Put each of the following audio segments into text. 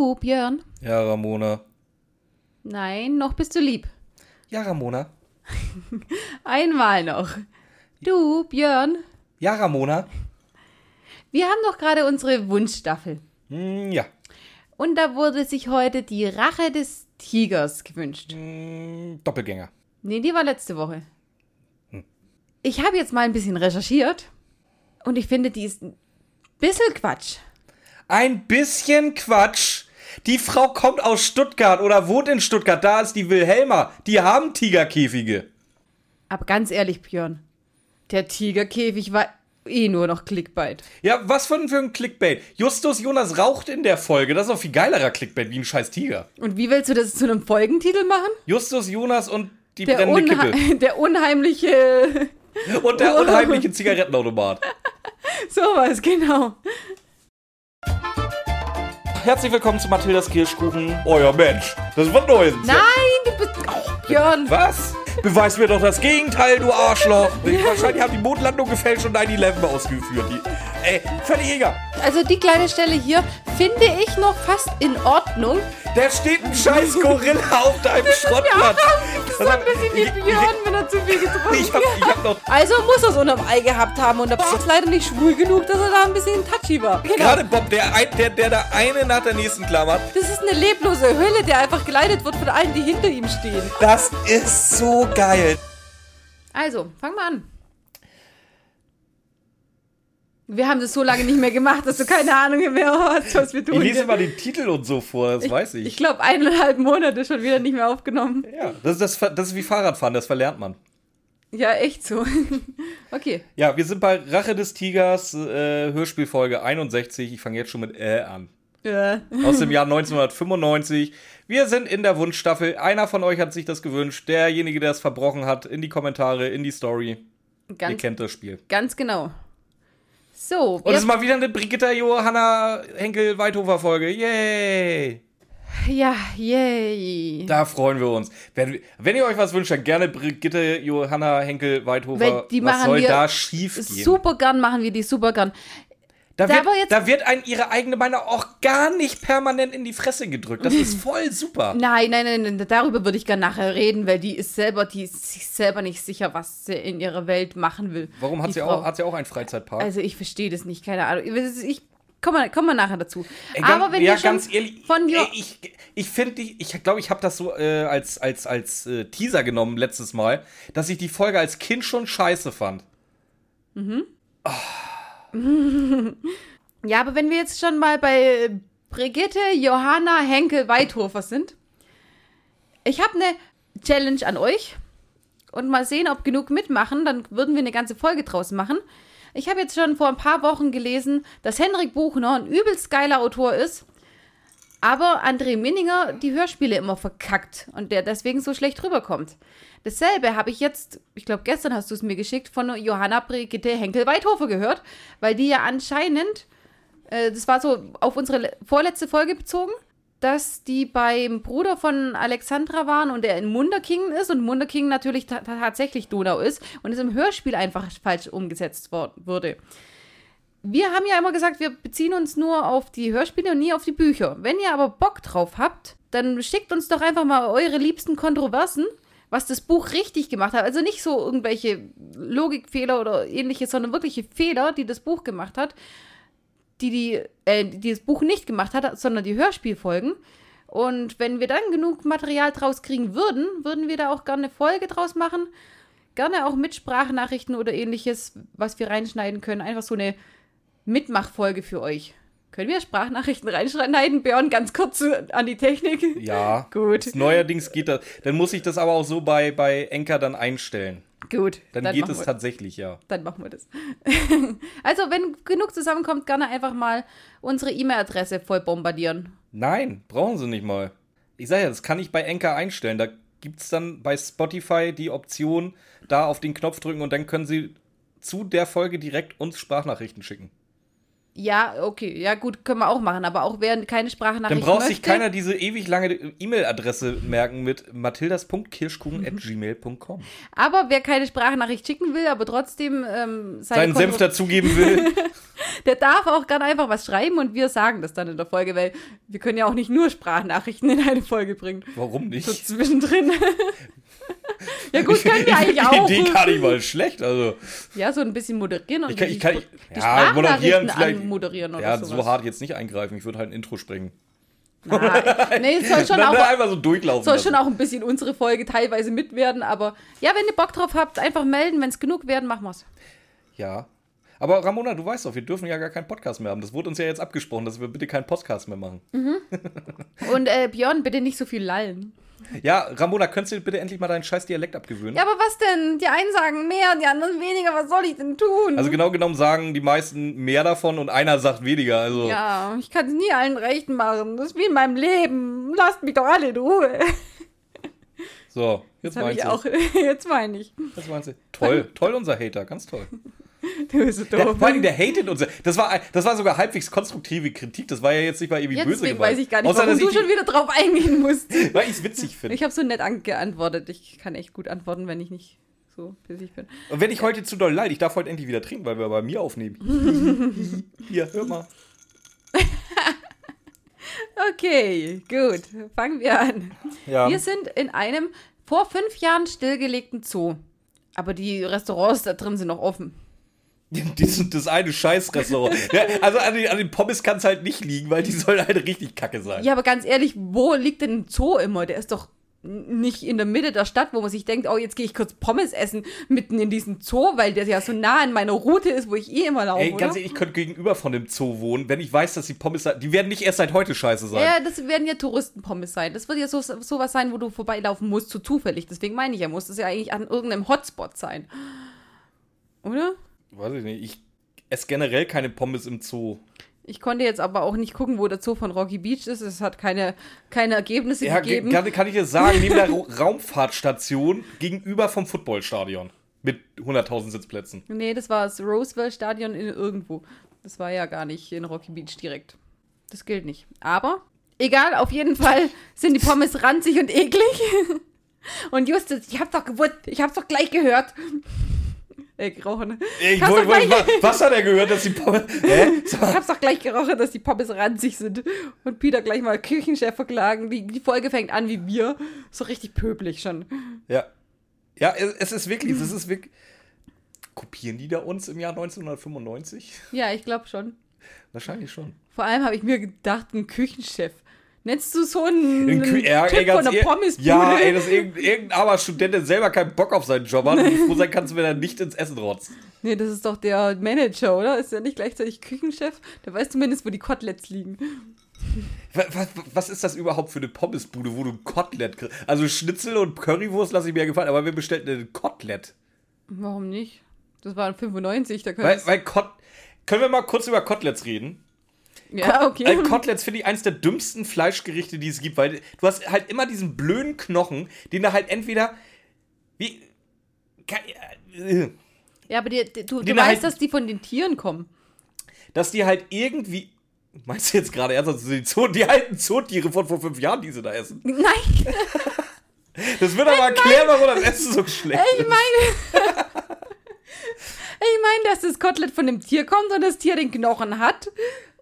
Du, Björn? Ja, Ramona. Nein, noch bist du lieb. Ja, Ramona. Einmal noch. Du, Björn? Ja, Ramona. Wir haben doch gerade unsere Wunschstaffel. Hm, ja. Und da wurde sich heute die Rache des Tigers gewünscht. Hm, Doppelgänger. Nee, die war letzte Woche. Ich habe jetzt mal ein bisschen recherchiert und ich finde, die ist ein bisschen Quatsch. Ein bisschen Quatsch. Die Frau kommt aus Stuttgart oder wohnt in Stuttgart. Da ist die Wilhelma. Die haben Tigerkäfige. Aber ganz ehrlich, Björn, der Tigerkäfig war eh nur noch Clickbait. Ja, was für ein, für ein Clickbait. Justus Jonas raucht in der Folge. Das ist auch viel geilerer Clickbait wie ein scheiß Tiger. Und wie willst du das zu einem Folgentitel machen? Justus Jonas und die Der, brennende unha Kippe. der unheimliche. Und der unheimliche Zigarettenautomat. Sowas, genau. Herzlich willkommen zu Mathildas Kirschkuchen. Euer Mensch. Das wird Neues. Nein, du bist. Oh, Björn. Was? Beweis mir doch das Gegenteil, du Arschloch. Wahrscheinlich haben die Mondlandung gefälscht und 9-11 ausgeführt. Die, ey, völlig egal. Also die kleine Stelle hier finde ich noch fast in Ordnung. Da steht ein scheiß Gorilla auf deinem Schrottplatz. Das ist so ein bisschen wie Björn, wenn er zu viel getrunken noch Also muss er es unterm Ei gehabt haben und der Bob ist leider nicht schwul genug, dass er da ein bisschen touchy war. Genau. gerade Bob, der, ein- der, der da eine nach der nächsten klammert. Das ist eine leblose Hölle, der einfach geleitet wird von allen, die hinter ihm stehen. Das ist so geil. Also, fang mal an. Wir haben das so lange nicht mehr gemacht, dass du keine Ahnung mehr hast, was wir tun. Ich lese mal den Titel und so vor, das weiß ich. Ich glaube, eineinhalb Monate schon wieder nicht mehr aufgenommen. ja, das ist, das, das ist wie Fahrradfahren, das verlernt man. Ja, echt so. Okay. Ja, wir sind bei Rache des Tigers, äh, Hörspielfolge 61. Ich fange jetzt schon mit äh an. Äh, Aus dem Jahr 1995. Wir sind in der Wunschstaffel. Einer von euch hat sich das gewünscht. Derjenige, der es verbrochen hat, in die Kommentare, in die Story. Ihr ganz, kennt das Spiel. ganz genau. So, Und es ist mal wieder eine Brigitta Johanna Henkel Weidhofer Folge. Yay! ja, yay. Da freuen wir uns. Wenn, wenn ihr euch was wünscht, dann gerne Brigitte Johanna Henkel Weidhofer. Die was machen soll wir da schief gehen? Super gern machen wir die, super gern. Da Da wird, da wird einem ihre eigene Meinung auch gar nicht permanent in die Fresse gedrückt. Das ist voll super. Nein, nein, nein, nein, darüber würde ich gerne nachher reden, weil die ist selber, die ist sich selber nicht sicher, was sie in ihrer Welt machen will. Warum hat die sie, Frau. auch, hat sie auch einen Freizeitpark? Also ich verstehe das nicht, keine Ahnung. Ich komme mal, komm mal nachher dazu. Ey, ganz- Aber wenn ja, wir schon ganz ehrlich, von ey, ich, ich finde, ich glaube, ich habe das so äh, als, als, als äh, Teaser genommen letztes Mal, dass ich die Folge als Kind schon scheiße fand. Ja, aber wenn wir jetzt schon mal bei Brigitte Johanna Henkel Weidhofer sind, ich habe eine Challenge an euch und mal sehen, ob genug mitmachen, dann würden wir eine ganze Folge draus machen. Ich habe jetzt schon vor ein paar Wochen gelesen, dass Henrik Buchner ein übelst geiler Autor ist, aber André Minninger die Hörspiele immer verkackt und der deswegen so schlecht rüberkommt. Dasselbe habe ich jetzt, ich glaube gestern hast du es mir geschickt, von Johanna Brigitte Henkel-Weidhofer gehört, weil die ja anscheinend, äh, das war so auf unsere le- vorletzte Folge bezogen, dass die beim Bruder von Alexandra waren und der in Munderkingen ist und Munderkingen natürlich ta ta- tatsächlich Donau ist und es im Hörspiel einfach falsch umgesetzt wurde. Wir haben ja immer gesagt, wir beziehen uns nur auf die Hörspiele und nie auf die Bücher. Wenn ihr aber Bock drauf habt, dann schickt uns doch einfach mal eure liebsten Kontroversen, was das Buch richtig gemacht hat. Also nicht so irgendwelche Logikfehler oder ähnliches, sondern wirkliche Fehler, die das Buch gemacht hat, die, die, äh, die das Buch nicht gemacht hat, sondern die Hörspielfolgen. Und wenn wir dann genug Material draus kriegen würden, würden wir da auch gerne eine Folge draus machen. Gerne auch mit Sprachnachrichten oder ähnliches, was wir reinschneiden können. Einfach so eine Mitmachfolge für euch. Können wir Sprachnachrichten reinschneiden, Björn? Ganz kurz an die Technik. Ja. Gut. Neuerdings geht das. Dann muss ich das aber auch so bei, bei Enker dann einstellen. Gut. Dann, geht machen es tatsächlich, ja. Dann machen wir das. also, wenn genug zusammenkommt, gerne einfach mal unsere E-Mail-Adresse voll bombardieren. Nein, brauchen sie nicht mal. Ich sage ja, das kann ich bei Enker einstellen. Da gibt es dann bei Spotify die Option, da auf den Knopf drücken und dann können sie zu der Folge direkt uns Sprachnachrichten schicken. Ja, okay, ja gut, können wir auch machen, aber auch wer keine Sprachnachricht Dann braucht sich keiner diese ewig lange E-Mail-Adresse merken mit mathildas.kirschkuchen.gmail.com. Aber wer keine Sprachnachricht schicken will, aber trotzdem ähm, Seinen seine Senf dazugeben will. der darf auch gerne einfach was schreiben und wir sagen das dann in der Folge, weil wir können ja auch nicht nur Sprachnachrichten in eine Folge bringen. Warum nicht? So zwischendrin. ja gut, können wir eigentlich auch. Die Idee gar nicht mal schlecht. Also, Ja, so ein bisschen moderieren und ich kann, ich kann, die ja, moderieren vielleicht. anmoderieren oder Ja, sowas. so hart jetzt nicht eingreifen. Ich würde halt ein Intro springen. Nein, nee, es soll schon auch einfach so durchlaufen. soll lassen. schon auch ein bisschen unsere Folge teilweise mitwerden, aber ja, wenn ihr Bock drauf habt, einfach melden, wenn es genug werden, machen wir's. Ja. Aber Ramona, du weißt doch, wir dürfen ja gar keinen Podcast mehr haben. Das wurde uns ja jetzt abgesprochen, dass wir bitte keinen Podcast mehr machen. Und äh, Björn, bitte nicht so viel lallen. Ja, Ramona, könntest du bitte endlich mal deinen scheiß Dialekt abgewöhnen? Ja, aber was denn? Die einen sagen mehr, die anderen weniger, was soll ich denn tun? Also genau genommen sagen die meisten mehr davon und einer sagt weniger. Also ja, ich kann es nie allen recht machen. Das ist wie in meinem Leben. Lasst mich doch alle in Ruhe. so, jetzt habe meinst ich du. auch. Jetzt meine ich. Was meinst du? Toll, toll unser Hater, ganz toll. Du bist so Der, doof. vor allem der hatet uns. Das war, das war sogar halbwegs konstruktive Kritik. Das war ja jetzt nicht mal irgendwie ja, böse deswegen gemeint. weiß ich gar nicht, Außer, warum du schon wieder drauf eingehen musst. Weil ich es witzig finde. Ich habe so nett an- geantwortet. Ich kann echt gut antworten, wenn ich nicht so pissig bin. Und wenn ich heute zu doll leid, ich darf heute endlich wieder trinken, weil wir bei mir aufnehmen. Hier, hör mal. Okay, gut. Fangen wir an. Ja. Wir sind in einem vor fünf Jahren stillgelegten Zoo. Aber die Restaurants da drin sind noch offen. Das, das eine Scheißrestaurant. ja, also an den, an den Pommes kann es halt nicht liegen, weil die sollen halt richtig kacke sein. Ja, aber ganz ehrlich, wo liegt denn ein Zoo immer? Der ist doch nicht in der Mitte der Stadt, wo man sich denkt, oh, jetzt gehe ich kurz Pommes essen, mitten in diesem Zoo, weil der ja so nah an meiner Route ist, wo ich eh immer laufe, Ey, ganz ehrlich, ich könnte gegenüber von dem Zoo wohnen, wenn ich weiß, dass die Pommes, die werden nicht erst seit heute scheiße sein. Ja, das werden ja Touristenpommes sein. Das wird ja so sowas sein, wo du vorbeilaufen musst, so zufällig. Deswegen meine ich ja, muss das ja eigentlich an irgendeinem Hotspot sein. Oder? Weiß ich nicht. Ich esse generell keine Pommes im Zoo. Ich konnte jetzt aber auch nicht gucken, wo der Zoo von Rocky Beach ist. Es hat keine, keine Ergebnisse Ja, ge- gegeben. kann, kann ich dir sagen, neben der Ra Raumfahrtstation gegenüber vom Footballstadion. Mit 100.000 Sitzplätzen. Nee, das war das Roosevelt Stadion in irgendwo. Das war ja gar nicht in Rocky Beach direkt. Das gilt nicht. Aber egal, auf jeden Fall sind die Pommes ranzig und eklig. Und Justus, ich hab's doch gewusst, ich hab's doch gleich gehört. Äh, gerochen. Ich wollte, gleich- was, was hat er gehört, dass die Pommes. Hä? Ich hab's doch gleich gerochen, dass die Pommes ranzig sind. Und Peter gleich mal Küchenchef verklagen. Die, die Folge fängt an wie wir. So richtig pöbelig schon. Ja. Ja, es, es ist wirklich, es ist wirklich. Kopieren die da uns im Jahr 1995? Ja, ich glaube schon. Wahrscheinlich schon. Vor allem habe ich mir gedacht, ein Küchenchef. Nennst du so einen, einen ja, ey, von der ehr- Pommesbude? Ja, ey, dass irgendein, irgendein armer Student, der selber keinen Bock auf seinen Job hat und froh sein kannst, wenn er nicht ins Essen rotzt. Nee, das ist doch der Manager, oder? Ist er nicht gleichzeitig Küchenchef? Der weiß zumindest, wo die Koteletts liegen. Was, was, ist das überhaupt für eine Pommesbude, wo du ein Kotelett kriegst? Also Schnitzel und Currywurst lasse ich mir gefallen, aber wer bestellt denn ein Kotelett? Warum nicht? Das waren 95, da können Weil, weil Kot Können wir mal kurz über Koteletts reden? Ja, okay. Äh, Koteletts finde ich eins der dümmsten Fleischgerichte, die es gibt, weil du hast halt immer diesen blöden Knochen, den da halt entweder wie äh, ja, aber die, die, du, du weißt, halt- dass die von den Tieren kommen. dass die halt irgendwie meinst du jetzt gerade ernsthaft die, Zoo, die alten Zootiere von vor fünf Jahren, die sie da essen? Nein, Das wird aber erklären, warum das Essen so schlecht ich ist. meine. ich meine, dass das Kotelett von dem Tier kommt und das Tier den Knochen hat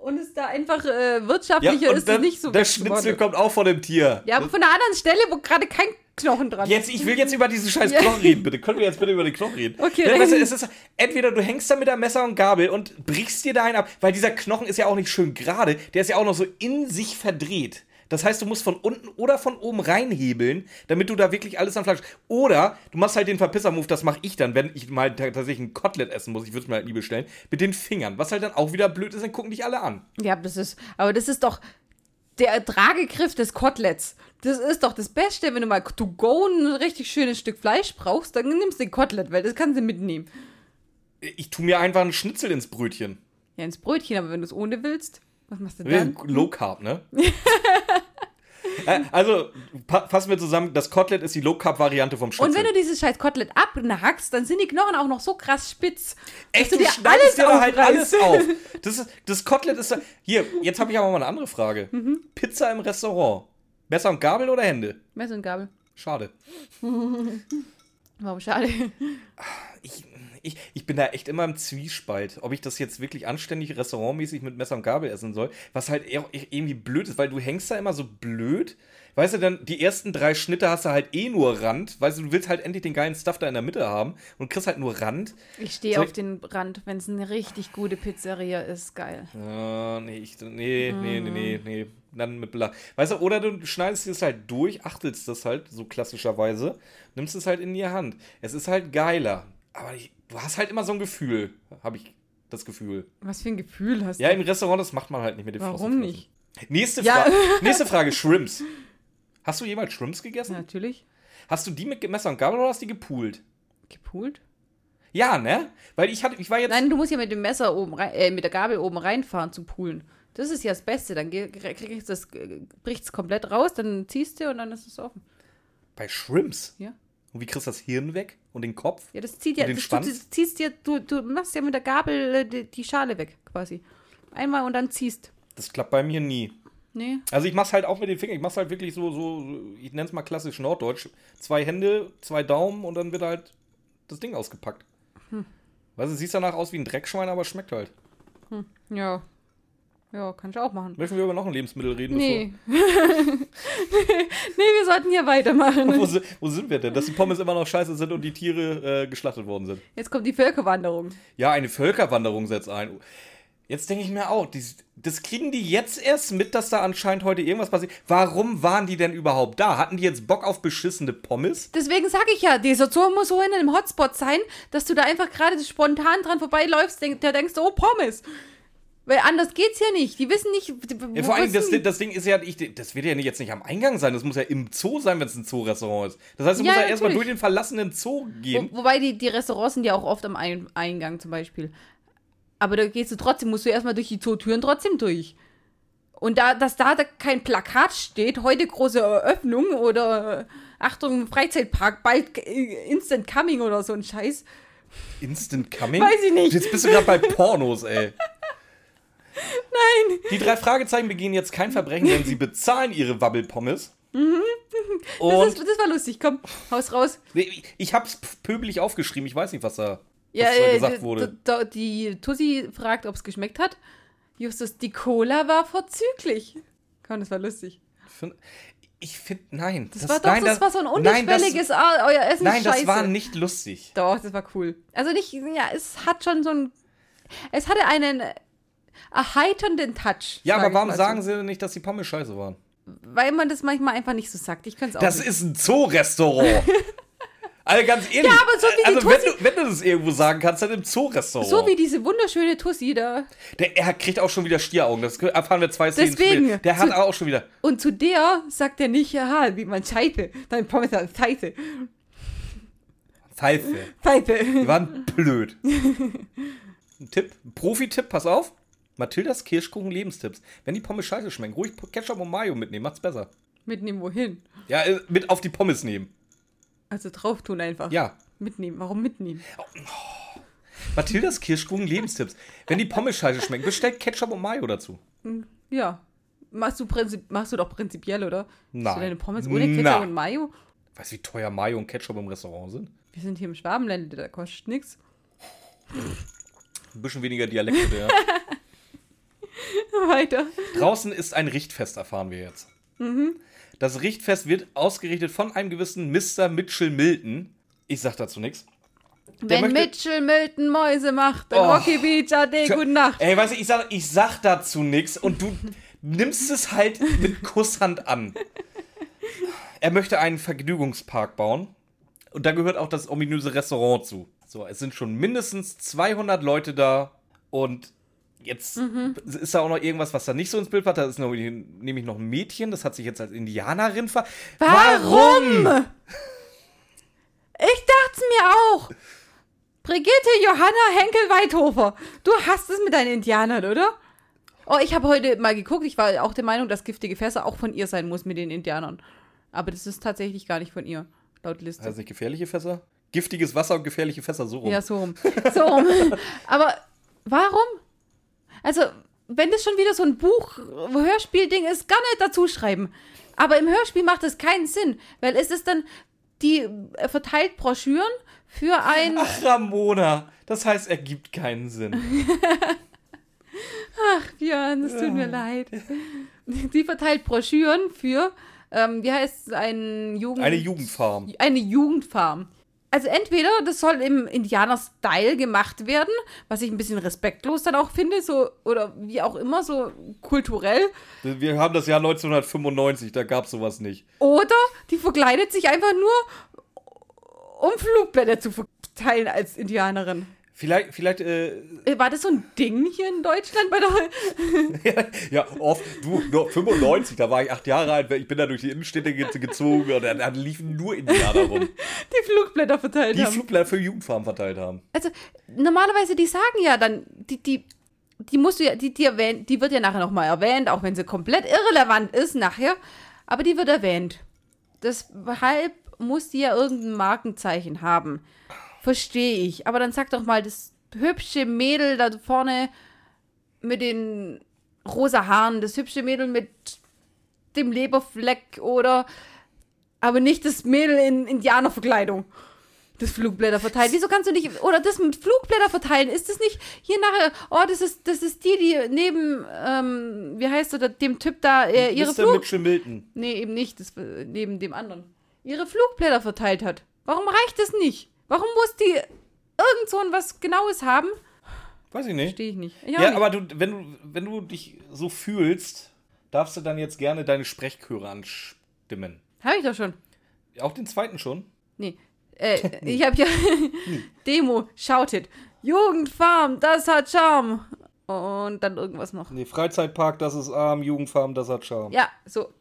und es da einfach äh, Ja, wirtschaftlicher und ist, dann, nicht so der. Schnitzel kommt auch von dem Tier. Ja, aber von einer anderen Stelle, wo gerade kein Knochen dran Jetzt, ist. ich will jetzt über diesen scheiß Ja. Knochen reden, bitte. Können wir jetzt bitte über den Knochen reden? Okay, Denn, weißt du, reden. es ist, entweder du hängst da mit der Messer und Gabel und brichst dir da einen ab, weil dieser Knochen ist ja auch nicht schön gerade, der ist ja auch noch so in sich verdreht. Das heißt, du musst von unten oder von oben reinhebeln, damit du da wirklich alles an Fleisch. Oder du machst halt den Verpisser-Move, das mache ich dann, wenn ich mal ta- tatsächlich ein Kotelett essen muss. Ich würde es mir halt nie bestellen. Mit den Fingern. Was halt dann auch wieder blöd ist, dann gucken dich alle an. Ja, das ist, aber das ist doch der Tragegriff des Koteletts. Das ist doch das Beste, wenn du mal to go ein richtig schönes Stück Fleisch brauchst, dann nimmst du den Kotelett, weil das kannst du mitnehmen. Ich tue mir einfach einen Schnitzel ins Brötchen. Ja, ins Brötchen, aber wenn du es ohne willst, was machst du dann? Low Carb, ne? Äh, Also, fassen wir zusammen, das Kotelett ist die Low-Carb-Variante vom Schnitzel. Und wenn du dieses scheiß Kotelett abhackst, dann sind die Knochen auch noch so krass spitz. Echt, du dir schneidest dir da halt alles auf. Das, ist, das Kotelett ist da. Hier, jetzt habe ich aber mal eine andere Frage. Mhm. Pizza im Restaurant. Messer und Gabel oder Hände? Messer und Gabel. Schade. Warum schade? Ich, ich, ich bin da echt immer im Zwiespalt, ob ich das jetzt wirklich anständig restaurantmäßig mit Messer und Gabel essen soll, was halt eher- irgendwie blöd ist, weil du hängst da immer so blöd. Weißt du, dann die ersten drei Schnitte hast du halt eh nur Rand. Weißt du, du willst halt endlich den geilen Stuff da in der Mitte haben und kriegst halt nur Rand. Ich stehe Soll auf den Rand, wenn es eine richtig gute Pizzeria ist. Geil. Ja, nee, ich, nee, nee, nee, Mhm. nee, nee. Dann mit Bla. Weißt du, oder du schneidest es halt durch, achtelst das halt so klassischerweise, nimmst es halt in die Hand. Es ist halt geiler. Aber ich, du hast halt immer so ein Gefühl, habe ich das Gefühl. Was für ein Gefühl hast Ja, du? im Restaurant, das macht man halt nicht mit dem Warum nicht? Nächste, Ja. Fra nächste Frage, Shrimps. Hast du jemals Shrimps gegessen? Natürlich. Hast du die mit Messer und Gabel oder hast du die gepoolt? Gepoolt? Ja, ne? Weil ich hatte, ich war jetzt. Nein, du musst ja mit dem Messer oben rein, äh, mit der Gabel oben reinfahren zum Poolen. Das ist ja das Beste. Dann kriegst du das, bricht's komplett raus, dann ziehst du und dann ist es offen. Bei Shrimps? Ja. Und wie kriegst du das Hirn weg? Und den Kopf? Ja, das zieht ja, den das, du, Schwanz? das ziehst dir, du, du machst ja mit der Gabel äh, die, die Schale weg, quasi. Einmal und dann ziehst. Das klappt bei mir nie. Nee. Also ich mach's halt auch mit den Fingern. Ich mach's halt wirklich so, so, ich nenn's mal klassisch Norddeutsch. Zwei Hände, zwei Daumen und dann wird halt das Ding ausgepackt. Hm. Weißt du, sieht danach aus wie ein Dreckschwein, aber schmeckt halt. Ja. Ja, kann ich auch machen. Möchten wir über noch ein Lebensmittel reden? Nee. nee, wir sollten hier weitermachen. Wo, wo sind wir denn? Dass die Pommes immer noch scheiße sind und die Tiere äh, geschlachtet worden sind. Jetzt kommt die Völkerwanderung. Ja, eine Völkerwanderung setzt ein. Jetzt denke ich mir auch, die, das kriegen die jetzt erst mit, dass da anscheinend heute irgendwas passiert. Warum waren die denn überhaupt da? Hatten die jetzt Bock auf beschissene Pommes? Deswegen sage ich ja, dieser Zoo muss so in einem Hotspot sein, dass du da einfach gerade spontan dran vorbeiläufst, denk, da denkst du, oh, Pommes. Weil anders geht's ja nicht. Die wissen nicht. Ja, vor allem, das, das Ding ist ja, ich, das wird ja nicht- jetzt nicht am Eingang sein, das muss ja im Zoo sein, wenn es ein Zoo-Restaurant ist. Das heißt, du Ja, musst ja erstmal natürlich. durch den verlassenen Zoo gehen. Wo, wobei die, die Restaurants sind ja auch oft am Ein Eingang zum Beispiel. Aber da gehst du trotzdem, musst du erstmal durch die Zootüren trotzdem durch. Und da, dass da, da kein Plakat steht, heute große Eröffnung oder äh, Achtung, Freizeitpark, bald äh, Instant Coming oder so ein Scheiß. Instant Coming? Weiß ich nicht. Jetzt bist du gerade bei Pornos, ey. Nein. Die drei Fragezeichen begehen jetzt kein Verbrechen, denn sie bezahlen ihre Wabbelpommes. Mhm. Das, ist, das war lustig. Komm, haus raus. Ich hab's pöbelig aufgeschrieben, ich weiß nicht, was da, Ja, was da äh, gesagt wurde. die Tussi fragt, ob es geschmeckt hat. Justus, die Cola war vorzüglich. Komm, das war lustig. Ich finde, nein. Das, war doch, nein, das, war so ein nein, das- unterschwelliges, ah, euer Essen Nein, ist das scheiße. war nicht lustig. Doch, das war cool. Also nicht, ja, es hat schon so ein, es hatte einen erheiternden Touch. Ja, aber warum sagen so. sie denn nicht, dass die Pommes scheiße waren? Weil man das manchmal einfach nicht so sagt. Ich könnte es auch Das nicht. ist ein Zoo-Restaurant. also ganz ehrlich. Ja, aber so wie die also wenn Tussi- du, wenn du das irgendwo sagen kannst, dann im Zoo-Restaurant. so wie diese wunderschöne Tussi da. Der, er kriegt auch schon wieder Stieraugen. Das erfahren wir zwei Szenen Deswegen. Der hat Zu- auch schon wieder. Und zu der sagt er nicht, ja, wie man Scheiße. Dein Pommes hat Scheiße. Pfeife. Scheiße. Die waren blöd. Ein Tipp, ein Profi-Tipp, pass auf. Mathildas Kirschkuchen Lebenstipps. Wenn die Pommes scheiße schmecken, ruhig Ketchup und Mayo mitnehmen, macht's besser. Mitnehmen wohin? Ja, äh, mit auf die Pommes nehmen. Also drauf tun einfach. Ja. Mitnehmen. Warum mitnehmen? Mathildas Kirschkuchen Lebenstipps. Wenn die Pommes scheiße schmecken, bestellt Ketchup und Mayo dazu. Ja. Machst du, prinzip machst du doch prinzipiell, oder? Nein. Machst du deine Pommes ohne Ketchup Nein. und Mayo? Weißt du, wie teuer Mayo und Ketchup im Restaurant sind? Wir sind hier im Schwabenländle, da kostet nix. Ein bisschen weniger Dialekte, ja. Weiter. Draußen ist ein Richtfest, erfahren wir jetzt. Das Richtfest wird ausgerichtet von einem gewissen Mr. Mitchell Milton. Ich sag dazu nichts. Wenn Mitchell Milton Mäuse macht, dann Oh. Rocky Beach, ade, gute Nacht. Ey, weißt du, ich sag, ich sag dazu nichts und du nimmst es halt mit Kusshand an. Er möchte einen Vergnügungspark bauen und da gehört auch das ominöse Restaurant zu. So, es sind schon mindestens 200 Leute da und jetzt ist da auch noch irgendwas, was da nicht so ins Bild passt. Da ist noch, nämlich noch ein Mädchen, das hat sich jetzt als Indianerin ver... Warum? Ich dachte mir auch. Brigitte Johanna Henkel-Weithofer, du hast es mit deinen Indianern, oder? Oh, ich habe heute mal geguckt. Ich war auch der Meinung, dass giftige Fässer auch von ihr sein muss mit den Indianern. Aber das ist tatsächlich gar nicht von ihr, laut Liste. Heißt nicht gefährliche Fässer? Giftiges Wasser und gefährliche Fässer, so rum. Ja, so rum. So rum. Aber warum? Also, wenn das schon wieder so ein Buch, Hörspiel-Ding ist, gar nicht dazu schreiben. Aber im Hörspiel macht das keinen Sinn, weil es ist dann, die äh, verteilt Broschüren für ein. Ach, Ramona, das heißt, er gibt keinen Sinn. Ach, Björn, es tut mir leid. Die verteilt Broschüren für, ähm, wie heißt es, ein Jugend... Eine Jugendfarm. Eine Jugendfarm. Also entweder das soll im Indianer-Style gemacht werden, was ich ein bisschen respektlos dann auch finde, so, oder wie auch immer, so kulturell. Wir haben das Jahr 1995, da gab es sowas nicht. Oder die verkleidet sich einfach nur, um Flugblätter zu verteilen als Indianerin. Vielleicht, vielleicht, äh, Äh, War das so ein Ding hier in Deutschland bei der. ja, oft, du, no, 95, da war ich acht Jahre alt, ich bin da durch die Innenstädte ge gezogen und da, da liefen nur Indianer rum, die Flugblätter verteilt die haben. Flugblätter für Jugendfarmen verteilt haben. also normalerweise, die sagen ja dann, die, die, die musst du ja, die, die, erwähnt, die wird ja nachher nochmal erwähnt, auch wenn sie komplett irrelevant ist nachher, aber die wird erwähnt. Deshalb muss die ja irgendein Markenzeichen haben. Verstehe ich. Aber dann sag doch mal, das hübsche Mädel da vorne mit den rosa Haaren, das hübsche Mädel mit dem Leberfleck oder aber nicht das Mädel in Indianerverkleidung. Das Flugblätter verteilt. Wieso kannst du nicht. Oder das mit Flugblätter verteilen? Ist das nicht hier nachher. Oh, das ist, das ist die, die neben. Ähm, wie heißt du, dem Typ da äh, ihre Mr. Flug. Mitchell Milton. Nee, eben nicht. Das, äh, neben dem anderen. Ihre Flugblätter verteilt hat. Warum reicht das nicht? Warum muss die irgend so ein was Genaues haben? Weiß ich nicht. Verstehe ich nicht. Ich Ja, nicht. aber du, wenn du, wenn du dich so fühlst, darfst du dann jetzt gerne deine Sprechchöre anstimmen. Habe ich doch schon. Auch den zweiten schon? Nee. Äh, ich habe ja Demo, shouted. Jugendfarm, das hat Charme. Und dann irgendwas noch. Nee, Freizeitpark, das ist arm, Jugendfarm, das hat Charme. Ja, so.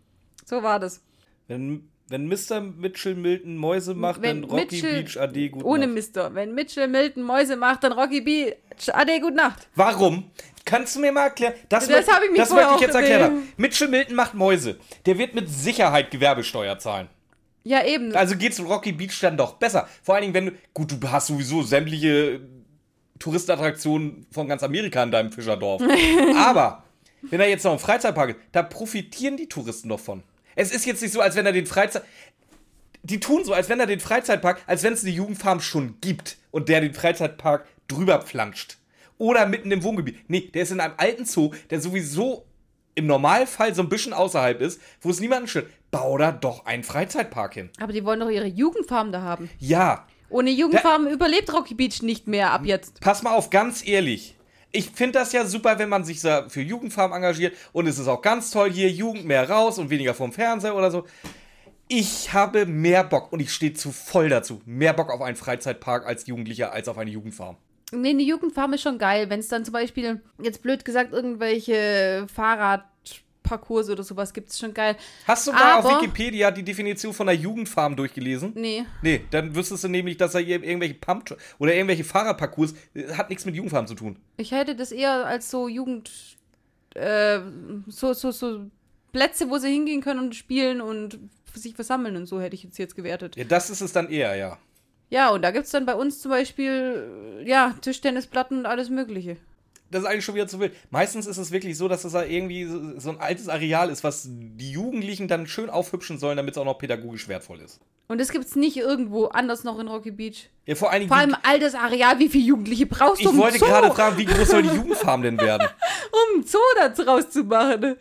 So war das. Wenn, wenn Mr. Mitchell Milton Mäuse macht, Wenn dann Rocky Mitchell- Beach AD gut Ohne Nacht. Mister. Wenn Mitchell Milton Mäuse macht, dann Rocky B. Ade, gute Nacht. Warum? Kannst du mir mal erklären? Das, Das möchte- hab ich mich das möchte ich jetzt erklären. Mitchell Milton macht Mäuse. Der wird mit Sicherheit Gewerbesteuer zahlen. Ja, eben. Also geht's Rocky Beach dann doch besser. Vor allen Dingen, wenn du. Gut, du hast sowieso sämtliche Touristenattraktionen von ganz Amerika in deinem Fischerdorf. Aber wenn er jetzt noch ein Freizeitpark ist, da profitieren die Touristen doch von. Es ist jetzt nicht so, als wenn er den Freizeit. Die tun so, als wenn er den Freizeitpark, als wenn es eine Jugendfarm schon gibt und der den Freizeitpark drüber pflanscht. Oder mitten im Wohngebiet. Nee, der ist in einem alten Zoo, der sowieso im Normalfall so ein bisschen außerhalb ist, wo es niemanden stört. Bau da doch einen Freizeitpark hin. Aber die wollen doch ihre Jugendfarm da haben. Ja, Ohne Jugendfarm überlebt Rocky Beach nicht mehr ab jetzt. pass mal auf, ganz ehrlich. Ich finde das ja super, wenn man sich für Jugendfarm engagiert und es ist auch ganz toll hier, Jugend mehr raus und weniger vom Fernseher oder so. Ich habe mehr Bock und ich stehe zu voll dazu. Mehr Bock auf einen Freizeitpark als Jugendlicher als auf eine Jugendfarm. Nee, eine Jugendfarm ist schon geil, wenn es dann zum Beispiel, jetzt blöd gesagt, irgendwelche Fahrradparcours oder sowas gibt, ist schon geil. Hast du mal auf Wikipedia die Definition von einer Jugendfarm durchgelesen? Nee. Nee, dann wüsstest du nämlich, dass er hier irgendwelche Pump oder irgendwelche Fahrradparcours äh, hat nichts mit Jugendfarm zu tun. Ich hätte das eher als so Jugend, äh, so, so, so Plätze, wo sie hingehen können und spielen und sich versammeln und so hätte ich jetzt jetzt gewertet. Ja, das ist es dann eher, ja. Ja, und da gibt es dann bei uns zum Beispiel, äh, ja, Tischtennisplatten und alles Mögliche. Das ist eigentlich schon wieder zu wild. Meistens ist es wirklich so, dass das halt irgendwie so, so ein altes Areal ist, was die Jugendlichen dann schön aufhübschen sollen, damit es auch noch pädagogisch wertvoll ist. Und das gibt's nicht irgendwo anders noch in Rocky Beach. Ja, vor allen Dingen, Vor allem all das Areal, wie viele Jugendliche brauchst du, ich um wollte gerade fragen, wie groß soll die Jugendfarm denn werden? um Zoo da draus zu machen.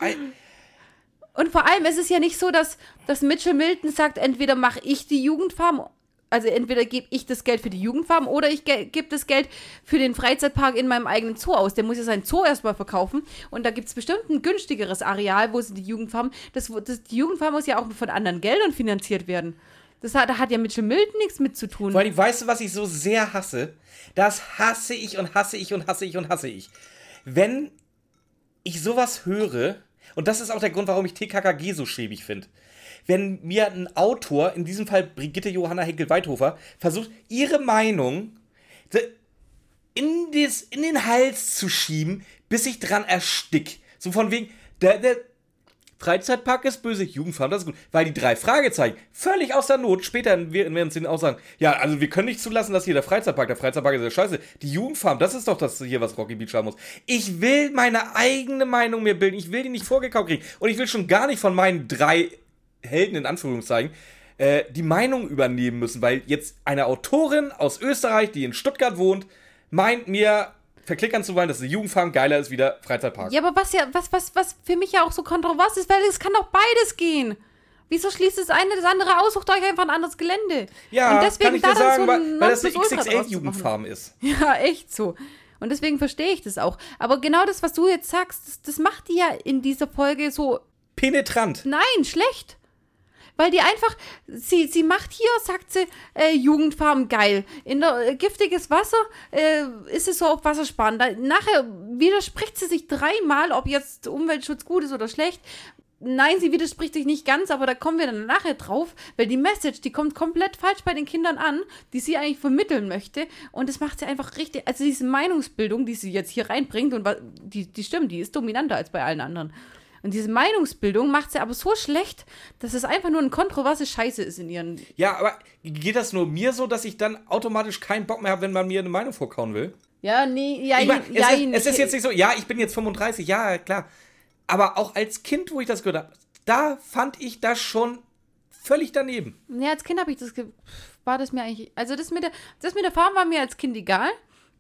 Und vor allem ist es ja nicht so, dass, dass Mitchell Milton sagt, entweder mache ich die Jugendfarm, also entweder gebe ich das Geld für die Jugendfarm oder ich ge gebe das Geld für den Freizeitpark in meinem eigenen Zoo aus. Der muss ja seinen Zoo erstmal verkaufen. Und da gibt es bestimmt ein günstigeres Areal, wo sie die Jugendfarm, das, das, die Jugendfarm muss ja auch von anderen Geldern finanziert werden. Das hat, da hat ja Mitchell Milton nichts mit zu tun. Vor Dingen, weißt du, was ich so sehr hasse? Das hasse ich und hasse ich und hasse ich und hasse ich. Wenn ich sowas höre, und das ist auch der Grund, warum ich TKKG so schäbig finde. Wenn mir ein Autor, in diesem Fall Brigitte Johanna Henkel-Weithofer, versucht, ihre Meinung in, des, in den Hals zu schieben, bis ich dran erstick. So von wegen, der, der Freizeitpark ist böse, Jugendfarm, das ist gut. Weil die drei Fragezeichen völlig aus der Not später werden sie auch sagen, ja, also wir können nicht zulassen, dass hier der Freizeitpark, der Freizeitpark ist ja scheiße. Die Jugendfarm, das ist doch das hier, was Rocky Beach haben muss. Ich will meine eigene Meinung mir bilden. Ich will die nicht vorgekauft kriegen. Und ich will schon gar nicht von meinen drei Helden in Anführungszeichen äh, die Meinung übernehmen müssen, weil jetzt eine Autorin aus Österreich, die in Stuttgart wohnt, meint mir verklickern zu wollen, dass die Jugendfarm geiler ist wie der Freizeitpark. Ja, aber was ja, was, was, was für mich ja auch so kontrovers ist, weil es kann doch beides gehen. Wieso schließt das eine das andere aus? Sucht euch einfach ein anderes Gelände. Ja, und deswegen kann ich dir sagen, so weil, weil das eine. XXL-Jugendfarm ist. Ja, echt so. Und deswegen verstehe ich das auch. Aber genau das, was du jetzt sagst, das, das macht die ja in dieser Folge so, Penetrant. nein, schlecht. Weil die einfach, sie, sie macht hier, sagt sie, äh, Jugendfarben geil. In der äh, giftiges Wasser äh, ist es so auf Wassersparen. Nachher widerspricht sie sich dreimal, ob jetzt Umweltschutz gut ist oder schlecht. Nein, sie widerspricht sich nicht ganz, aber da kommen wir dann nachher drauf, weil die Message, die kommt komplett falsch bei den Kindern an, die sie eigentlich vermitteln möchte. Und das macht sie einfach richtig. Also diese Meinungsbildung, die sie jetzt hier reinbringt, und die, die stimmt, die ist dominanter als bei allen anderen. Und diese Meinungsbildung macht sie aber so schlecht, dass es einfach nur eine kontroverse Scheiße ist in ihren. Ja, aber geht das nur mir so, dass ich dann automatisch keinen Bock mehr habe, wenn man mir eine Meinung vorkauen will? Ja, nee, ja, Ich mein, ja, es, ist, es ist jetzt nicht so, ja, ich bin jetzt 35, ja, klar. Aber auch als Kind, wo ich das gehört habe, da fand ich das schon völlig daneben. Ja, als Kind habe ich das. Ge war das mir eigentlich. Also, das mit, der, das mit der Farm war mir als Kind egal.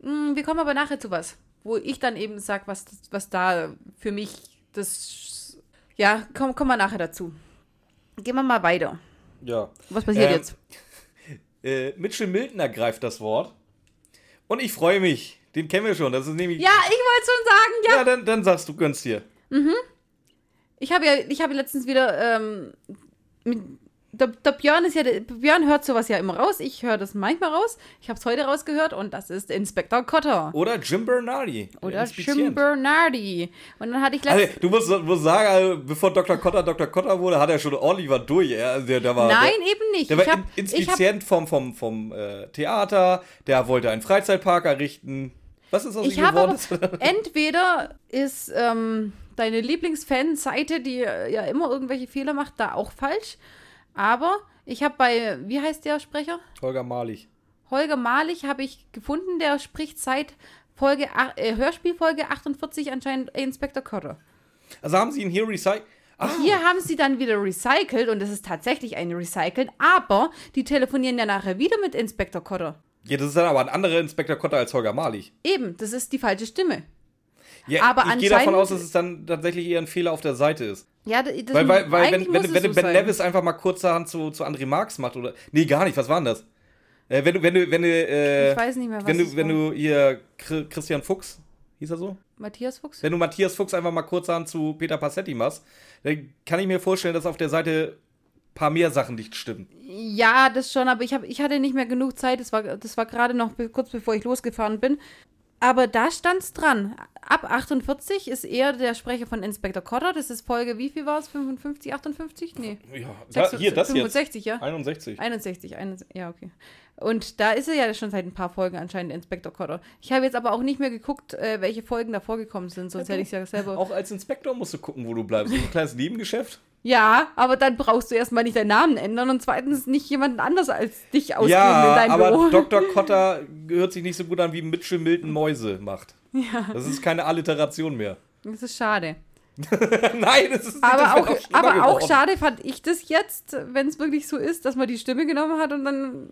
Hm, Wir kommen aber nachher zu was, wo ich dann eben sage, was, was da für mich das. Ja, kommen kommen wir nachher dazu. Gehen wir mal weiter. Ja. Was passiert Ähm, jetzt? Äh, Mitchell Milton ergreift das Wort. Und ich freue mich. Den kennen wir schon. Das ist nämlich. Ja, ich wollte schon sagen, ja. Ja, dann, dann sagst du, gönnst dir. Ich habe ja, ich habe letztens wieder, ähm, mit, der, der Björn ist ja, der, Björn hört sowas ja immer raus. Ich höre das manchmal raus. Ich habe es heute rausgehört und das ist Inspektor Cotter. Oder Jim Bernardi. der Oder Inspizient. Jim Bernardi. Und dann hatte ich letztens. Also, du musst, musst sagen, also, bevor Dr. Cotter Dr. Cotter wurde, hat er schon was durch. Er, also der, der war, Nein, der, eben nicht. Der war hab, in, ich hab, Inspizient vom, vom, vom äh, Theater, der wollte einen Freizeitpark errichten. Was ist aus ich ihm habe aber, geworden? entweder ist ähm, deine Lieblingsfanseite, die äh, ja immer irgendwelche Fehler macht, da auch falsch. Aber ich habe bei, wie heißt der Sprecher? Holger Malich. Holger Malich habe ich gefunden, der spricht seit Folge, äh, Hörspielfolge 48 anscheinend Inspector Cotter. Also haben sie ihn hier recycelt. Ah, Hier haben sie dann wieder recycelt und es ist tatsächlich ein Recyceln, aber die telefonieren ja nachher wieder mit Inspector Cotter. ja, das ist dann aber ein anderer Inspektor Cotter als Holger Malich. Eben, das ist die falsche Stimme. Ja, Aber ich gehe davon aus, dass es dann tatsächlich eher ein Fehler auf der Seite ist. Ja, das Weil, weil, weil eigentlich wenn, wenn, wenn, so Ben sein. Nevis einfach mal kurzerhand zu, zu André Marx macht oder. Nee, gar nicht, was war denn das? Äh, wenn du, wenn du, wenn du, äh, Ich weiß nicht mehr, was wenn du, wenn war. du hier Chri- Christian Fuchs, hieß er so? Matthias Fuchs? Wenn du Matthias Fuchs einfach mal kurzerhand zu Peter Passetti machst, dann kann ich mir vorstellen, dass auf der Seite ein paar mehr Sachen nicht stimmen. Ja, das schon, aber ich, hab, ich hatte nicht mehr genug Zeit. Das war, das war gerade noch kurz bevor ich losgefahren bin. Aber da stand's dran. Ab 48 ist er der Sprecher von Inspector Cotter. Das ist Folge, wie viel war es? 55, 58? Nee. Ja, da, hier, das 65, ja? jetzt. 61. 61, 61, ja, okay. Und da ist er ja schon seit ein paar Folgen anscheinend Inspector Cotter. Ich habe jetzt aber auch nicht mehr geguckt, äh, welche Folgen da vorgekommen sind, sonst hätte ich es ja selber. Auch als Inspektor musst du gucken, wo du bleibst. Ein kleines Nebengeschäft. Ja, aber dann brauchst du erstmal nicht deinen Namen ändern und zweitens nicht jemanden anders als dich ausgeben Ja, in deinem aber Büro. Dr. Cotter hört sich nicht so gut an, wie Mitchell Milton Mäuse macht. Ja, Das ist keine Alliteration mehr. das ist schade. Nein, das ist nicht, Aber das auch, aber auch geworden. schade fand ich das jetzt, wenn es wirklich so ist, dass man die Stimme genommen hat und dann.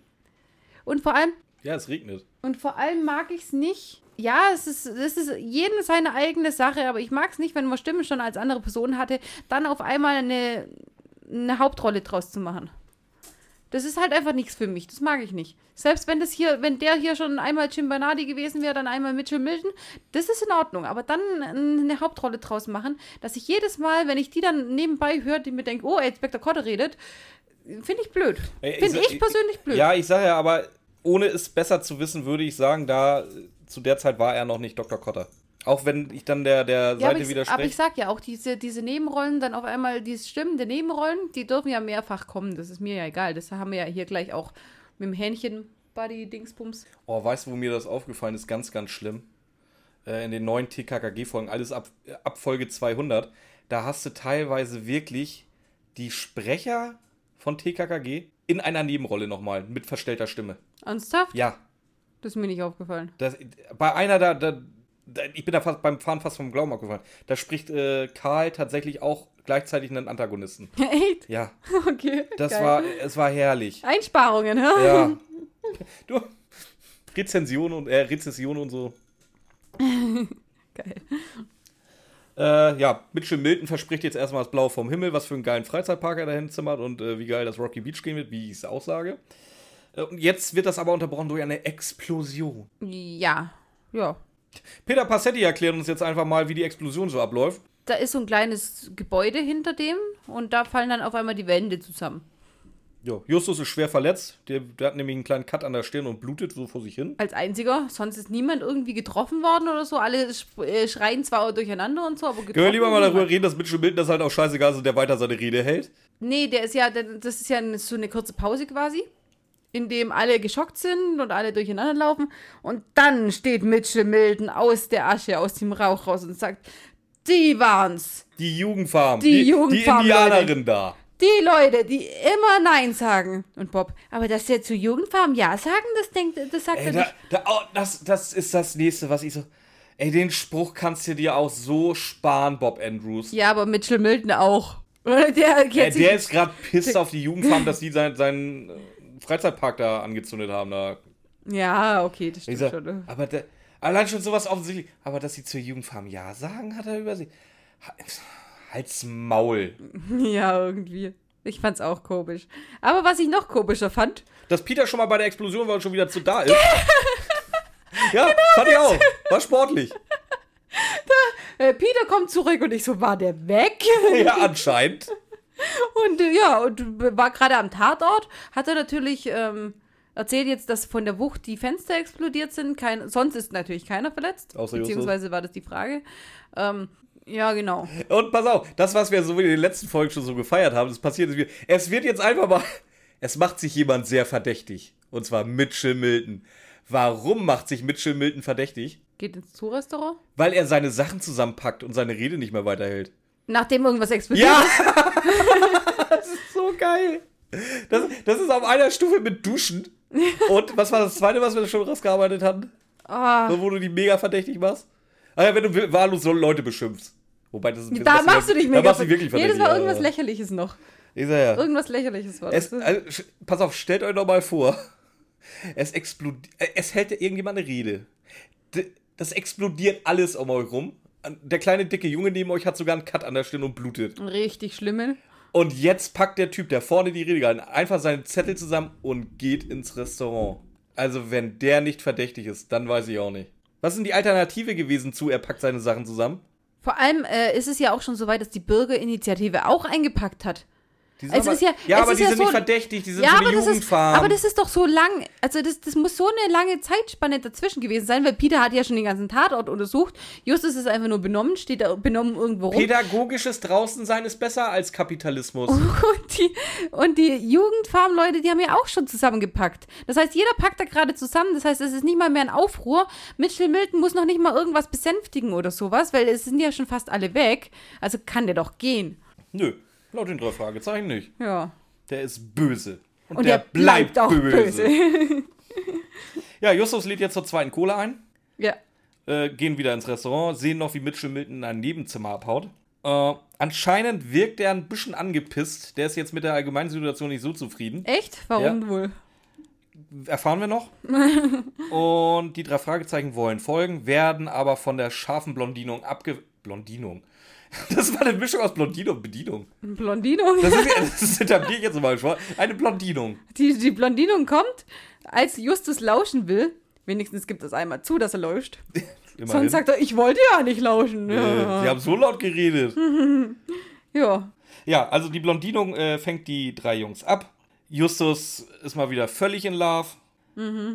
Und vor allem, Ja, es regnet. und vor allem mag ich es nicht. Ja, es ist, es ist jedem seine eigene Sache, aber ich mag es nicht, wenn man Stimme schon als andere Person hatte, dann auf einmal eine, eine Hauptrolle draus zu machen. Das ist halt einfach nichts für mich. Das mag ich nicht. Selbst wenn das hier, wenn der hier schon einmal Jim Bernardi gewesen wäre, dann einmal Mitchell Milton, das ist in Ordnung. Aber dann eine Hauptrolle draus machen, dass ich jedes Mal, wenn ich die dann nebenbei höre, die mir denke, oh, Inspector Cotter redet, finde ich blöd. Ey, Finde sag- ich persönlich blöd. Ja, ich sage ja, aber ohne es besser zu wissen, würde ich sagen, da zu der Zeit war er noch nicht Dr. Cotter. Auch wenn ich dann der, der Ja, Seite ich, widerspreche. aber ich sag ja auch, diese, diese Nebenrollen, dann auf einmal die Stimmen der Nebenrollen, die dürfen ja mehrfach kommen. Das ist mir ja egal. Das haben wir ja hier gleich auch mit dem Hähnchen Buddy Dingsbums. Oh, weißt du, wo mir das aufgefallen ist? Ganz, ganz schlimm. äh, in den neuen TKKG-Folgen, alles ab, ab Folge 200, da hast du teilweise wirklich die Sprecher von TKKG in einer Nebenrolle nochmal mit verstellter Stimme. Ernsthaft? Ja, Das ist mir nicht aufgefallen. das, bei einer da, da, da, ich bin da fast beim Fahren fast vom Glauben abgefallen. Da spricht äh, Karl tatsächlich auch gleichzeitig einen Antagonisten. Echt? Ja, Okay. das geil. war, es war herrlich. Einsparungen, hä? Ja. Du, Rezension und, äh, Rezession und so. Geil. Äh, ja, Mitchell Milton verspricht jetzt erstmal das Blau vom Himmel, was für einen geilen Freizeitpark er dahin zimmert und äh, wie geil das Rocky Beach gehen wird, wie ich es auch sage. Äh, und jetzt wird das aber unterbrochen durch eine Explosion. Ja. Ja. Peter Passetti erklärt uns jetzt einfach mal, wie die Explosion so abläuft. Da ist so ein kleines Gebäude hinter dem und da fallen dann auf einmal die Wände zusammen. Ja, Justus ist schwer verletzt. Der, der hat nämlich einen kleinen Cut an der Stirn und blutet so vor sich hin. Als einziger. Sonst ist niemand irgendwie getroffen worden oder so. Alle äh, schreien zwar durcheinander und so, aber getroffen Können wir lieber mal darüber reden, dass Mitchell Milton das halt auch scheißegal ist und der weiter seine Rede hält? Nee, der ist ja, das ist ja so eine kurze Pause quasi, in dem alle geschockt sind und alle durcheinander laufen. Und dann steht Mitchell Milton aus der Asche, aus dem Rauch raus und sagt, die waren's. Die Jugendfarm. Die Jugendfarm, Die Indianerin da. Die Leute, die immer Nein sagen. Und Bob, aber dass der zu Jugendfarm Ja sagen, das denkt, das sagt Ey, er da, nicht. da, oh, das, das ist das nächste, was ich so. Ey, den Spruch kannst du dir auch so sparen, Bob Andrews. Ja, aber Mitchell Milton auch. Der, Ey, der ist gerade pisst auf die Jugendfarm, dass die seinen, äh, Freizeitpark da angezündet haben. Da. ja, okay, das stimmt sag, schon. aber der, allein schon sowas offensichtlich. Aber dass sie zur Jugendfarm Ja sagen, hat er übersehen. Ha- Halt's Maul. Ja, irgendwie. Ich fand's auch komisch. Aber was ich noch komischer fand, Dass Peter schon mal bei der Explosion war und schon wieder zu da ist. ja, fand ich auch. War sportlich. äh, Peter kommt zurück und ich so, war der weg? Ja, anscheinend. Und äh, ja, und war gerade am Tatort, hat er natürlich ähm, erzählt jetzt, dass von der Wucht die Fenster explodiert sind. Kein, sonst ist natürlich keiner verletzt. Außer Justus. beziehungsweise war das die Frage. Ähm, ja, genau. Und pass auf, das, was wir so in den letzten Folgen schon so gefeiert haben, das passiert jetzt wieder. Es wird jetzt einfach mal. Es macht sich jemand sehr verdächtig. Und zwar Mitchell Milton. Warum macht sich Mitchell Milton verdächtig? Geht ins Zoo-Restaurant? Weil er seine Sachen zusammenpackt und seine Rede nicht mehr weiterhält. Nachdem irgendwas explodiert Ja! ist. das ist so geil. Das, das ist auf einer Stufe mit Duschen. Und was war das zweite, was wir schon rausgearbeitet hatten? Ah, So, wo du die mega verdächtig machst? Ah ja, wenn du wahllos Leute beschimpfst. Wobei das ist da machst du dich mega Da machst du wirklich Nee, verdächtig. das war irgendwas. Lächerliches noch. Ich sag ja. Irgendwas Lächerliches war das. Es, also, pass auf, stellt euch doch mal vor. Es explodiert. Es hält ja irgendjemand eine Rede. Das explodiert alles um euch rum. Der kleine dicke Junge neben euch hat sogar einen Cut an der Stirn und blutet. Richtig schlimme. Und jetzt packt der Typ, der vorne die Rede gehalten hat, einfach seinen Zettel zusammen und geht ins Restaurant. Also, wenn der nicht verdächtig ist, dann weiß ich auch nicht. Was ist denn die Alternative gewesen zu, er packt seine Sachen zusammen? Vor allem äh, ist es ja auch schon so weit, dass die Bürgerinitiative auch eingepackt hat. Die Also aber, ist ja- ja, es aber die ja sind so- nicht verdächtig, die sind ja, aber das, ist, aber das ist doch so lang, also das, das muss so eine lange Zeitspanne dazwischen gewesen sein, weil Peter hat ja schon den ganzen Tatort untersucht. Justus ist einfach nur benommen, steht da benommen irgendwo rum. Pädagogisches Draußensein ist besser als Kapitalismus. Und die, und die Jugendfarmleute, die haben ja auch schon zusammengepackt. Das heißt, jeder packt da gerade zusammen. Das heißt, es ist nicht mal mehr ein Aufruhr. Mitchell Milton muss noch nicht mal irgendwas besänftigen oder sowas, weil es sind ja schon fast alle weg. Also kann der doch gehen. Nö, laut den drei Fragezeichen nicht. Ja. Der ist böse. Und der, bleibt, auch böse. Ja, Justus lädt jetzt zur zweiten Kohle ein. ja. äh, gehen wieder ins Restaurant, sehen noch, wie Mitchell Milton in ein Nebenzimmer abhaut. Äh, anscheinend wirkt er ein bisschen angepisst. Der ist jetzt mit der allgemeinen Situation nicht so zufrieden. Echt? Warum wohl? Erfahren wir noch. Und die drei Fragezeichen wollen folgen, werden aber von der scharfen Blondinung abge... Blondinung? Das war eine Mischung aus Blondinung und Bedienung. Blondinung? Das ist, das ist etabliere ich jetzt mal schon. Eine Blondinung. Die, die Blondinung kommt, als Justus lauschen will. Wenigstens gibt es einmal zu, dass er lauscht. Immerhin. Sonst sagt er, ich wollte ja nicht lauschen. äh, Ja. Sie haben so laut geredet. ja. Ja, also die Blondinung äh, fängt die drei Jungs ab. Justus ist mal wieder völlig in Love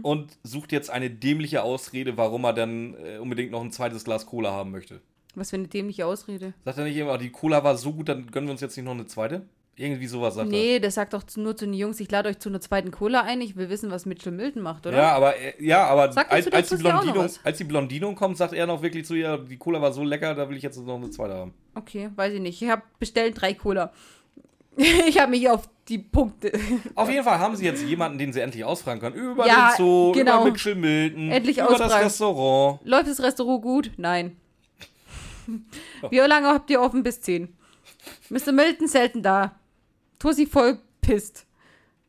und sucht jetzt eine dämliche Ausrede, warum er dann äh, unbedingt noch ein zweites Glas Cola haben möchte. Was für eine dämliche Ausrede. Sagt er nicht immer, die Cola war so gut, dann gönnen wir uns jetzt nicht noch eine zweite? Irgendwie sowas sagt Nee, der sagt doch nur zu den Jungs, ich lade euch zu einer zweiten Cola ein, ich will wissen, was Mitchell Milton macht, er. oder? Ja, aber, äh, ja, aber Sag als, als, die Blondino, als die Blondino kommt, sagt er noch wirklich zu ihr, die Cola war so lecker, da will ich jetzt noch eine zweite haben. Okay, weiß ich nicht. Ich habe bestellt drei Cola. ich habe mich auf die Punkte. Auf jeden Fall haben sie jetzt jemanden, den sie endlich ausfragen können. Über Ja, den Zoo, genau. über Mitchell Milton, Endlich über das ausfragen. Restaurant. Läuft das Restaurant gut? Nein. Wie lange habt ihr offen bis 10? Mr. Milton selten da. Tussi voll pisst.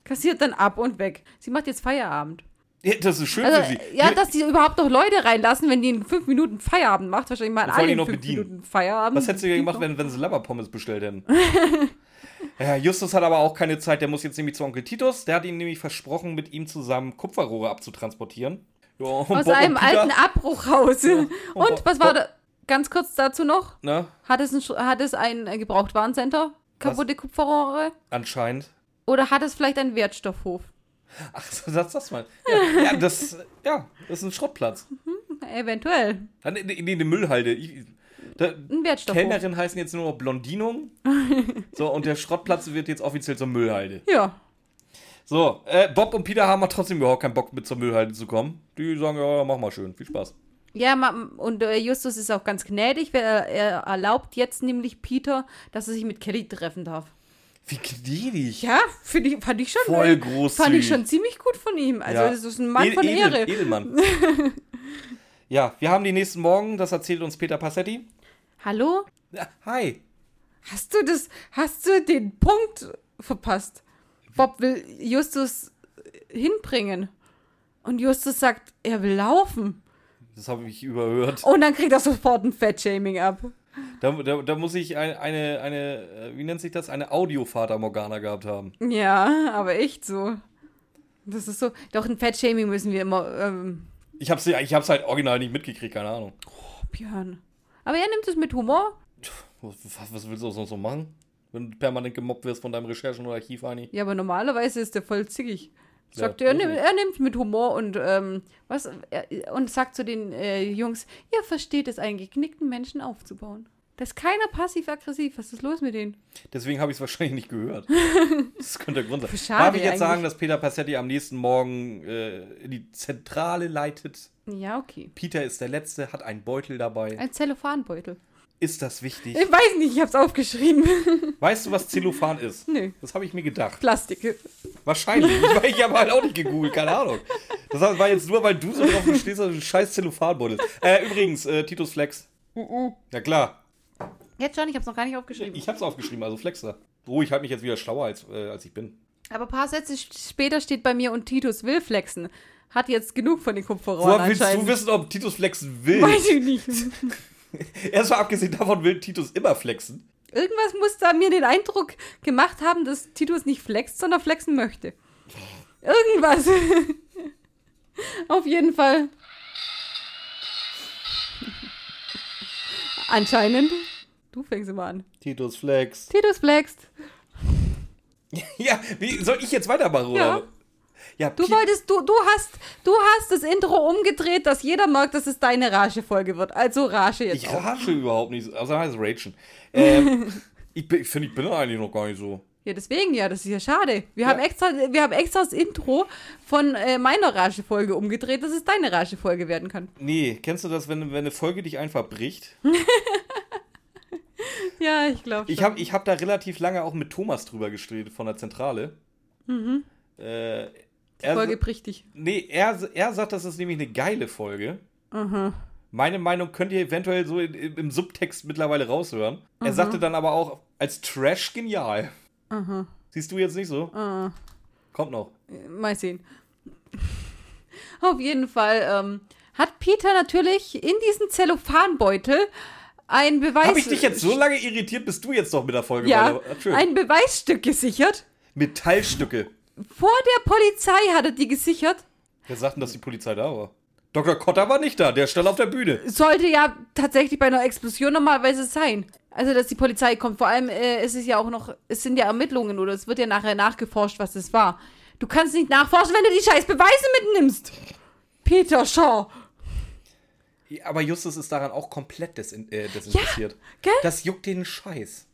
Kassiert dann ab und weg. Sie macht jetzt Feierabend. Ja, das ist schön Also, für sie. ja, dass sie überhaupt noch Leute reinlassen, wenn die in fünf Minuten Feierabend macht. Wahrscheinlich mal alle die in fünf bedienen. Minuten Feierabend. Was hättest du Geht gemacht, wenn, wenn sie Leberpommes bestellt hätten? ja, Justus hat aber auch keine Zeit. Der muss jetzt nämlich zu Onkel Titus. Der hat ihm nämlich versprochen, mit ihm zusammen Kupferrohre abzutransportieren. Ja, Aus Bob einem alten Abbruchhaus. Und Und Bob- was war da? Ganz kurz dazu noch. Ne? Hat es ein, hat es ein äh, Gebrauchtwarencenter? Kaputte Kupferrohre? Anscheinend. Oder hat es vielleicht einen Wertstoffhof? Ach, das das mal. Ja, ja, das, ja, das ist ein Schrottplatz. Eventuell. Ah, Nee, nee, eine Müllhalde. Ich, da, Ein Wertstoffhof. Kellnerin heißen jetzt nur noch Blondinung. So, und der Schrottplatz wird jetzt offiziell zur Müllhalde. Ja. So, äh, Bob und Peter haben aber trotzdem überhaupt keinen Bock mit zur Müllhalde zu kommen. Die sagen, ja, mach mal schön, viel Spaß. Ja, und äh, Justus ist auch ganz gnädig, weil er, er erlaubt jetzt nämlich Peter, dass er sich mit Kelly treffen darf. Wie gnädig. Ja, ich, fand ich schon. Voll großzügig. Fand ich schon ziemlich gut von ihm. Also, Ja. das ist ein Mann Ed- von Edel- Ehre. Edelmann. ja, wir haben die nächsten Morgen, das erzählt uns Peter Passetti. Hallo? Ja, hi. Hast du das, hast du den Punkt verpasst? Bob will Justus hinbringen. Und Justus sagt, er will laufen. Das habe ich überhört. Und dann kriegt er sofort ein Fettshaming ab. Da, da, da muss ich eine, eine, eine, äh, wie nennt sich das? Eine Audiofata Morgana gehabt haben. Ja, aber echt so. Das ist so. Doch ein Fettshaming müssen wir immer. Ähm, Ich hab's, ich hab's halt original nicht mitgekriegt, keine Ahnung. oh, Björn. Aber er nimmt es mit Humor. Was, was willst du sonst so machen? Wenn du permanent gemobbt wirst von deinem Recherchen- oder Archiv, Ani? Ja, aber normalerweise ist er voll zickig. Sagt er, er, nimmt, er nimmt mit Humor und ähm, was er, und sagt zu den äh, Jungs, ihr versteht es, einen geknickten Menschen aufzubauen. Da ist keiner passiv-aggressiv. Was ist los mit denen? Deswegen habe ich es wahrscheinlich nicht gehört. Das könnte der Grund sein. Schade Darf ich jetzt eigentlich. sagen, dass Peter Passetti am nächsten Morgen äh, in die Zentrale leitet? Ja, okay. Peter ist der Letzte, hat einen Beutel dabei. Ein Zellophanbeutel. Ist das wichtig? Ich weiß nicht, ich hab's aufgeschrieben. Weißt du, was Zellophan ist? Nö. Das habe ich mir gedacht. Plastik. Wahrscheinlich. Ich, ich habe halt auch nicht gegoogelt, keine Ahnung. Das war jetzt nur, weil du so drauf stehst, dass du ein scheiß Zellophanbeutel. Äh, übrigens, äh, Titus Flex. Ja klar. Jetzt schon, ich hab's noch gar nicht aufgeschrieben. Ich hab's aufgeschrieben, also Flexer. Oh, ich halte mich jetzt wieder schlauer, als, äh, als ich bin. Aber ein paar Sätze später steht bei mir und Titus will flexen. Hat jetzt genug von den Kupferrohren Woher willst du wissen, ob Titus flexen will? Weiß ich nicht. Erstmal abgesehen davon will Titus immer flexen. Irgendwas muss da mir den Eindruck gemacht haben, dass Titus nicht flext, sondern flexen möchte. Irgendwas. Auf jeden Fall. Anscheinend. Du fängst immer an. Titus flex. Titus flext. Ja, wie soll ich jetzt weitermachen, oder? Ja, Du Pi- wolltest, du, du hast, du hast das Intro umgedreht, dass jeder merkt, dass es deine Rage-Folge wird. Also Rage jetzt Ich auch. rasche überhaupt nicht. Also heißt es Ragen. Ähm, ich ich finde, ich bin eigentlich noch gar nicht so. Ja, deswegen ja, das ist ja schade. Wir, Ja. haben, extra, wir haben extra das Intro von äh, meiner Rage-Folge umgedreht, dass es deine Rage-Folge werden kann. Nee, kennst du das, wenn, wenn eine Folge dich einfach bricht? Ja, ich glaube Ich habe ich hab da relativ lange auch mit Thomas drüber gestritten von der Zentrale. Mhm. Äh, er, Folge bricht dich. nee, er, er sagt, das ist nämlich eine geile Folge. Aha. Meine Meinung könnt ihr eventuell so in, im Subtext mittlerweile raushören. Mhm. Er sagte dann aber auch als Trash genial. Aha. Siehst du jetzt nicht so? Ah, Kommt noch. mal sehen. Auf jeden Fall ähm, hat Peter natürlich in diesem Zellophanbeutel ein Beweis. Habe ich dich jetzt so lange irritiert, bist du jetzt doch mit der Folge Ja, ein Beweisstück gesichert. Metallstücke. Vor der Polizei hat er die gesichert. Wer sagt denn, dass die Polizei da war? Dr. Kotter war nicht da, der stand auf der Bühne. sollte ja tatsächlich bei einer Explosion normalerweise sein. Also, dass die Polizei kommt. Vor allem äh, ist es ja auch noch, es sind ja Ermittlungen oder es wird ja nachher nachgeforscht, was es war. Du kannst nicht nachforschen, wenn du die scheiß Beweise mitnimmst. Peter Shaw. Ja, Aber Justus ist daran auch komplett desin äh, desinteressiert. gell? Das juckt den Scheiß.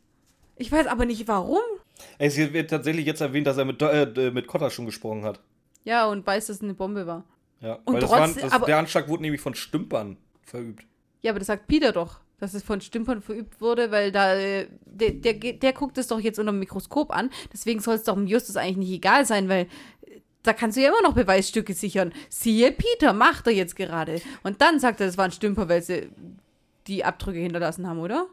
Ich weiß aber nicht warum. Es wird tatsächlich jetzt erwähnt, dass er mit, äh, mit Kotter schon gesprochen hat. Ja, und weiß, dass es eine Bombe war. Ja, Und weil das waren, trotz- das, aber- der Anschlag wurde nämlich von Stümpern verübt. Ja, aber das sagt Peter doch, dass es von Stümpern verübt wurde, weil da äh, der, der, der guckt es doch jetzt unter dem Mikroskop an. Deswegen soll es doch dem Justus eigentlich nicht egal sein, weil äh, da kannst du ja immer noch Beweisstücke sichern. Siehe Peter, macht er jetzt gerade. Und dann sagt er, das waren Stümper, weil sie die Abdrücke hinterlassen haben, oder?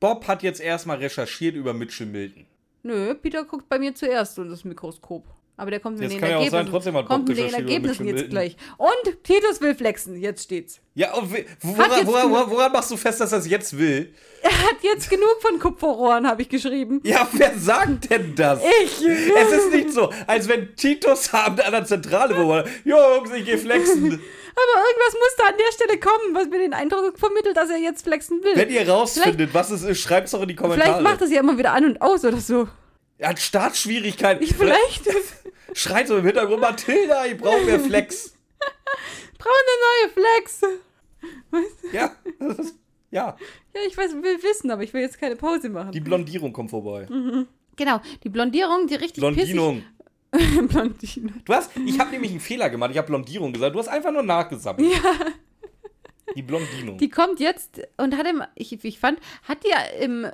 Bob hat jetzt erstmal recherchiert über Mitchell Milton. Nö, Peter guckt bei mir zuerst unter das Mikroskop. Aber der kommt mit den kann ja auch sein, Ergebnissen, Bob kommt mit den Ergebnissen Mitchell jetzt gleich. Und Titus will flexen, jetzt steht's. Ja, und woran, woran, genug- woran machst du fest, dass er es jetzt will? Er hat jetzt genug von Kupferrohren, habe ich geschrieben. Ja, wer sagt denn das? Ich. Es ist nicht so, als wenn Titus Abend an der Zentrale, wo er, Jungs, ich geh flexen. Aber irgendwas muss da an der Stelle kommen, was mir den Eindruck vermittelt, dass er jetzt flexen will. Wenn ihr rausfindet, was es ist, schreibt's doch in die Vielleicht Kommentare. macht er sie ja immer wieder an und aus oder so. er hat Startschwierigkeiten. Ich vielleicht. Schreit so im Hintergrund, Mathilda, ich brauche mehr Flex. Brauche eine neue Flex. Ja, das ist, ja. Ja, ich weiß, will wissen, aber ich will jetzt keine Pause machen. Die Blondierung kommt vorbei. genau, die Blondierung, die richtig Blondinung. pissig... Blondinung. Du hast, ich habe nämlich einen Fehler gemacht. Ich habe Blondierung gesagt. Du hast einfach nur nachgesammelt. Ja, Die Blondinung. die kommt jetzt und hat im... Ich, ich fand, hat die ja im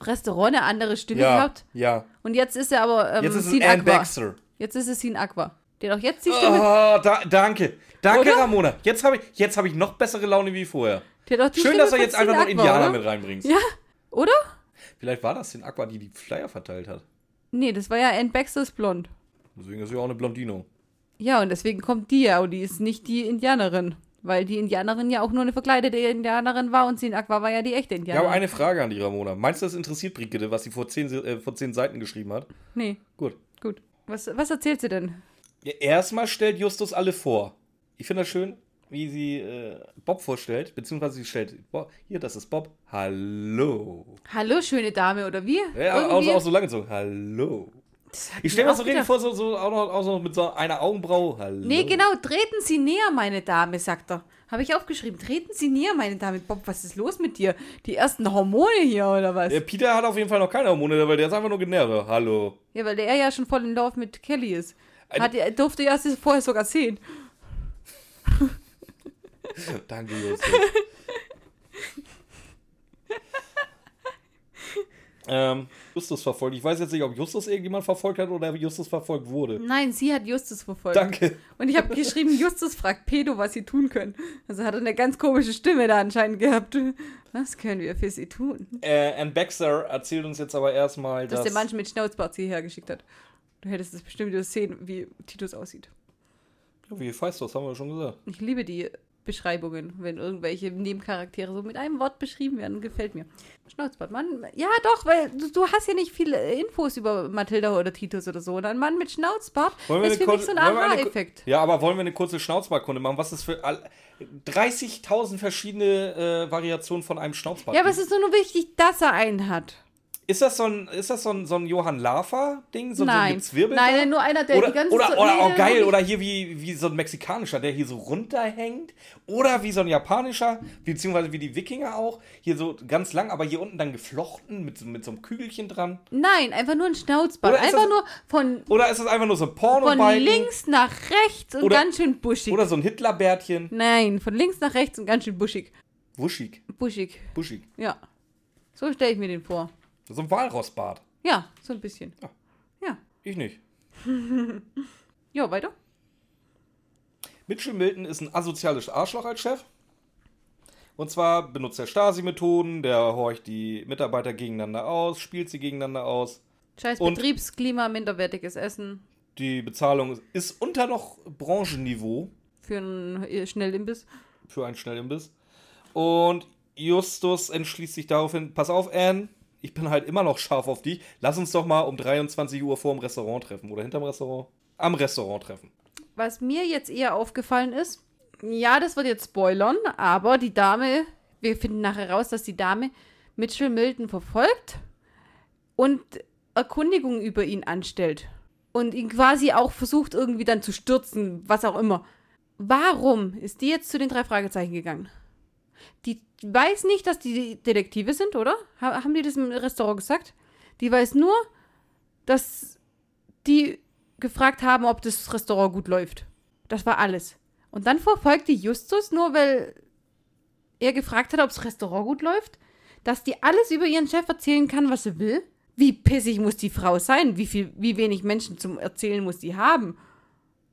Restaurant eine andere Stimme ja, gehabt. ja. Und jetzt ist er aber ähm, Jetzt ist es Anne Aqua. Baxter. Jetzt ist es Sean Aqua. Der auch jetzt die Stimme... Oh, da, danke. Danke, Oder? Ramona. Jetzt habe ich, jetzt hab ich noch bessere Laune wie vorher. Der die Schön, Stimme dass du jetzt einfach noch Indianer oder? mit reinbringst. Ja, oder? Vielleicht war das den Aqua, die die Flyer verteilt hat. Nee, das war ja Anne Baxter's Blond. Deswegen ist sie auch eine Blondino. Ja, und deswegen kommt die ja, und die ist nicht die Indianerin. Weil die Indianerin ja auch nur eine verkleidete Indianerin war und Sean Aqua war ja die echte Ich habe Indianerin. eine Frage an die Ramona. Meinst du, das interessiert Brigitte, was sie vor zehn, äh, vor zehn Seiten geschrieben hat? nee, Gut. gut. Was, was erzählt sie denn? Ja, erstmal stellt Justus alle vor. Ich finde das schön, wie sie äh, Bob vorstellt, beziehungsweise sie stellt, Bob, hier, das ist Bob. Hallo. Hallo, schöne Dame, oder wie? Ja, auch, auch so lange so, hallo. Ich stelle mir so richtig vor, so, so, auch, noch, auch noch mit so einer Augenbraue. Hallo. Nee, genau, treten Sie näher, meine Dame, sagt er. Habe ich aufgeschrieben. Treten Sie näher, meine Dame. Bob, was ist los mit dir? Die ersten Hormone hier, oder was? Der Peter hat auf jeden Fall noch keine Hormone, weil der ist einfach nur genervt. Hallo. Ja, weil der ja schon voll in Lauf mit Kelly ist. Hat, er durfte ja vorher sogar sehen. Danke, Justus. ähm, Justus verfolgt. Ich weiß jetzt nicht, ob Justus irgendjemand verfolgt hat oder Justus verfolgt wurde. Nein, sie hat Justus verfolgt. Danke. Und ich habe geschrieben, Justus fragt Pedo, was sie tun können. Also hat er eine ganz komische Stimme da anscheinend gehabt. Was können wir für sie tun? Äh, Ann Baxter erzählt uns jetzt aber erstmal, Dass dass. der Mann mit Schnauzbart sie hergeschickt hat. Du hättest es bestimmt sehen, wie Titus aussieht. Ja, wie heißt das? Haben wir schon gesagt. Ich liebe die Beschreibungen, wenn irgendwelche Nebencharaktere so mit einem Wort beschrieben werden. Gefällt mir. Schnauzbart, Mann. Ja, doch, weil du, du hast ja nicht viele Infos über Mathilda oder Titus oder so. Und ein Mann mit Schnauzbart ist für mich so ein Aha-Effekt. Ja, aber wollen wir eine kurze Schnauzbartkunde machen? Was ist für all- 30.000 verschiedene äh, Variationen von einem Schnauzbart? Ja, aber es ist nur wichtig, dass er einen hat. Ist das so ein, ist das so ein, so ein Johann Lafer-Ding? So, so Nein. ein Gezwirbelter? Nein, nur einer, der oder, die ganze oder, Zeit- oder nee, auch geil, oder hier wie, wie so ein mexikanischer, der hier so runterhängt. Oder wie so ein japanischer, beziehungsweise wie die Wikinger auch. Hier so ganz lang, aber hier unten dann geflochten mit, so- mit so einem Kügelchen dran. Nein, einfach nur ein Schnauzbart. Oder ist Einfach das- nur von, Oder ist es einfach nur so ein von Porno-Balken? links nach rechts und Oder- ganz schön buschig. Oder so ein Hitlerbärtchen? Nein, von links nach rechts und ganz schön buschig. Wuschig. Buschig, Buschig. ja. So stelle ich mir den vor. So ein Walrossbart. Ja, so ein bisschen. Ja. Ja. Ich nicht. Ja, weiter. Mitchell Milton ist ein asoziales Arschloch als Chef. Und zwar benutzt er Stasi-Methoden, der horcht die Mitarbeiter gegeneinander aus, spielt sie gegeneinander aus. Scheiß Und- Betriebsklima, minderwertiges Essen Die Bezahlung ist unter noch Branchenniveau für einen äh, Schnellimbiss. für einen Schnellimbiss. Und Justus entschließt sich daraufhin, pass auf, Anne, ich bin halt immer noch scharf auf dich. Lass uns doch mal um 23 Uhr vor dem Restaurant treffen. Oder hinterm Restaurant? Am Restaurant treffen. Was mir jetzt eher aufgefallen ist, ja, das wird jetzt spoilern, aber die Dame, wir finden nachher raus, dass die Dame Mitchell Milton verfolgt und Erkundigungen über ihn anstellt. Und ihn quasi auch versucht, irgendwie dann zu stürzen, was auch immer. Warum ist die jetzt zu den drei Fragezeichen gegangen? Die weiß nicht, dass die Detektive sind, oder? Ha haben die das im Restaurant gesagt? Die weiß nur, dass die gefragt haben, ob das Restaurant gut läuft. Das war alles. Und dann verfolgte Justus, nur weil er gefragt hat, ob das Restaurant gut läuft, dass die alles über ihren Chef erzählen kann, was sie will. Wie pissig muss die Frau sein? Wie, viel, wie wenig Menschen zum Erzählen muss die haben?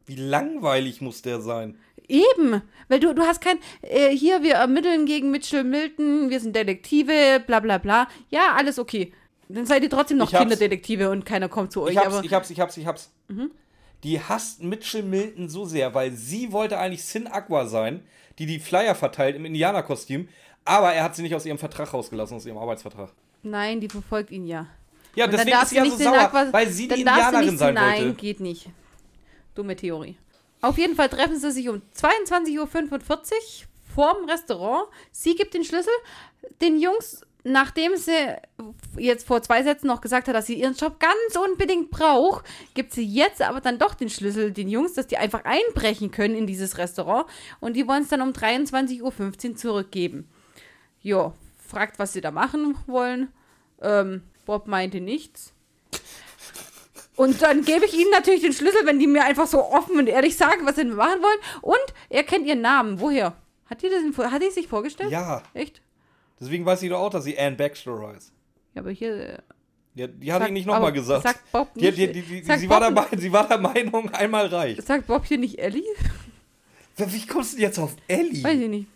Wie langweilig muss der sein? Eben, weil du, du hast kein, äh, hier, wir ermitteln gegen Mitchell Milton, wir sind Detektive, bla bla bla. Ja, alles okay. Dann seid ihr trotzdem noch. Kinderdetektive und keiner kommt zu euch. Ich hab's, aber Mhm. ich hab's, ich hab's, ich hab's. Die hasst Mitchell Milton so sehr, weil sie wollte eigentlich Sin Aqua sein, die die Flyer verteilt im Indianerkostüm, aber er hat sie nicht aus ihrem Vertrag rausgelassen, aus ihrem Arbeitsvertrag. nein, die verfolgt ihn ja. Ja, Und deswegen ist sie ja so sauer, Aqua- weil sie die Indianerin nicht- sein Nein, wollte. geht nicht. Dumme Theorie. Auf jeden Fall treffen sie sich um 22.45 Uhr vorm Restaurant. Sie gibt den Schlüssel den Jungs, nachdem sie jetzt vor zwei Sätzen noch gesagt hat, dass sie ihren Job ganz unbedingt braucht, gibt sie jetzt aber dann doch den Schlüssel den Jungs, dass die einfach einbrechen können in dieses Restaurant und die wollen es dann um 23.15 Uhr zurückgeben. Jo, fragt, was sie da machen wollen. Ähm, Bob meinte nichts. Und dann gebe ich ihnen natürlich den Schlüssel, wenn die mir einfach so offen und ehrlich sagen, was sie machen wollen. Und er kennt ihren Namen. Woher? Hat die, das, in- hat die sich vorgestellt? Ja, Echt? deswegen weiß sie doch auch, dass sie Anne Baxter heißt. Ja, aber hier. äh, Die, die hat sagt- ihn nicht nochmal gesagt. Sagt Bob nicht. die, die, die, sie, war Bob, dabei, sie war der Meinung, einmal reicht. Sagt Bob hier nicht Ellie? Wie kommst du denn jetzt auf Ellie? Weiß ich nicht.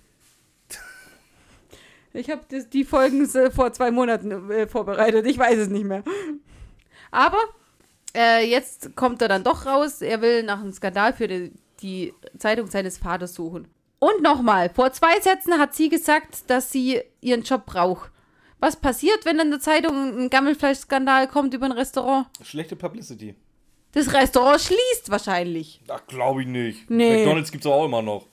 Ich habe die Folgen äh, vor zwei Monaten äh, vorbereitet. Ich weiß es nicht mehr. Aber äh, jetzt kommt er dann doch raus. Er will nach einem Skandal für die, die Zeitung seines Vaters suchen. Und nochmal, vor zwei Sätzen hat sie gesagt, dass sie ihren Job braucht. Was passiert, wenn in der Zeitung ein Gammelfleischskandal kommt über ein Restaurant? Schlechte Publicity. Das Restaurant schließt wahrscheinlich. Ach, glaube ich nicht. Nee. McDonalds gibt's auch immer noch.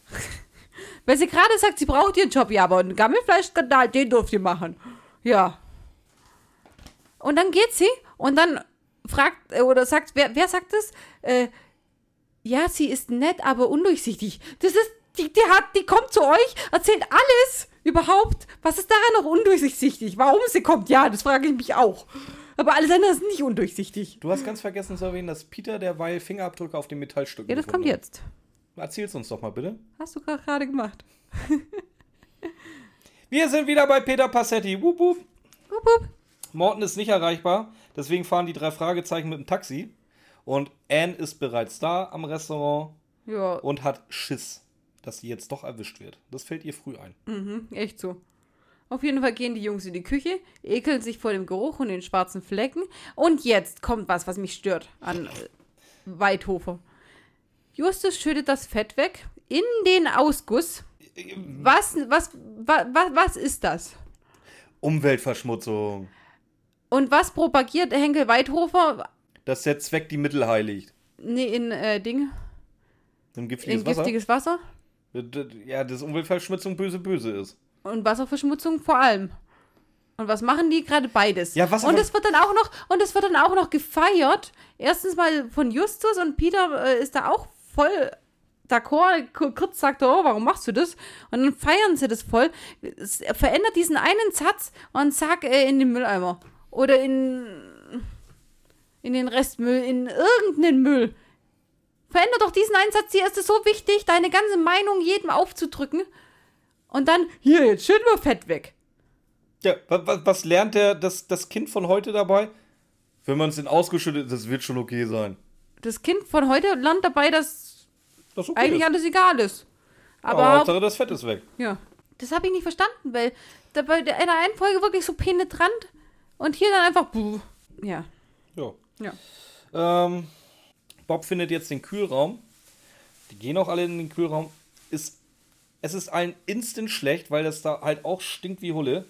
Weil sie gerade sagt, sie braucht ihren Job. Ja, aber einen Gammelfleischskandal, den dürft ihr machen. Ja. Und dann geht sie und dann fragt, äh, oder sagt, wer, wer sagt das? Äh, ja, sie ist nett, aber undurchsichtig. Das ist, die, die hat, die kommt zu euch, erzählt alles überhaupt. Was ist daran noch undurchsichtig? Warum sie kommt? Ja, das frage ich mich auch. Aber alles andere ist nicht undurchsichtig. Du hast ganz vergessen zu erwähnen, dass Peter derweil Fingerabdrücke auf den Metallstücken Ja, das kommt hat. jetzt. Erzähl's uns doch mal bitte. Hast du gerade gemacht. Wir sind wieder bei Peter Passetti. Wup, wup. Wupp, wupp. Morten ist nicht erreichbar, deswegen fahren die drei Fragezeichen mit dem Taxi. Und Anne ist bereits da am Restaurant Ja, und hat Schiss, dass sie jetzt doch erwischt wird. Das fällt ihr früh ein. Mhm, echt so. Auf jeden Fall gehen die Jungs in die Küche, ekeln sich vor dem Geruch und den schwarzen Flecken. Und jetzt kommt was, was mich stört an äh, Weidhofer. Justus schüttet das Fett weg in den Ausguss. Was, was, wa, wa, was ist das? Umweltverschmutzung. Und was propagiert Henkel Weidhofer? Dass der Zweck die Mittel heiligt. Nee, in äh, Ding, Im giftiges in Wasser. giftiges Wasser Ja, dass Umweltverschmutzung böse böse ist. und Wasserverschmutzung vor allem. Und was machen die gerade beides? Ja, was und es wird dann auch noch und es wird dann auch noch gefeiert. Erstens mal von Justus und Peter äh, ist da auch voll d'accord. Ku- Kurz sagt er, oh, warum machst du das? Und dann feiern sie das voll. Es verändert diesen einen Satz und zack äh, in den Mülleimer oder in in den Restmüll, in irgendeinen Müll. Veränder doch diesen einen Satz. Hier ist es so wichtig, deine ganze Meinung jedem aufzudrücken. Und dann, hier, jetzt schön mal Fett weg. Ja, was, was lernt der, das, das Kind von heute dabei? Wenn man es in ausgeschüttet, das wird schon okay sein. Das Kind von heute lernt dabei, dass Das okay eigentlich ist. alles egal ist. Aber Aber, Hauptsache das Fett ist weg. ja, das habe ich nicht verstanden, weil da bei der in der einen Folge wirklich so penetrant und hier dann einfach, buh. ja, Ja. ja. Ähm, Bob findet jetzt den Kühlraum. Die gehen auch alle in den Kühlraum. Ist, es ist allen instant schlecht, weil das da halt auch stinkt wie Hulle.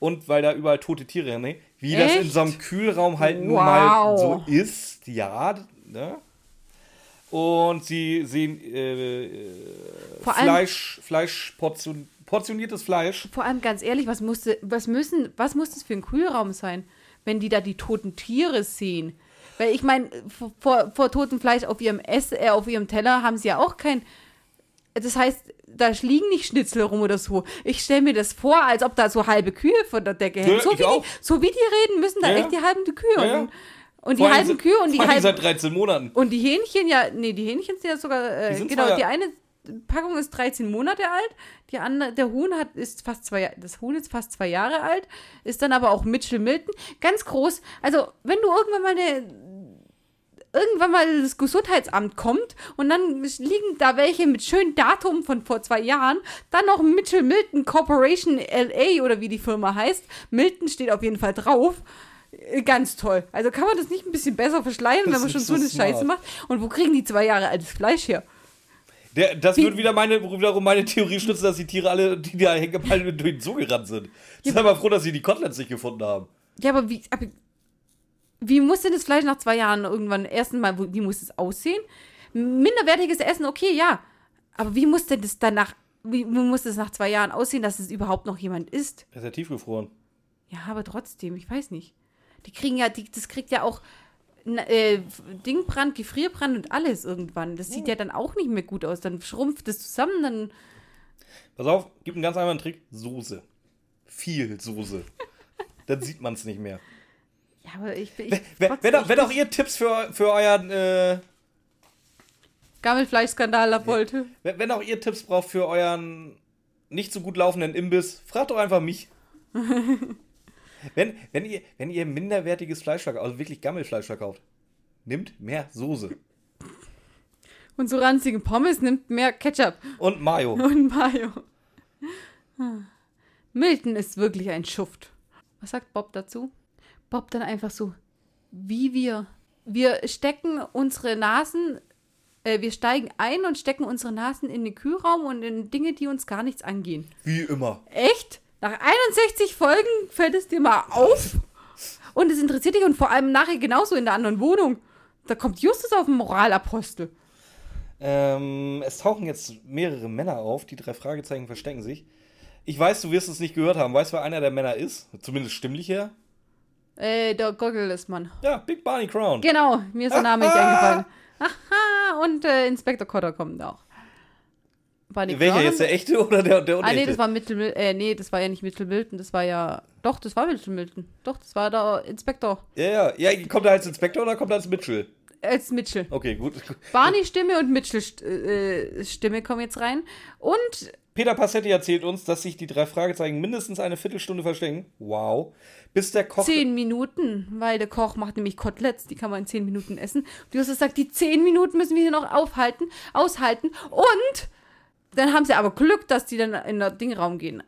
Und weil da überall tote Tiere rennen. Wie das in Echt? so einem Kühlraum halt nun mal Wow. so ist. Ja, ne? Und sie sehen äh, äh, Fleisch, Fleisch, portion, portioniertes Fleisch. Vor allem ganz ehrlich, was musste, was müssen, was muss das für ein Kühlraum sein, wenn die da die toten Tiere sehen? Weil ich meine, vor, vor, totem Fleisch auf ihrem Ess, äh, auf ihrem Teller haben sie ja auch kein. Das heißt, da liegen nicht Schnitzel rum oder so. Ich stelle mir das vor, als ob da so halbe Kühe von der Decke hängen. Ja, so, wie die, so wie die reden, müssen da Ja, echt die halben Kühe. Ja. Und, Und die halben Kühe und die halben. seit 13 Monaten. Und die Hähnchen, ja, nee, die Hähnchen sind ja sogar, äh, genau, die eine Packung ist 13 Monate alt, die andere, der Huhn hat, ist fast zwei, das Huhn ist fast zwei Jahre alt, ist dann aber auch Mitchell Milton, ganz groß. Also, wenn du irgendwann mal eine, irgendwann mal das Gesundheitsamt kommt und dann liegen da welche mit schönen Datum von vor zwei Jahren, dann noch Mitchell Milton Corporation LA oder wie die Firma heißt. Milton steht auf jeden Fall drauf. Äh, Ganz toll. Also kann man das nicht ein bisschen besser verschleiern, Das wenn man schon so eine. Scheiße macht? Und wo kriegen die zwei Jahre altes Fleisch her? Der, das Wie- würde wieder meine, wiederum meine Theorie stützen, dass die Tiere alle, die da hängen durch den Zoo gerannt sind. Ich bin aber froh, dass sie die Koteletts nicht gefunden haben. Ja, aber wie, aber wie muss denn das Fleisch nach zwei Jahren irgendwann, erstens mal, wie muss es aussehen? Minderwertiges Essen, okay, ja. Aber wie muss denn das danach, wie, muss das nach zwei Jahren aussehen, dass es überhaupt noch jemand isst? Er ist ja tiefgefroren. Ja, aber trotzdem, ich weiß nicht. Die kriegen ja, die, das kriegt ja auch äh, Dingbrand, Gefrierbrand und alles irgendwann. Das sieht ja dann auch nicht mehr gut aus. Dann schrumpft es zusammen, dann. Pass auf, gibt einen ganz einfachen Trick. Soße. Viel Soße. Dann sieht man es nicht mehr. Ja, aber ich bin. Wenn, wenn, wenn, auch- ihr Tipps für, für euren, äh, Gammelfleischskandal wollte. wenn, wenn auch ihr Tipps braucht für euren nicht so gut laufenden Imbiss, fragt doch einfach mich. wenn, wenn, ihr, wenn ihr minderwertiges Fleisch verkauft, also wirklich Gammelfleisch verkauft, nimmt mehr Soße. Und so ranzige Pommes nimmt mehr Ketchup. Und Mayo. Und Mayo. Hm. Milton ist wirklich ein Schuft. Was sagt Bob dazu? Bob dann einfach so, wie wir. Wir stecken unsere Nasen, äh, wir steigen ein und stecken unsere Nasen in den Kühlraum und in Dinge, die uns gar nichts angehen. Wie immer. Echt? Nach 61 Folgen fällt es dir mal auf? Und es interessiert dich und vor allem nachher genauso in der anderen Wohnung. Da kommt Justus auf den Moralapostel. Ähm, es tauchen jetzt mehrere Männer auf. Die drei Fragezeichen verstecken sich. Ich weiß, du wirst es nicht gehört haben. Weißt du, wer einer der Männer ist? Zumindest stimmlich her. Äh, der Gogglesmann. Ja, Big Barney Crown. Genau, mir ist der Name nicht eingefallen. Aha, und äh, Inspektor Cotter kommt auch. Barney Welcher Brown- jetzt, der echte oder der, der Ah, nee, das war Mil- äh, nee, das war ja nicht Mitchell Milton, das war ja, doch, das war Mitchell Milton. Doch, das war der Inspektor, ja, ja, ja. Kommt er als Inspektor oder kommt er als Mitchell? als Mitchell. Okay, gut. Barney Stimme und Mitchell äh, Stimme kommen jetzt rein. Und Peter Passetti erzählt uns, dass sich die drei Fragezeichen mindestens eine Viertelstunde verstecken. Wow. Bis der Koch. zehn Minuten, weil der Koch macht nämlich Koteletts, die kann man in zehn Minuten essen. Und Justus sagt, die zehn Minuten müssen wir hier noch aufhalten, aushalten. Und dann haben sie aber Glück, dass die dann in den Dingraum gehen.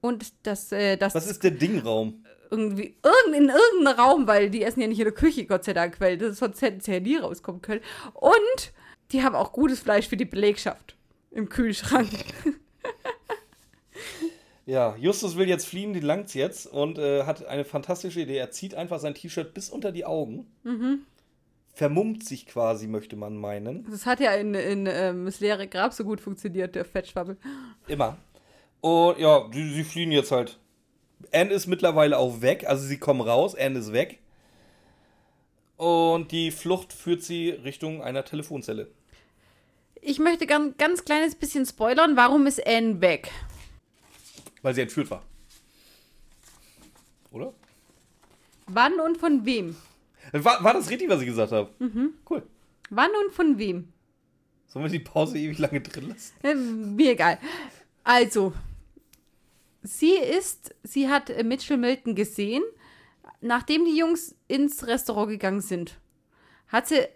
Und dass, äh, dass Was ist der Dingraum? irgendwie irgend, in irgendeinem Raum, weil die essen ja nicht in der Küche, Gott sei Dank, weil das sonst hätten sie ja nie rauskommen können. Und die haben auch gutes Fleisch für die Belegschaft im Kühlschrank. Ja, Justus will jetzt fliehen, die langt's jetzt und äh, hat eine fantastische Idee. Er zieht einfach sein T-Shirt bis unter die Augen. Mhm. Vermummt sich quasi, möchte man meinen. Das hat ja in, in ähm, das leere Grab so gut funktioniert, der Fettschwabbel. Immer. Und ja, sie, sie fliehen jetzt halt. Anne ist mittlerweile auch weg, also sie kommen raus, Anne ist weg. Und die Flucht führt sie Richtung einer Telefonzelle. Ich möchte ganz, ganz kleines bisschen spoilern. Warum ist Anne weg? Weil sie entführt war. Oder? Wann und von wem? War, war das richtig, was ich gesagt habe? Mhm. Cool. Wann und von wem? Sollen wir die Pause ewig lange drin lassen? Äh, Mir egal. Also, sie ist, sie hat äh, Mitchell Milton gesehen, nachdem die Jungs ins Restaurant gegangen sind. Hat sie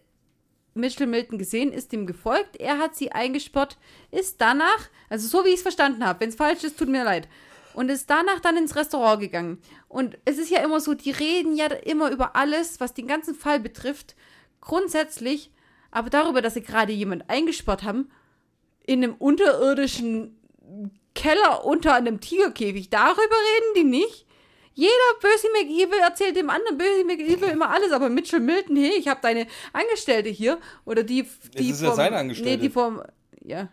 Mitchell Milton gesehen, ist ihm gefolgt, er hat sie eingesperrt, ist danach, also so wie ich es verstanden habe, wenn es falsch ist, tut mir leid, und ist danach dann ins Restaurant gegangen. Und es ist ja immer so, die reden ja immer über alles, was den ganzen Fall betrifft, grundsätzlich, aber darüber, dass sie gerade jemand eingesperrt haben, in einem unterirdischen Keller unter einem Tigerkäfig. Darüber reden die nicht. Jeder Böse McEvil erzählt dem anderen Böse McEvil immer alles, aber Mitchell Milton, hey, ich habe deine Angestellte hier oder die, die ist ja seine Angestellte. Nee, die vom ja,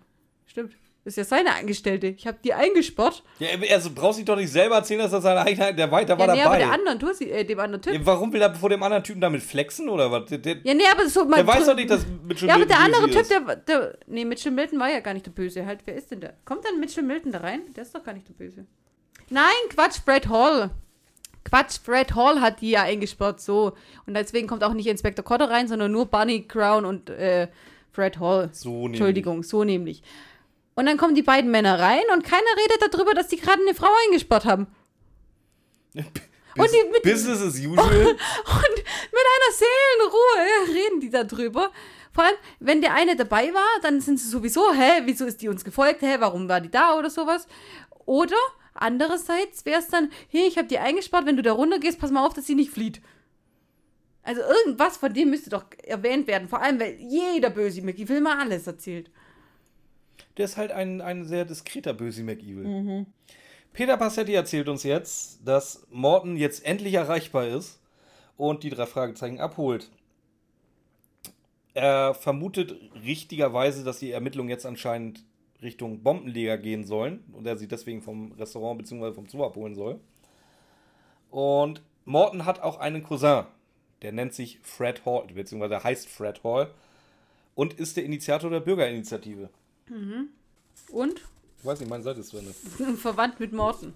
stimmt. Ist ja seine Angestellte. Ich habe die eingesperrt. Ja, also brauchst du doch nicht selber erzählen, dass das seine eigene, der weiter war ja, nee, aber dabei. der anderen, sie, äh, dem anderen Typ. Ja, warum will er vor dem anderen Typen damit flexen oder was? Der, der, Ja, nee, aber so der weiß doch nicht, dass Mitchell Ja, aber Milton der andere Typ, der, der. Nee, Mitchell Milton war ja gar nicht der Böse. Halt, wer ist denn der? Kommt dann Mitchell Milton da rein? Der ist doch gar nicht der Böse. Nein, Quatsch, Brad Hall. Quatsch, Fred Hall hat die ja eingesperrt, so. Und deswegen kommt auch nicht Inspektor Cotter rein, sondern nur Barney Crown und äh, Fred Hall. So nämlich. Entschuldigung, so nämlich. Und dann kommen die beiden Männer rein und keiner redet darüber, dass die gerade eine Frau eingesperrt haben. Bis, die mit- Business as usual. Und mit einer Seelenruhe reden die darüber. Vor allem, wenn der eine dabei war, dann sind sie sowieso, hä, wieso ist die uns gefolgt, hä, warum war die da oder sowas. Oder andererseits wäre es dann, hey, ich habe die eingespart, wenn du da runtergehst, pass mal auf, dass sie nicht flieht. Also irgendwas von dem müsste doch erwähnt werden. Vor allem, weil jeder Böse McEvil mal alles erzählt. Der ist halt ein, ein sehr diskreter Böse McEvil. Mhm. Peter Passetti erzählt uns jetzt, dass Morton jetzt endlich erreichbar ist und die drei Fragezeichen abholt. Er vermutet richtigerweise, dass die Ermittlungen jetzt anscheinend Richtung Bombenleger gehen sollen und er sie deswegen vom Restaurant bzw. vom Zoo abholen soll. Und Morton hat auch einen Cousin, der nennt sich Fred Hall, beziehungsweise heißt Fred Hall und ist der Initiator der Bürgerinitiative. Und Ich weiß nicht, meine Seite ist drin. verwandt mit Morten.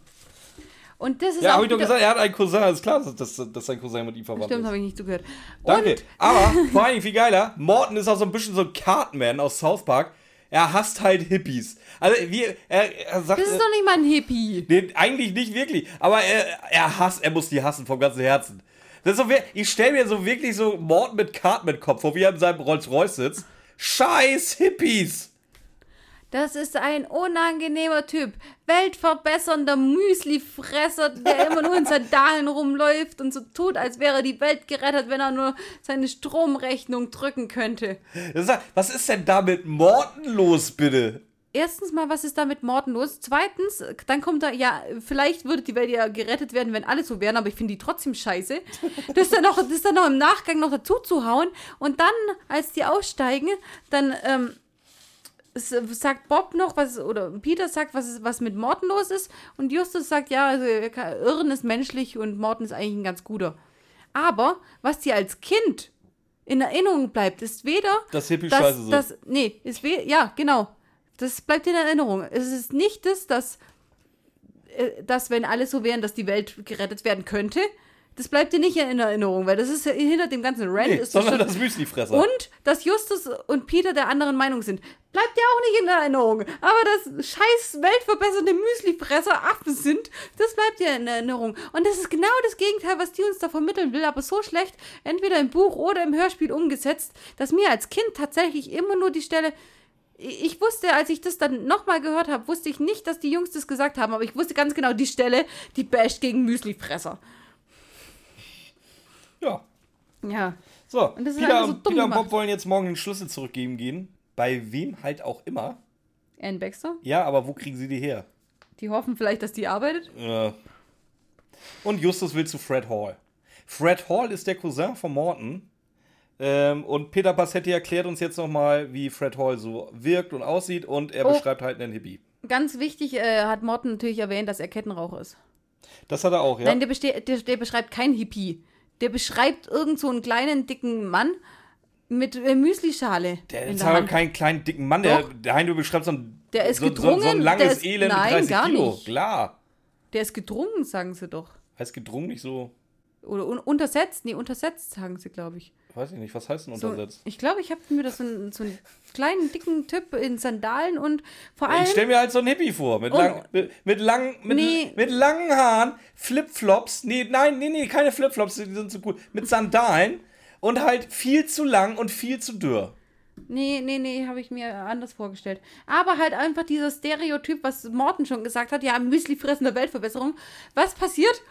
Und das ist Ja, habe ich doch gesagt, er hat einen Cousin. Ist klar, dass, dass, sein Cousin mit ihm verwandt Stimmt, ist. habe ich nicht zugehört. Danke. Und Aber vor allem viel geiler, Morton ist auch so ein bisschen so ein Cartman aus South Park. Er hasst halt Hippies. Also, wie, er, er sagt. das ist doch nicht mal ein Hippie. Nee, eigentlich nicht wirklich. Aber er, er hasst, er muss die hassen vom ganzen Herzen. Das ist so, ich stelle mir so wirklich so Morton mit Cartman-Kopf vor, wie er in seinem Rolls-Royce sitzt. Scheiß Hippies! Das ist ein unangenehmer Typ. Weltverbessernder Müslifresser, der immer nur in Sandalen rumläuft und so tut, als wäre die Welt gerettet, wenn er nur seine Stromrechnung drücken könnte. Was ist denn da mit Morton los, bitte? Erstens mal, was ist da mit Morten los? Zweitens, dann kommt da, ja, vielleicht würde die Welt ja gerettet werden, wenn alle so wären, aber ich finde die trotzdem scheiße. Das dann, noch, das dann noch im Nachgang noch dazu zu hauen und dann, als die aussteigen, dann ähm, s- sagt Bob noch, was, oder Peter sagt, was, ist, was mit Morten los ist und Justus sagt, ja, also, Irren ist menschlich und Morten ist eigentlich ein ganz guter. Aber, was dir als Kind in Erinnerung bleibt, ist weder Dass Hippies das, scheiße das, nee, ist we ja, genau. Das bleibt in Erinnerung. Es ist nicht das, dass, äh, dass, wenn alle so wären, dass die Welt gerettet werden könnte. Das bleibt dir nicht in Erinnerung, weil das ist ja hinter dem ganzen Rant. Nee, ist das sondern schon, das Müslifresser. und dass Justus und Peter der anderen Meinung sind. Bleibt dir auch nicht in Erinnerung. Aber dass scheiß weltverbessernde Müslifresser Affen sind, das bleibt dir in Erinnerung. Und das ist genau das Gegenteil, was die uns da vermitteln will, aber so schlecht, entweder im Buch oder im Hörspiel umgesetzt, dass mir als Kind tatsächlich immer nur die Stelle. Ich wusste, als ich das dann nochmal gehört habe, wusste ich nicht, dass die Jungs das gesagt haben, aber ich wusste ganz genau die Stelle, die basht gegen Müslifresser. Ja. Ja. So, Und das ist Peter, so dumm Peter und Bob wollen jetzt morgen den Schlüssel zurückgeben gehen. Bei wem halt auch immer. Ann Baxter, Ja, aber wo kriegen sie die her? die hoffen vielleicht, dass die arbeitet. Äh. Und Justus will zu Fred Hall. Fred Hall ist der Cousin von Morton. Ähm, und Peter Bassetti erklärt uns jetzt nochmal, wie Fred Hall so wirkt und aussieht. Und er Oh. beschreibt halt einen Hippie. Ganz wichtig äh, hat Morten natürlich erwähnt, dass er Kettenraucher ist. Das hat er auch, ja. Nein, der, der, der beschreibt kein Hippie. Der beschreibt irgend so einen kleinen, dicken Mann mit äh, Müslischale Der ist aber kein kleinen, dicken Mann. Der, Doch. der Heino beschreibt so ein, Der ist so, so, so gedrungen, ein langes ist- Elend nein, mit 30 gar Kilo. nicht. Klar. Der ist gedrungen, sagen sie doch. Heißt gedrungen nicht so, Oder un untersetzt. Nee, untersetzt, sagen sie, glaube ich. Weiß ich nicht, was heißt denn So, untersetzt? ich glaube, ich habe mir das so, einen- so einen kleinen, dicken Typ in Sandalen und vor allem. Ich stelle mir halt so einen Hippie vor, mit, lang, mit, mit, lang, mit, Nee. mit langen Haaren, Flipflops, nee, nein, nee, nee, keine Flipflops, die sind so gut, mit Sandalen und halt viel zu lang und viel zu dürr. Nee, nee, nee, habe ich mir anders vorgestellt. Aber halt einfach dieser Stereotyp, was Morten schon gesagt hat, ja, Müsli fressende Weltverbesserung. Was passiert?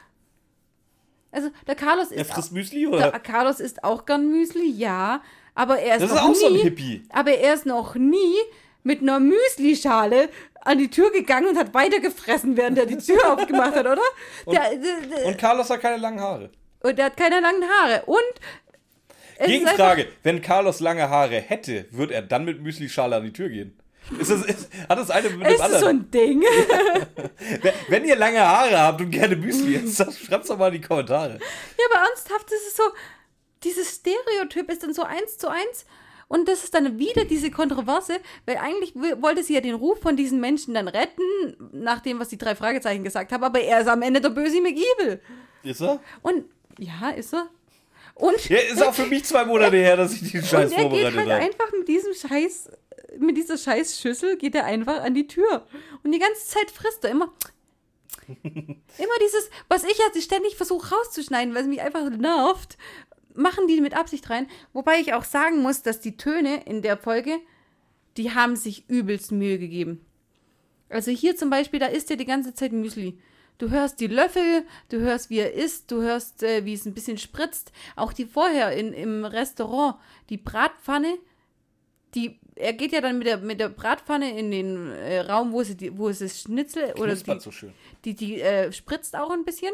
Also, der Carlos Er ist. frisst auch, Müsli, der oder? Carlos isst auch gern Müsli, ja. Aber er ist Das ist noch auch nie, so ein Hippie. Aber er ist noch nie mit einer Müslischale an die Tür gegangen und hat weitergefressen, während er die Tür aufgemacht hat, oder? der, der, der, Und Carlos hat keine langen Haare. und der hat keine langen Haare. Und. Gegenfrage, wenn Carlos lange Haare hätte, würde er dann mit Müslischale an die Tür gehen? Ist das, ist, hat das eine mit dem Ist das so anderen? ein Ding? Wenn- Wenn ihr lange Haare habt und gerne Müsli isst, dann schreibt's doch mal in die Kommentare. Ja, aber ernsthaft, das ist so, dieses Stereotyp ist dann so eins zu eins. Und das ist dann wieder diese Kontroverse, weil eigentlich wollte sie ja den Ruf von diesen Menschen dann retten, nach dem, was die drei Fragezeichen gesagt haben, aber er ist am Ende der böse McEvil. Ist er? Und ja, ist er. Und Ja, ist auch für mich zwei Monate her, dass ich diesen Scheiß und er geht vorbereitet halt habe. einfach mit diesem Scheiß, mit dieser Scheißschüssel geht er einfach an die Tür. Und die ganze Zeit frisst er immer. immer dieses, was ich jetzt ständig versuche rauszuschneiden, weil es mich einfach nervt, machen die mit Absicht rein. Wobei ich auch sagen muss, dass die Töne in der Folge, die haben sich übelst Mühe gegeben. Also hier zum Beispiel, da isst er die ganze Zeit Müsli. Du hörst die Löffel, du hörst, wie er isst, du hörst, äh, wie es ein bisschen spritzt. Auch die vorher in, im Restaurant, die Bratpfanne, die, er geht ja dann mit der, mit der Bratpfanne in den äh, Raum, wo, sie die, wo es das Schnitzel oder die, so schön. die, die äh, spritzt auch ein bisschen.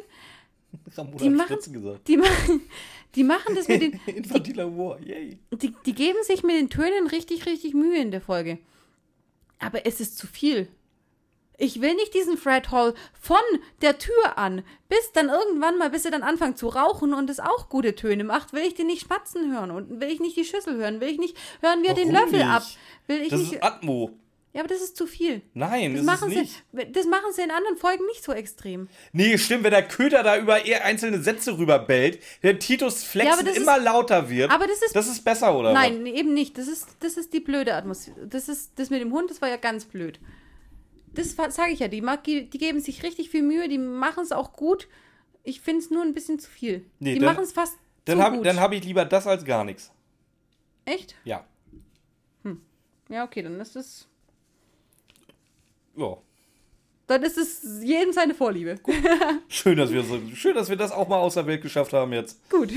Die machen-. Die, machen- die machen das mit den, Infantiler Humor, yay. die, die geben sich mit den Tönen richtig, richtig Mühe in der Folge. Aber es ist zu viel. Ich will nicht diesen Fred Hall von der Tür an, bis dann irgendwann mal, bis er dann anfängt zu rauchen und es auch gute Töne macht, will ich den nicht spatzen hören und will ich nicht die Schüssel hören, will ich nicht hören, wie er den Löffel nicht? ab, will ich Das nicht. ist Atmo. Ja, aber das ist zu viel. Nein, Das das, machen, ist nicht. sie, das machen sie in anderen Folgen nicht so extrem. Nee, stimmt, wenn der Köter da über eher einzelne Sätze rüberbellt, der Titus Flexen Ja, immer lauter wird. aber das ist- Das ist besser, oder? Nein, nee, eben nicht. Das ist, das ist die blöde Atmosphäre. Das ist das mit dem Hund, das war ja ganz blöd. Das sage ich ja, die, mag, die geben sich richtig viel Mühe, die machen es auch gut. Ich finde es nur ein bisschen zu viel. Nee, die dann- machen es fast Dann zu habe gut. hab ich lieber das als gar nichts. Echt? Ja. Ja, okay, dann ist es. Ja. Dann ist es jedem seine Vorliebe. Schön, dass wir so, schön, dass wir das auch mal aus der Welt geschafft haben jetzt. Gut.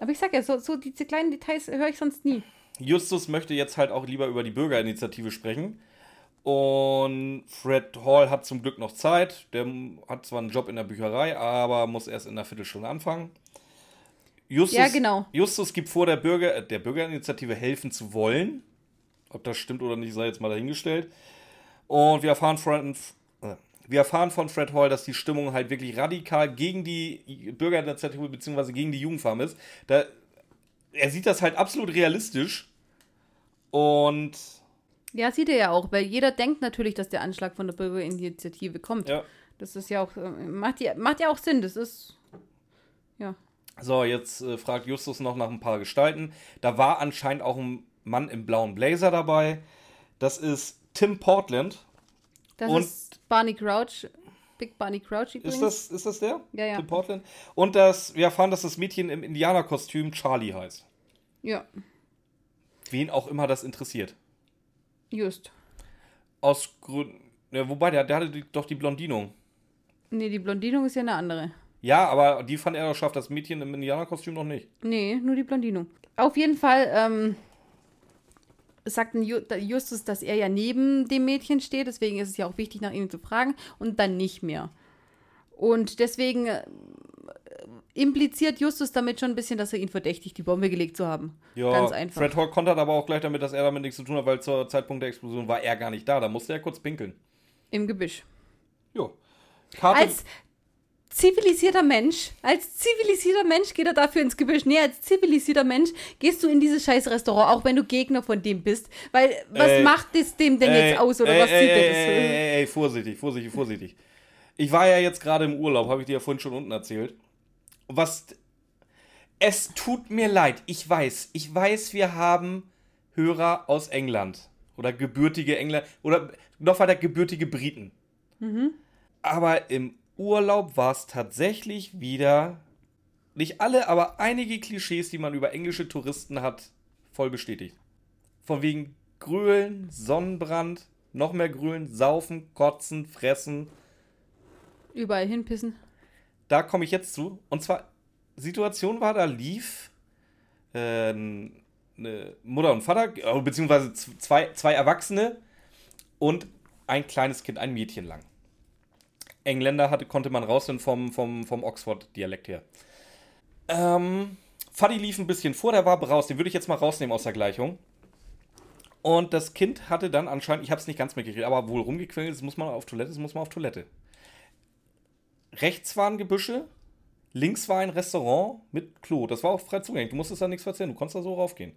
Aber ich sag ja, so, so diese kleinen Details höre ich sonst nie. Justus möchte jetzt halt auch lieber über die Bürgerinitiative sprechen. Und Fred Hall hat zum Glück noch Zeit. Der hat zwar einen Job in der Bücherei, aber muss erst in einer Viertelstunde anfangen. Justus, Ja, genau. Justus gibt vor, der, Bürger, äh, der Bürgerinitiative helfen zu wollen. Ob das stimmt oder nicht, sei jetzt mal dahingestellt. Und wir erfahren von, äh, wir erfahren von Fred Hall, dass die Stimmung halt wirklich radikal gegen die Bürgerinitiative bzw. gegen die Jugendfarm ist. Da, er sieht das halt absolut realistisch. Und Ja, sieht er ja auch, weil jeder denkt natürlich, dass der Anschlag von der Bürgerinitiative kommt. ja. Das ist ja auch, äh, macht ja, macht ja auch Sinn. Das ist, ja. So, jetzt äh, fragt Justus noch nach ein paar Gestalten. Da war anscheinend auch ein Mann im blauen Blazer dabei. Das ist Tim Portland. Das Und- ist Barney Crouch, Big Barney Crouch übrigens. Ist das, ist das der? Ja, ja. Tim Portland. Und das, wir erfahren, dass das Mädchen im Indianerkostüm Charlie heißt. Ja, Wen auch immer das interessiert. Just. Aus Gründen. Ja, wobei, der, der hatte die, doch die Blondinung. Nee, die Blondinung ist ja eine andere. Ja, aber die fand er doch schafft, das Mädchen im Indianerkostüm noch nicht. Nee, nur die Blondinung. Auf jeden Fall ähm, sagt Justus, dass er ja neben dem Mädchen steht, deswegen ist es ja auch wichtig, nach ihm zu fragen, und dann nicht mehr. Und deswegen impliziert Justus damit schon ein bisschen, dass er ihn verdächtigt, die Bombe gelegt zu haben. Ja, Ganz einfach. Fred Hall kontert aber auch gleich damit, dass er damit nichts zu tun hat, weil zur Zeitpunkt der Explosion war er gar nicht da. Da musste er kurz pinkeln. Im Gebüsch. Jo. Karte, Als zivilisierter Mensch, als zivilisierter Mensch geht er dafür ins Gebüsch. Nee, als zivilisierter Mensch gehst du in dieses scheiß Restaurant, auch wenn du Gegner von dem bist. Weil, was Ey, macht es dem denn jetzt aus oder ey, was sieht er das? Ey, ey, ey, vorsichtig, vorsichtig, vorsichtig. Ich war ja jetzt gerade im Urlaub, habe ich dir ja vorhin schon unten erzählt. Was. Es tut mir leid, ich weiß. Ich weiß, wir haben Hörer aus England. Oder gebürtige Engländer. Oder noch weiter gebürtige Briten. Aber im Urlaub war es tatsächlich wieder. Nicht alle, aber einige Klischees, die man über englische Touristen hat, voll bestätigt. Von wegen Grölen, Sonnenbrand, noch mehr Grölen, Saufen, Kotzen, Fressen. Überall hinpissen. Da komme ich jetzt zu. Und zwar, Situation war, da lief äh, eine Mutter und Vater, äh, beziehungsweise zwei, zwei Erwachsene und ein kleines Kind, ein Mädchen lang. Engländer hatte, konnte man rausfinden vom, vom, vom Oxford-Dialekt her. Ähm, Fadi lief ein bisschen vor, der war raus. Den würde ich jetzt mal rausnehmen aus der Gleichung. Und das Kind hatte dann anscheinend, ich habe es nicht ganz mitgekriegt, aber wohl rumgequengelt, es muss man auf Toilette, es muss man auf Toilette. Rechts waren Gebüsche, links war ein Restaurant mit Klo. Das war auch frei zugänglich. Du musstest da nichts erzählen, du konntest da so raufgehen.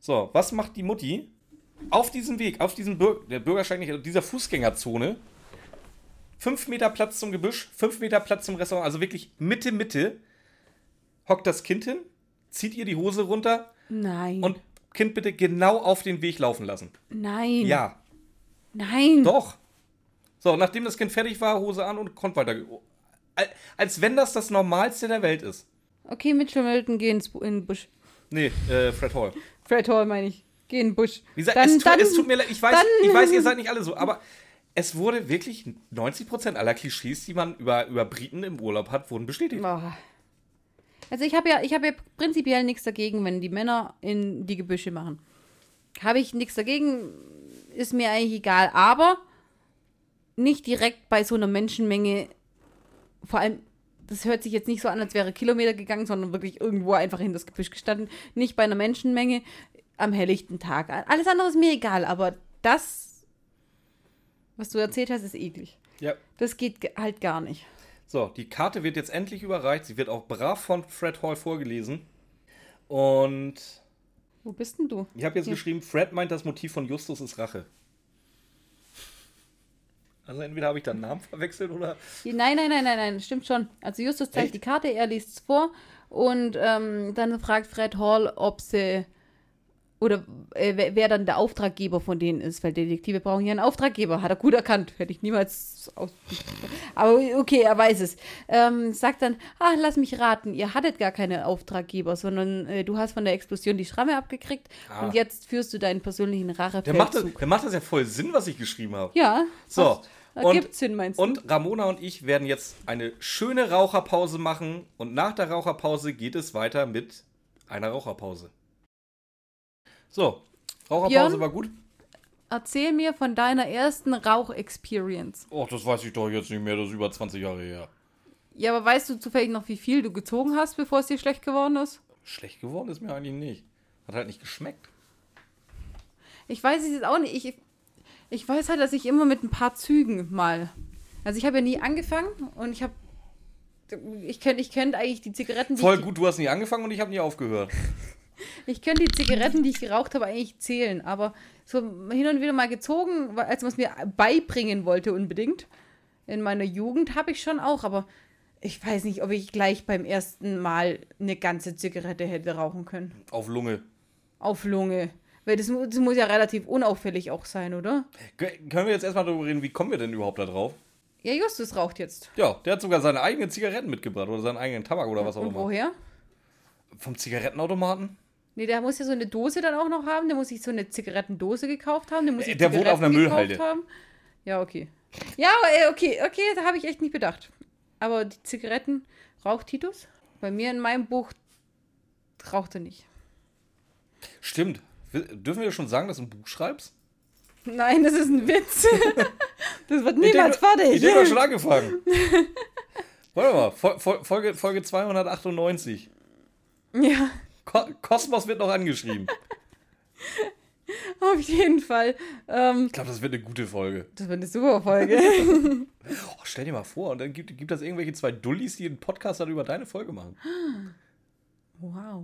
So, was macht die Mutti? Auf diesem Weg, auf diesem Bür der Bürgersteig nicht, dieser Fußgängerzone, Fünf Meter Platz zum Gebüsch, fünf Meter Platz zum Restaurant, also wirklich Mitte, Mitte. Hockt das Kind hin, zieht ihr die Hose runter Nein. und Kind bitte genau auf den Weg laufen lassen. Nein. Ja, Nein. doch. So, nachdem das Kind fertig war, Hose an und konnte weiter. Al- Als wenn das das Normalste der Welt ist. Okay, Mitchell Milton, geh ins in den Busch. Nee, äh, Fred Hall. Fred Hall meine ich. Geh in den Busch. Wie gesagt, Dann- es, tu, dann- es tut mir leid, ich weiß, dann- ich weiß, ihr seid nicht alle so, aber es wurde wirklich 90% aller Klischees, die man über, über Briten im Urlaub hat, wurden bestätigt. Boah. Also ich habe ja, ich habe ja prinzipiell nichts dagegen, wenn die Männer in die Gebüsche machen. Habe ich nichts dagegen, ist mir eigentlich egal. Aber nicht direkt bei so einer Menschenmenge. Vor allem, das hört sich jetzt nicht so an, als wäre Kilometer gegangen, sondern wirklich irgendwo einfach in das Gebüsch gestanden. Nicht bei einer Menschenmenge am helllichten Tag. Alles andere ist mir egal, aber das, was du erzählt hast, ist eklig. Ja. Das geht ge- halt gar nicht. So, die Karte wird jetzt endlich überreicht. Sie wird auch brav von Fred Hall vorgelesen. Und Wo bist denn du? ich habe jetzt Ja. geschrieben, Fred meint, das Motiv von Justus ist Rache. Also entweder habe ich da einen Namen verwechselt oder. Nein, nein, nein, nein, nein, stimmt schon. Also Justus zeigt Echt? die Karte, er liest es vor und ähm, dann fragt Fred Hall, ob sie oder äh, wer, dann der Auftraggeber von denen ist, weil Detektive brauchen ja einen Auftraggeber. Hat er gut erkannt. Hätte ich niemals aus. Aber okay, er weiß es. Ähm, sagt dann, ah, lass mich raten, ihr hattet gar keine Auftraggeber, sondern äh, du hast von der Explosion die Schramme abgekriegt Ah. und jetzt führst du deinen persönlichen Der macht, das, Rachefeldzug. der macht das ja voll Sinn, was ich geschrieben habe. Ja. So, Da und- gibt's Sinn, meinst du? Und Ramona und ich werden jetzt eine schöne Raucherpause machen. Und nach der Raucherpause geht es weiter mit einer Raucherpause. So, Raucherpause Björn? war gut. Erzähl mir von deiner ersten Rauch-Experience. Och, das weiß ich doch jetzt nicht mehr. Das ist über 20 Jahre her. Ja, aber weißt du zufällig noch, wie viel du gezogen hast, bevor es dir schlecht geworden ist? Schlecht geworden ist mir eigentlich nicht. Hat halt nicht geschmeckt. Ich weiß es jetzt auch nicht. Ich, ich weiß halt, dass ich immer mit ein paar Zügen mal. Also ich habe ja nie angefangen und ich habe. Ich könnte ich könnt eigentlich die Zigaretten, die Voll gut, du hast nie angefangen und ich habe nie aufgehört. ich könnte die Zigaretten, die ich geraucht habe, eigentlich zählen. Aber so hin und wieder mal gezogen, als man es mir beibringen wollte unbedingt. In meiner Jugend habe ich schon auch, aber ich weiß nicht, ob ich gleich beim ersten Mal eine ganze Zigarette hätte rauchen können. Auf Lunge. Auf Lunge. Weil das, das muss ja relativ unauffällig auch sein, oder? Können wir jetzt erstmal darüber reden, wie kommen wir denn überhaupt da drauf? Ja, Justus raucht jetzt. Ja, der hat sogar seine eigenen Zigaretten mitgebracht oder seinen eigenen Tabak oder was auch Und immer. woher? Vom Zigarettenautomaten? Nee, der muss ja so eine Dose dann auch noch haben. Der muss sich so eine Zigarettendose gekauft haben. Der muss Äh, sich der wohnt auf einer Müllhalde. Haben. Ja, okay. Ja, äh, okay, okay, da habe ich echt nicht bedacht. Aber die Zigaretten raucht Titus? Bei mir in meinem Buch raucht er nicht. Stimmt. Dürfen wir schon sagen, dass du ein Buch schreibst? Nein, das ist ein Witz. das wird niemals fertig. Ich habe schon angefangen. Warte mal, Fol Fol Folge, Folge 298. Ja, Ko Kosmos wird noch angeschrieben. auf jeden Fall. Ähm, Ich glaube, das wird eine gute Folge. das wird eine super Folge. Oh, stell dir mal vor, und dann gibt, gibt das irgendwelche zwei Dullis, die einen Podcast dann über deine Folge machen. wow.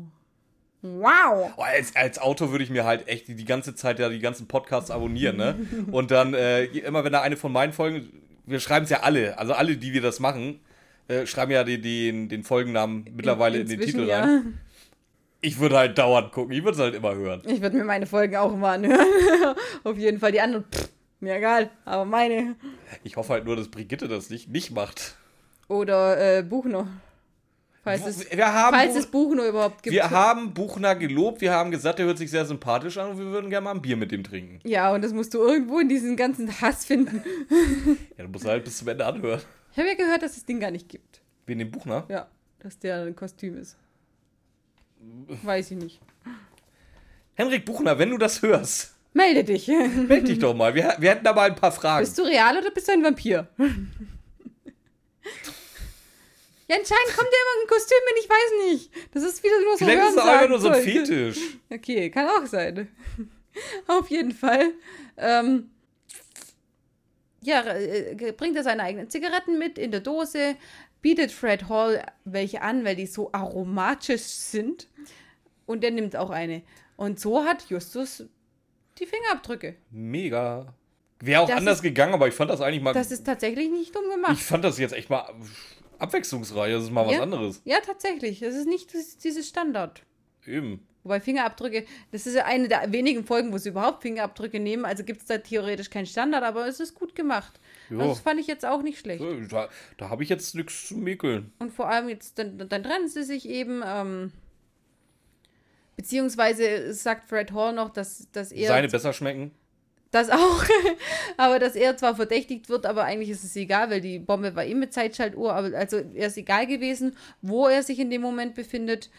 Wow. Oh, als, als Autor würde ich mir halt echt die, die ganze Zeit ja die ganzen Podcasts abonnieren, ne? Und dann äh, immer, wenn da eine von meinen Folgen, wir schreiben es ja alle, also alle, die wir das machen, äh, schreiben ja den, den, den Folgennamen mittlerweile in, den Inzwischen, Titel ja. rein. Ich würde halt dauernd gucken, ich würde es halt immer hören. Ich würde mir meine Folgen auch immer anhören. Auf jeden Fall. Die anderen, pff, mir egal. Aber meine. Ich hoffe halt nur, dass Brigitte das nicht, nicht macht. Oder äh, Buchner. Falls, es, wir haben, falls Buch- es Buchner überhaupt gibt. wir haben Buchner gelobt, wir haben gesagt, der hört sich sehr sympathisch an und wir würden gerne mal ein Bier mit dem trinken. ja, und das musst du irgendwo in diesem ganzen Hass finden. Ja, du musst halt bis zum Ende anhören. Ich habe ja gehört, dass es das Ding gar nicht gibt. Wen den Buchner? Ja, dass der ein Kostüm ist. Weiß ich nicht. Henrik Buchner, wenn du das hörst, Melde dich. meld dich doch mal. Wir, wir hätten da mal ein paar Fragen. Bist du real oder bist du ein Vampir? Ja, anscheinend kommt der immer ein Kostüm in, ich weiß nicht. Das ist wieder nur so Vielleicht ist es einfach nur so ein. Fetisch. Okay, kann auch sein. Auf jeden Fall. Ähm, ja, äh, bringt er seine eigenen Zigaretten mit in der Dose, bietet Fred Hall welche an, weil die so aromatisch sind. Und der nimmt auch eine. Und so hat Justus die Fingerabdrücke. Mega. Wäre auch Das anders ist- gegangen, aber ich fand das eigentlich mal. Das ist tatsächlich nicht dumm gemacht. ich fand das jetzt echt mal abwechslungsreich. Das ist mal was Ja. anderes. Ja, tatsächlich. Das ist nicht dieses, Standard. Eben. Wobei Fingerabdrücke, das ist ja eine der wenigen Folgen, wo sie überhaupt Fingerabdrücke nehmen. Also gibt es da theoretisch keinen Standard, aber es ist gut gemacht. Ja. Also das fand ich jetzt auch nicht schlecht. Da, da habe ich jetzt nichts zu mäkeln. Und vor allem jetzt, dann, dann trennen sie sich eben. Ähm, beziehungsweise sagt Fred Hall noch, dass, dass er. Seine besser schmecken. Das auch. aber dass er zwar verdächtigt wird, aber eigentlich ist es egal, weil die Bombe war ihm mit Zeitschaltuhr. Aber also er ist egal gewesen, wo er sich in dem Moment befindet,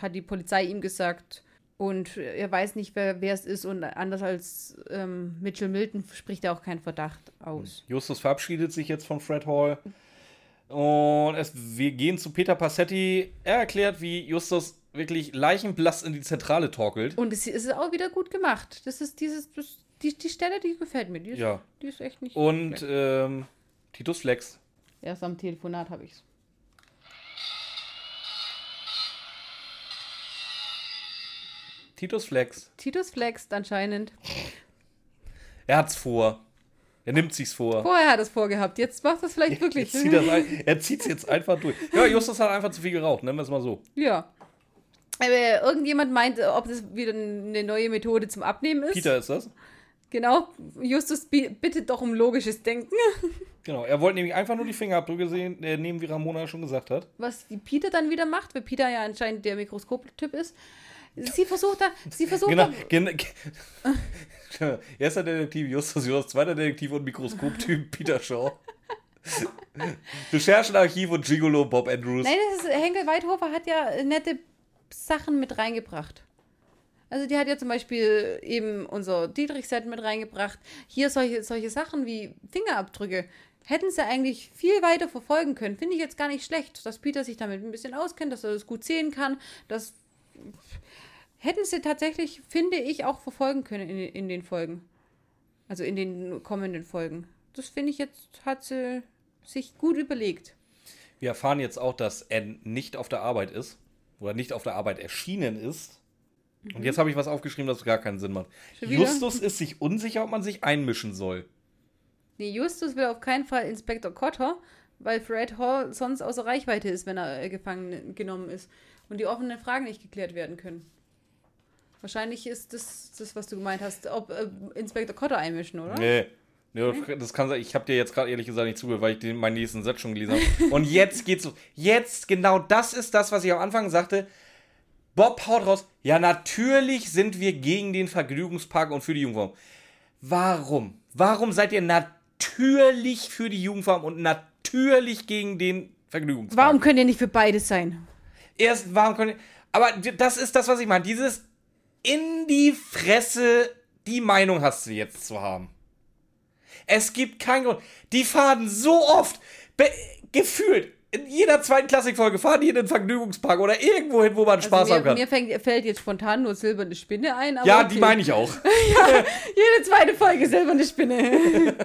hat die Polizei ihm gesagt. Und er weiß nicht, wer, wer es ist. Und anders als ähm, Mitchell Milton spricht er auch keinen Verdacht aus. Justus verabschiedet sich jetzt von Fred Hall. Und es, wir gehen zu Peter Passetti. Er erklärt, wie Justus wirklich leichenblass in die Zentrale torkelt. Und es ist auch wieder gut gemacht. Das ist dieses, das, die, die Stelle, die gefällt mir. Die ist, Ja. die ist echt nicht. Und ähm, Titus Flex. Erst am Telefonat habe ich's. Titus Flex. Titus flext anscheinend. Er hat's vor. Er nimmt sich's vor. Vorher hat er es vorgehabt. Jetzt macht es vielleicht wirklich. Zieht das ein, er zieht's jetzt einfach durch. Ja, Justus hat einfach zu viel geraucht, nennen wir es mal so. Ja. Aber irgendjemand meint, ob das wieder eine neue Methode zum Abnehmen ist. Peter ist das. Genau. Justus bi- bittet doch um logisches Denken. Genau, er wollte nämlich einfach nur die Fingerabdrücke sehen, äh, nehmen, wie Ramona schon gesagt hat. Was die Peter dann wieder macht, weil Peter ja anscheinend der Mikroskop-Typ ist. Sie versucht da, sie versucht Genau, da, gen, ge- erster Detektiv Justus Jost, zweiter Detektiv und Mikroskoptyp Peter Shaw. Recherchenarchiv und Gigolo Bob Andrews. Nein, das ist, Henkel Weidhofer hat ja nette Sachen mit reingebracht. Also die hat ja zum Beispiel eben unser Dietrich-Set mit reingebracht. Hier solche, solche Sachen wie Fingerabdrücke. Hätten sie eigentlich viel weiter verfolgen können. Finde ich jetzt gar nicht schlecht, dass Peter sich damit ein bisschen auskennt, dass er das gut sehen kann. Das hätten sie tatsächlich, finde ich, auch verfolgen können in, in den Folgen. Also in den kommenden Folgen. Das finde ich jetzt, hat sie sich gut überlegt. Wir erfahren jetzt auch, dass Anne nicht auf der Arbeit ist. Oder nicht auf der Arbeit erschienen ist. Und jetzt habe ich was aufgeschrieben, das gar keinen Sinn macht. Mhm. Justus ist sich unsicher, ob man sich einmischen soll. Nee, Justus will auf keinen Fall Inspektor Cotter, weil Fred Hall sonst außer Reichweite ist, wenn er äh, gefangen genommen ist und die offenen Fragen nicht geklärt werden können. Wahrscheinlich ist das, das was du gemeint hast, ob äh, Inspektor Cotter einmischen, oder? Nee. Nee, das kann sein. Ich habe dir jetzt gerade ehrlich gesagt nicht zugehört, weil ich den, meinen nächsten Satz schon gelesen habe. Und jetzt geht's los. Jetzt, genau das ist das, was ich am Anfang sagte. Bob haut raus. Ja, natürlich sind wir gegen den Vergnügungspark und für die Jugendfarm. Warum? Warum seid ihr natürlich für die Jugendfarm und natürlich gegen den Vergnügungspark? Warum könnt ihr nicht für beides sein? Erst, warum können Aber d- das ist das, was ich meine. Dieses in die Fresse, die Meinung hast du jetzt zu haben. Es gibt keinen Grund. Die fahren so oft, gefühlt, in jeder zweiten Klassikfolge fahren die in den Vergnügungspark oder irgendwo hin, wo man Spaß also haben mir, kann. mir fängt, fällt jetzt spontan nur silberne Spinne ein. Ja, okay. die meine ich auch. Jede zweite Folge silberne Spinne.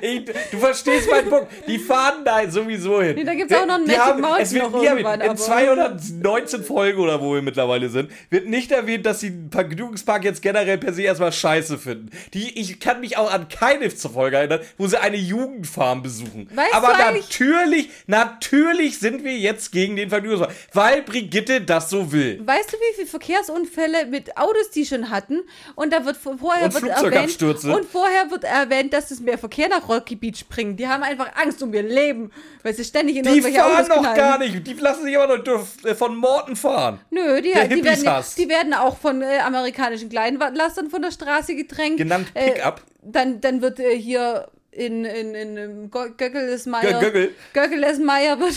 Ich, du verstehst meinen Punkt. Die fahren da sowieso hin. Nee, da gibt's auch noch einen Magic haben- Mountain es wird noch nie erwähnt. In aber- 219 Folgen oder wo wir mittlerweile sind, wird nicht erwähnt, dass sie den Vergnügungspark jetzt generell per se erstmal scheiße finden. Die, ich kann mich auch an keine Folge erinnern, wo sie eine Jugendfarm besuchen. Weißt Aber du eigentlich- natürlich, natürlich sind wir jetzt gegen den Vergnügungspark, weil Brigitte das so will. Weißt du, wie viele Verkehrsunfälle mit Autos die schon hatten? Und da wird vor- vorher Und wird erwähnt, und vorher wird erwähnt, dass es mehr Verkehr nach Rocky Beach bringt. Die haben einfach Angst um ihr Leben, weil sie ständig in Die irgendwelche fahren Autos noch knallen. gar nicht. Die lassen sich aber noch äh, von Morten fahren. Nö, die, die, werden, die werden auch von äh, amerikanischen Kleinlastern von der Straße gedrängt. Genannt Äh, Pickup. dann, dann wird äh, hier in, in, in, Göckelesmeier, Göggel. Göckelesmeier wird,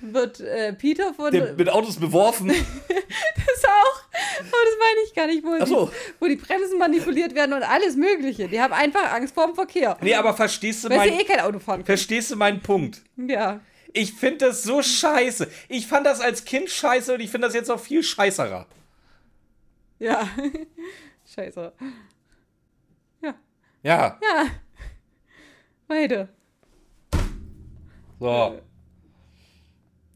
wird äh, Peter von, Der mit Autos beworfen. Das auch. Aber das meine ich gar nicht, wo, so. die, wo die Bremsen manipuliert werden und alles Mögliche. Die haben einfach Angst vor dem Verkehr. Nee, aber verstehst du, weil mein, eh kein Auto fahren können. verstehst du meinen Punkt? Ja. Ich finde das so scheiße. Ich fand das als Kind scheiße und ich finde das jetzt noch viel scheißerer. Ja. Scheiße. Ja. Ja. Weiter. So.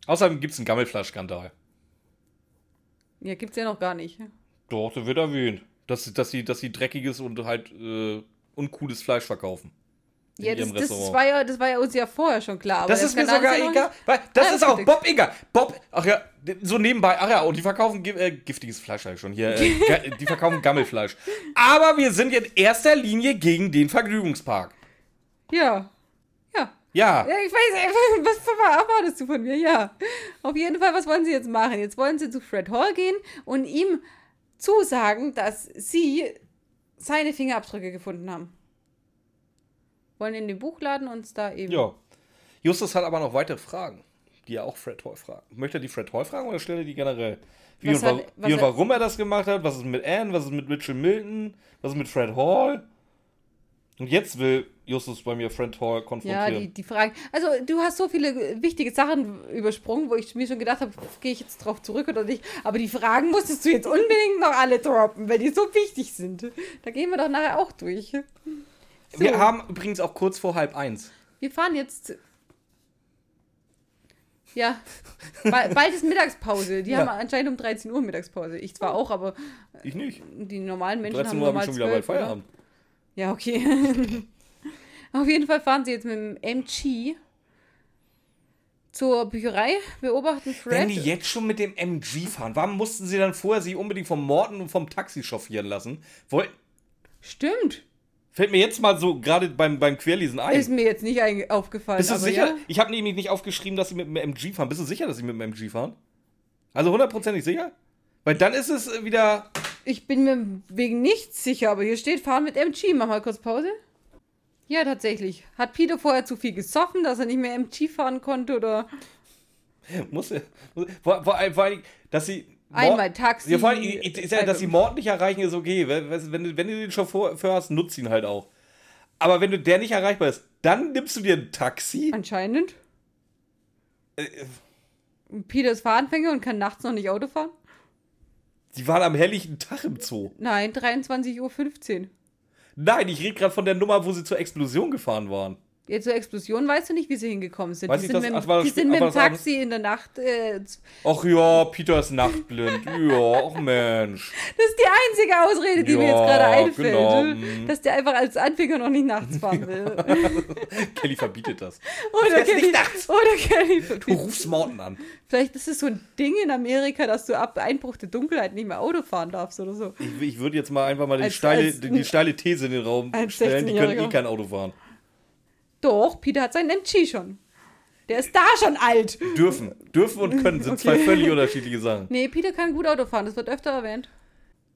Außerdem gibt es einen Gammelflaschskandal. Ja, gibt's ja noch gar nicht. Doch, der wird erwähnt. Dass, dass, sie, dass sie dreckig ist und halt äh, uncooles Fleisch verkaufen. Ja, das, das, war ja, das war ja uns ja vorher schon klar. aber Das der ist mir sogar ja egal. Weil das Ah, ist auch. Bob egal. Bob, ach ja, so nebenbei, ach ja, und die verkaufen äh, giftiges Fleisch ich schon hier. Äh, die verkaufen Gammelfleisch. Aber wir sind in erster Linie gegen den Vergnügungspark. Ja. Ja. Ja. Ja, ich weiß, was erwartest du von mir? Ja. Auf jeden Fall, was wollen sie jetzt machen? Jetzt wollen sie zu Fred Hall gehen und ihm zusagen, dass sie seine Fingerabdrücke gefunden haben. Wollen in den Buchladen uns da eben. Ja. Justus hat aber noch weitere Fragen, die er auch Fred Hall fragt. Möchte er die Fred Hall fragen oder stellt er die generell? Wie, und, wa hat- was wie und warum er das gemacht hat? Was ist mit Anne? Was ist mit Mitchell Milton? Was ist mit Fred Hall? Und jetzt will Justus bei mir Fred Hall Ja, konfrontieren. die, die Fragen. Also, du hast so viele wichtige Sachen übersprungen, wo ich mir schon gedacht habe, gehe ich jetzt drauf zurück oder nicht. Aber die Fragen musstest du jetzt unbedingt noch alle droppen, weil die so wichtig sind. Da gehen wir doch nachher auch durch. So, Wir haben übrigens auch kurz vor halb eins. wir fahren jetzt. Ja, ba- bald ist Mittagspause. Die Ja. haben anscheinend um 13 Uhr Mittagspause. Ich zwar auch, aber Ich nicht. die normalen Menschen 13 haben Uhr habe normal ich schon wieder bald 12, oder? Ja, okay. Auf jeden Fall fahren sie jetzt mit dem MG zur Bücherei, beobachten Fred. Wenn die jetzt schon mit dem MG fahren, warum mussten sie dann vorher sich unbedingt vom Morten und vom Taxi chauffieren lassen? Woll Stimmt. Fällt mir jetzt mal so gerade beim, beim Querlesen ein. Ist mir jetzt nicht aufgefallen. Bist du sicher? Ja. Ich habe nämlich nicht aufgeschrieben, dass sie mit dem MG fahren. Bist du sicher, dass sie mit dem MG fahren? Also hundertprozentig sicher? Weil dann ist es äh, wieder. Ich bin mir wegen nichts sicher, aber hier steht, fahren mit MG. Mach mal kurz Pause. Ja, tatsächlich. Hat Peter vorher zu viel gesoffen, dass er nicht mehr MG fahren konnte oder Muss, er- vor, vor, allem- vor allem, dass sie. Mord- einmal Taxi. Ja, vor allem, ist ja, dass sie Mord nicht erreichen, ist okay. Wenn, wenn, du- wenn du den Chauffeur hast, nutzt ihn halt auch. Aber wenn du der nicht erreichbar ist, dann nimmst du dir ein Taxi. Anscheinend. Äh, Peter ist Fahranfänger und kann nachts noch nicht Auto fahren? Die waren am helllichen Tag im Zoo. Nein, 23.15 Uhr. Nein, ich rede gerade von der Nummer, wo sie zur Explosion gefahren waren. Jetzt zur Explosion weißt du nicht, wie sie hingekommen sind. Weiß die sind das- mit, ach, das die sind mit dem das abends? Taxi in der Nacht. Äh, das Ach ja, Peter ist nachtblind. ja, ach Mensch. ist die einzige Ausrede, die mir Ja, jetzt gerade einfällt. genau, mm. Dass der einfach als Anfänger noch nicht nachts fahren will. Kelly verbietet das. Oder fährst Kelly, nicht nachts. oder Kelly Du verbietet. rufst Morten an. Vielleicht ist es so ein Ding in Amerika, dass du ab Einbruch der Dunkelheit nicht mehr Auto fahren darfst oder so. Ich, ich würde jetzt mal einfach mal die, Als- steile, als- die, steile These in den Raum stellen. Die können eh 16-Jähriger. kein Auto fahren. Doch, Peter hat seinen MG schon. Der ist da schon alt. Dürfen. Dürfen und können sind zwei Okay. völlig unterschiedliche Sachen. Nee, Peter kann gut Auto fahren, das wird öfter erwähnt.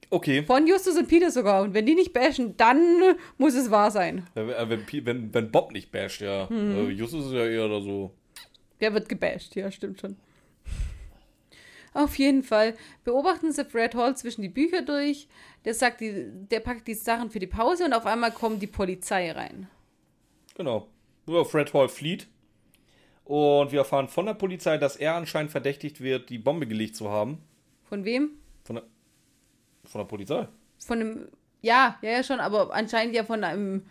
Okay. Von Justus und Peter sogar. Und wenn die nicht bashen, dann muss es wahr sein. Wenn, wenn, Pi- wenn, wenn Bob nicht basht, ja. Mhm. Äh, Justus ist ja eher da so. Der wird gebasht, ja, stimmt schon. Auf jeden Fall beobachten sie Fred Hall zwischen die Bücher durch. Der sagt, die, der packt die Sachen für die Pause und auf einmal kommt die Polizei rein. Genau. Ja, Fred Hall flieht. Und wir erfahren von der Polizei, dass er anscheinend verdächtigt wird, die Bombe gelegt zu haben. Von wem? Von der, von der Polizei. Von einem. Ja, ja, ja, schon, aber anscheinend ja von einem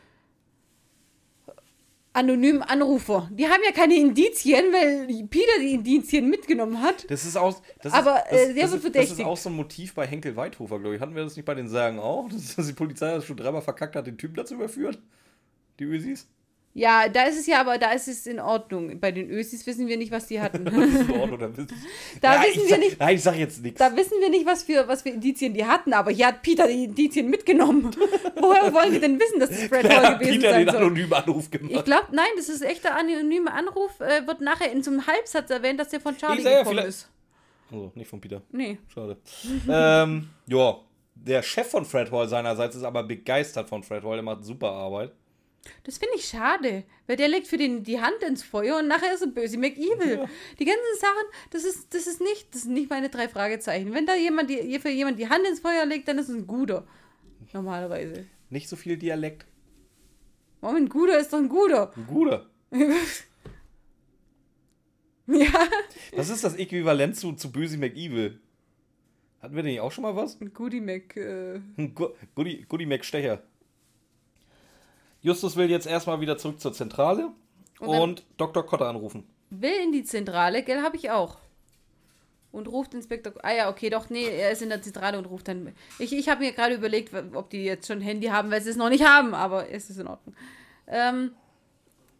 anonymen Anrufer. Die haben ja keine Indizien, weil Peter die Indizien mitgenommen hat. Das ist auch. Das Aber, ist, das, äh, das, wird ist, das ist auch so ein Motiv bei Henkel Weidhofer, glaube ich. Hatten wir das nicht bei den Sagen auch? Dass, dass die Polizei das schon dreimal verkackt hat, den Typen dazu überführt? Die Ösis? Ja, da ist es ja, aber da ist es in Ordnung. Bei den Ösis wissen wir nicht, was die hatten. Ist Da Nein, wissen ich wir sag, nicht- Nein, ich sag jetzt nichts. Da wissen wir nicht, was für, was für Indizien die hatten, aber hier hat Peter die Indizien mitgenommen. Woher wollen die denn wissen, dass es Fred Hall gewesen Peter sein den soll? anonymen Anruf Ich gemacht? glaube, nein, das ist echter anonymer Anruf. Äh, wird nachher in so einem Halbsatz erwähnt, dass der von Charlie Ich ja, gekommen ist. Also, nicht von Peter. Nee. Schade. ähm, ja, der Chef von Fred Hall seinerseits ist aber begeistert von Fred Hall. Der macht super Arbeit. Das finde ich schade, weil der legt für den die Hand ins Feuer und nachher ist er böse McEvil. Ja. Die ganzen Sachen, das ist, das ist nicht, das sind nicht meine drei Fragezeichen. Wenn da jemand die, für jemand die Hand ins Feuer legt, dann ist es ein guter. Normalerweise. Nicht so viel Dialekt. Moment, ein guter ist doch ein guter. Ein guter. Ja, Was ist das Äquivalent zu, zu Böse McEvil? Hatten wir denn nicht auch schon mal was? ein Goodie Mac. Äh, Ein Gu- Goodie, Goodie McStecher. Justus will jetzt erstmal wieder zurück zur Zentrale Und und, Dr. Kotter anrufen. will in die Zentrale, gell, habe ich auch. Und ruft Inspektor. Ah ja, okay, doch, nee, er ist in der Zentrale und ruft dann. Ich, ich habe mir gerade überlegt, ob die jetzt schon Handy haben, weil sie es noch nicht haben, aber es ist in Ordnung. Ähm,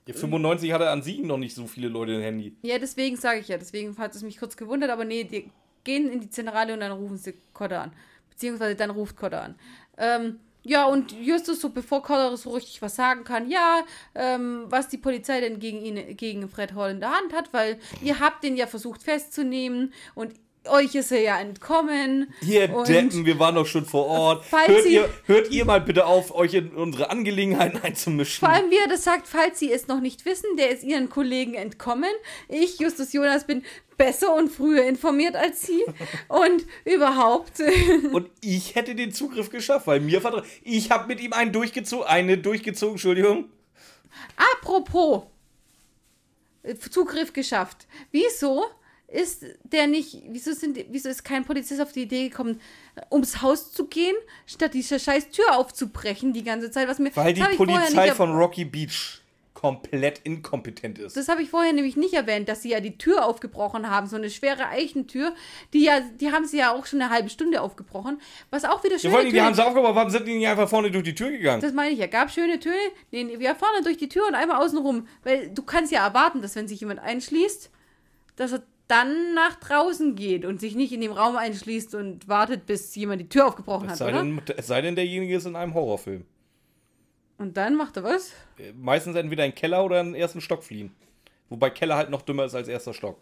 Ja, 95 hatte an sich noch nicht so viele Leute ein Handy. ja, deswegen sage ich ja, deswegen hat es mich kurz gewundert, aber nee, die gehen in die Zentrale und dann rufen sie Kotter an. Beziehungsweise dann ruft Kotter an. Ähm, ja, und Justus, so bevor Kotter so richtig was sagen kann, ja, ähm, was die Polizei denn gegen ihn, gegen Fred Hall in der Hand hat, weil ihr habt den ja versucht festzunehmen und euch ist er ja entkommen. Hier, Und- Deppen, wir waren doch schon vor Ort. Falls Hört Sie- ihr, hört ihr mal bitte auf, euch in unsere Angelegenheiten einzumischen. Vor allem, wie er das sagt, falls sie es noch nicht wissen, der ist ihren Kollegen entkommen. Ich, Justus Jonas, bin besser und früher informiert als sie. Und überhaupt. Und ich hätte den Zugriff geschafft, weil mir vertraut. Ich habe mit ihm einen durchgezogen, eine durchgezogen, Entschuldigung. Apropos äh, Zugriff geschafft. Wieso ist der nicht, wieso, sind, wieso ist kein Polizist auf die Idee gekommen, äh, ums Haus zu gehen, statt diese scheiß Tür aufzubrechen die ganze Zeit? Was mir, Weil die Polizei nicht von Rocky Beach komplett inkompetent ist. Das habe ich vorher nämlich nicht erwähnt, dass sie ja die Tür aufgebrochen haben, so eine schwere Eichentür, die ja, die haben sie ja auch schon eine halbe Stunde aufgebrochen, was auch wieder Ja, vor allem, die haben sie aufgebaut, warum sind die nicht einfach vorne durch die Tür gegangen? Das meine ich ja, gab schöne Töne, nee, wir vorne durch die Tür und einmal außen rum, weil du kannst ja erwarten, dass wenn sich jemand einschließt, dass er dann nach draußen geht und sich nicht in dem Raum einschließt und wartet, bis jemand die Tür aufgebrochen Es hat, sei, oder? denn, es sei denn, derjenige ist in einem Horrorfilm. Und dann macht er was? Äh, Meistens entweder in den Keller oder in den ersten Stock fliehen. Wobei Keller halt noch dümmer ist als erster Stock.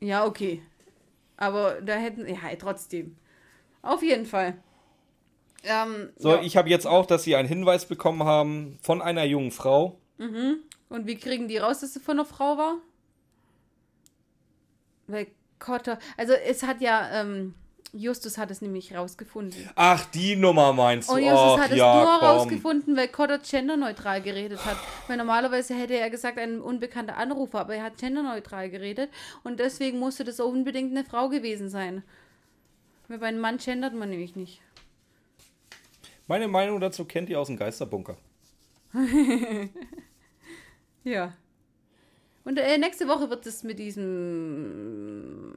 Ja, okay. Aber da hätten, ja, trotzdem. Auf jeden Fall. Ähm, So, ja. ich habe jetzt auch, dass sie einen Hinweis bekommen haben von einer jungen Frau. Und wie kriegen die raus, dass sie von einer Frau war? Weil Cotter, also es hat ja, ähm, Justus hat es nämlich rausgefunden. Ach, die Nummer meinst du? Und Justus Ach, hat es ja, nur komm. rausgefunden, weil Cotter genderneutral geredet hat. Weil normalerweise hätte er gesagt, ein unbekannter Anrufer, aber er hat genderneutral geredet. Und deswegen musste das unbedingt eine Frau gewesen sein. Weil bei einem Mann gendert man nämlich nicht. Meine Meinung dazu kennt ihr aus dem Geisterbunker. Ja. Und äh, nächste Woche wird es mit diesem.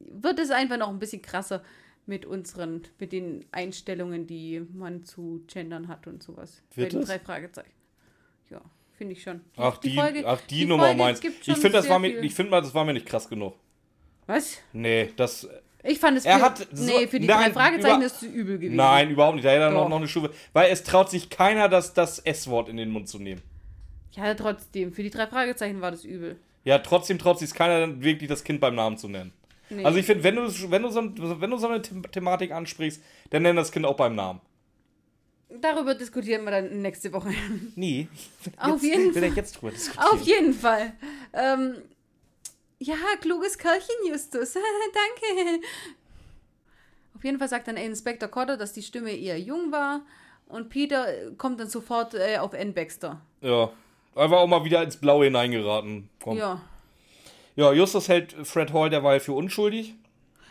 Wird es einfach noch ein bisschen krasser mit unseren, mit den Einstellungen, die man zu gendern hat und sowas. Wird Bei den drei Fragezeichen. Ja, finde ich schon. Ach, die, Folge- ach, die, die Nummer Folge meinst Ich finde, das, sehr war mir- viel. ich find mal, das war mir nicht krass genug. Was? Nee, das. Ich fand es Er für, hat so- nee, für die nein, drei Fragezeichen über- ist es übel gewesen. Nein, überhaupt nicht. Da hätte er noch, noch eine Stufe. Weil es traut sich keiner, das, das S-Wort in den Mund zu nehmen. Ja, trotzdem. Für die drei Fragezeichen war das übel. Ja, trotzdem traut sich keiner, dann wirklich das Kind beim Namen zu nennen. Nee. Also ich finde, wenn du, wenn, du so, wenn du so eine The Thematik ansprichst, dann nenn das Kind auch beim Namen. Darüber diskutieren wir dann nächste Woche. Nee. Auf jeden Fall. jetzt drüber diskutieren. Auf jeden Fall. Ähm, ja, kluges Kerlchen, Justus. Danke. Auf jeden Fall sagt dann Inspektor Cotter, dass die Stimme eher jung war. Und Peter kommt dann sofort äh, auf Ann Baxter. Ja. Einfach auch mal wieder ins Blaue hineingeraten. Komm. Ja. Ja. Justus hält Fred Hall derweil für unschuldig.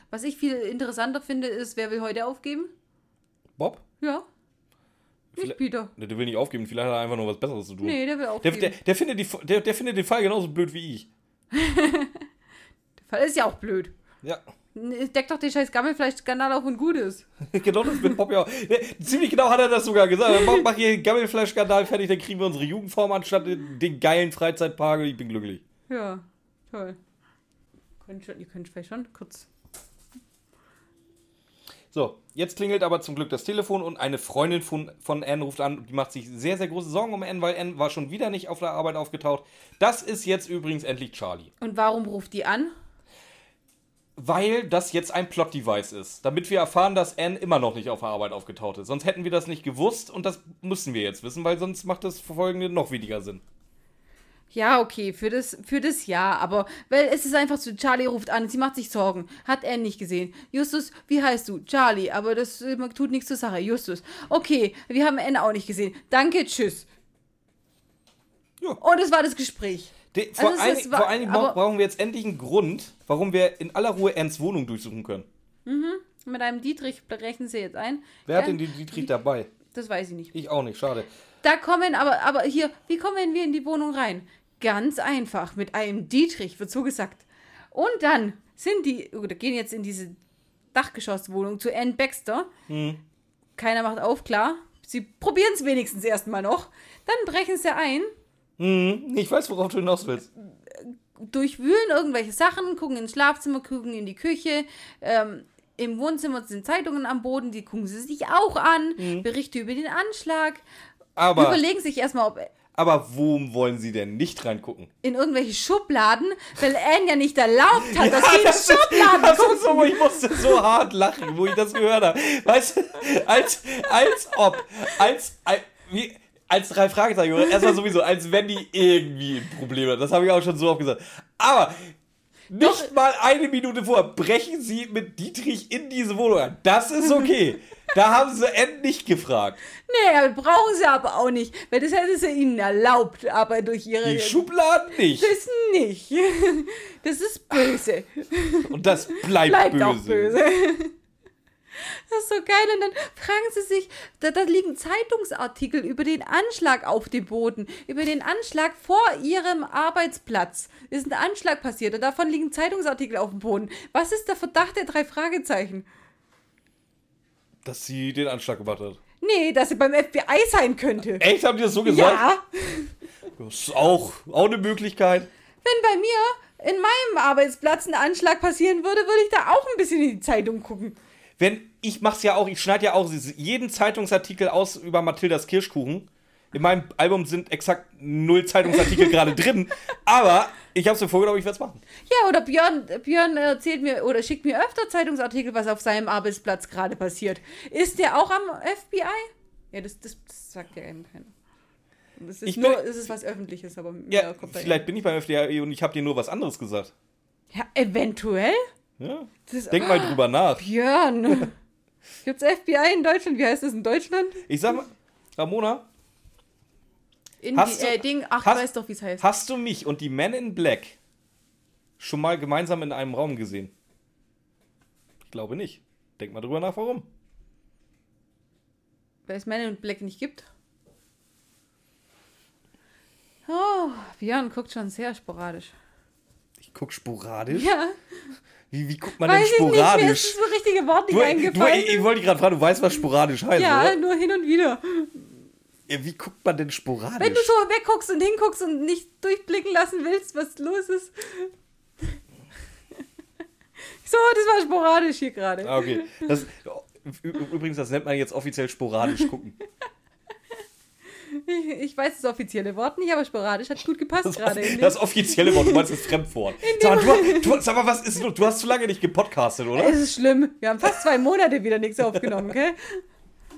Was ich viel interessanter finde, ist, wer will heute aufgeben? Bob? Ja. Nicht Peter. Der der will nicht aufgeben, vielleicht hat er einfach nur was Besseres zu tun. Nee, der will Der, aufgeben. der, der, findet die, der, der findet den Fall genauso blöd wie ich. der Fall ist ja auch blöd. Ja. Deck doch den scheiß Gammelfleisch-Skandal auf und gut ist. genau das mit ja auch. Ziemlich genau hat er das sogar gesagt. Mach, mach hier den Gammelfleisch-Skandal fertig, dann kriegen wir unsere Jugendform anstatt den, den geilen Freizeitpark und ich bin glücklich. Ja, toll. Könnt schon, ihr könnt vielleicht schon kurz. So, jetzt klingelt aber zum Glück das Telefon und eine Freundin von, von Anne ruft an. Die macht sich sehr, sehr große Sorgen um Anne, weil Anne war schon wieder nicht auf der Arbeit aufgetaucht. Das ist jetzt übrigens endlich Charlie. Und warum ruft die an? Weil das jetzt ein Plot-Device ist. Damit wir erfahren, dass Anne immer noch nicht auf der Arbeit aufgetaucht ist. Sonst hätten wir das nicht gewusst und das müssen wir jetzt wissen, weil sonst macht das folgende noch weniger Sinn. Ja, okay, für das, für das ja, aber weil es ist einfach so, Charlie ruft an, sie macht sich Sorgen. Hat er nicht gesehen. Justus, wie heißt du? Charlie, aber das äh, tut nichts zur Sache. Justus. Okay, wir haben Anne auch nicht gesehen. Danke, tschüss. Ja. Und es war das Gespräch. De, vor, Also allen, ist wa- vor allen Dingen brauchen wir jetzt endlich einen Grund, warum wir in aller Ruhe Annes Wohnung durchsuchen können. Mit einem Dietrich rechnen sie jetzt ein. Wer hat denn die Dietrich dabei? Das weiß ich nicht. Ich auch nicht, schade. Da kommen, aber, aber hier, wie kommen wir in die Wohnung rein? Ganz einfach, mit einem Dietrich, wird so gesagt. Und dann sind die, oder gehen jetzt in diese Dachgeschosswohnung zu Ann Baxter. Keiner macht auf, klar. Sie probieren es wenigstens erstmal noch. Dann brechen sie ein, Hm, ich weiß, worauf du hinaus willst. durchwühlen irgendwelche Sachen, gucken ins Schlafzimmer, gucken in die Küche. Ähm, Im Wohnzimmer sind Zeitungen am Boden, die gucken sie sich auch an. Berichte über den Anschlag. Aber, Überlegen sich erstmal, ob aber wo wollen sie denn nicht reingucken? in irgendwelche Schubladen, weil Anne ja nicht erlaubt hat, dass sie in das ist- Schubladen das gucken. ist so, ich musste so hart lachen, wo ich das gehört habe. Weißt du, als, als ob, als, als, wie, als drei Fragezeichen, erstmal sowieso, als wenn die irgendwie ein Problem hat. Das habe ich auch schon so oft gesagt. Aber nicht mal eine Minute vor brechen sie mit Dietrich in diese Wohnung ein. Das ist okay. Da haben sie endlich gefragt. Nee, brauchen sie aber auch nicht, weil das hätte sie ihnen erlaubt, aber durch ihre... Die Schubladen nicht. das nicht. Das ist böse. Und das bleibt, Bleibt böse. auch böse. Das ist so geil. Und dann fragen sie sich, da, da liegen Zeitungsartikel über den Anschlag auf dem Boden, über den Anschlag vor ihrem Arbeitsplatz. Ist ein Anschlag passiert und davon liegen Zeitungsartikel auf dem Boden. Was ist der Verdacht der drei Fragezeichen? Dass sie den Anschlag gemacht hat. Nee, dass sie beim FBI sein könnte. Echt, haben die das so gesagt? Ja, Das ist auch, auch eine Möglichkeit. wenn bei mir in meinem Arbeitsplatz ein Anschlag passieren würde, würde ich da auch ein bisschen in die Zeitung gucken. Wenn, ich mach's ja auch, ich schneide ja auch jeden Zeitungsartikel aus über Mathildas Kirschkuchen. In meinem Album sind exakt null Zeitungsartikel gerade drin, aber ich hab's mir vorgenommen, ich werde es machen. Ja, oder Björn, Björn erzählt mir oder schickt mir öfter Zeitungsartikel, was auf seinem Arbeitsplatz gerade passiert. Ist der auch am FBI? Ja, das, das, das sagt ja eben keiner. Das ist Ich nur, es ist was Öffentliches, aber Ja, vielleicht bin ich beim FDA und ich habe dir nur was anderes gesagt. Ja, eventuell? Ja? Das, Denk mal drüber nach. Björn. Gibt's FBI in Deutschland? Wie heißt das in Deutschland? Ich sag mal, Ramona, In Hast die, du- äh, Ding, ach, hast- du weißt doch, wie es heißt. hast du mich und die Men in Black schon mal gemeinsam in einem Raum gesehen? Ich glaube nicht. Denk mal drüber nach, warum. Weil es Man in Black nicht gibt. Oh, Björn guckt schon sehr sporadisch. Ich guck sporadisch. Ja, Wie, wie guckt man weiß denn ich nicht, mir sporadisch? ist das richtige Wort nicht Du, du, eingefallen. ich, ich wollte dich gerade fragen, du weißt, was sporadisch heißt, ja, oder? nur hin und wieder. Ja, wie guckt man denn sporadisch? Wenn du so wegguckst und hinguckst und nicht durchblicken lassen willst, was los ist. So, das war sporadisch hier gerade. Ah, okay. Das, übrigens, das nennt man jetzt offiziell sporadisch gucken. Ich, weiß das offizielle Wort nicht, aber sporadisch hat gut gepasst Das, gerade. das offizielle Wort, du meinst das Fremdwort. Sag mal, du, du, sag mal, was ist? Du hast zu lange nicht gepodcastet, oder? Es ist schlimm. Wir haben fast zwei Monate wieder nichts aufgenommen, gell?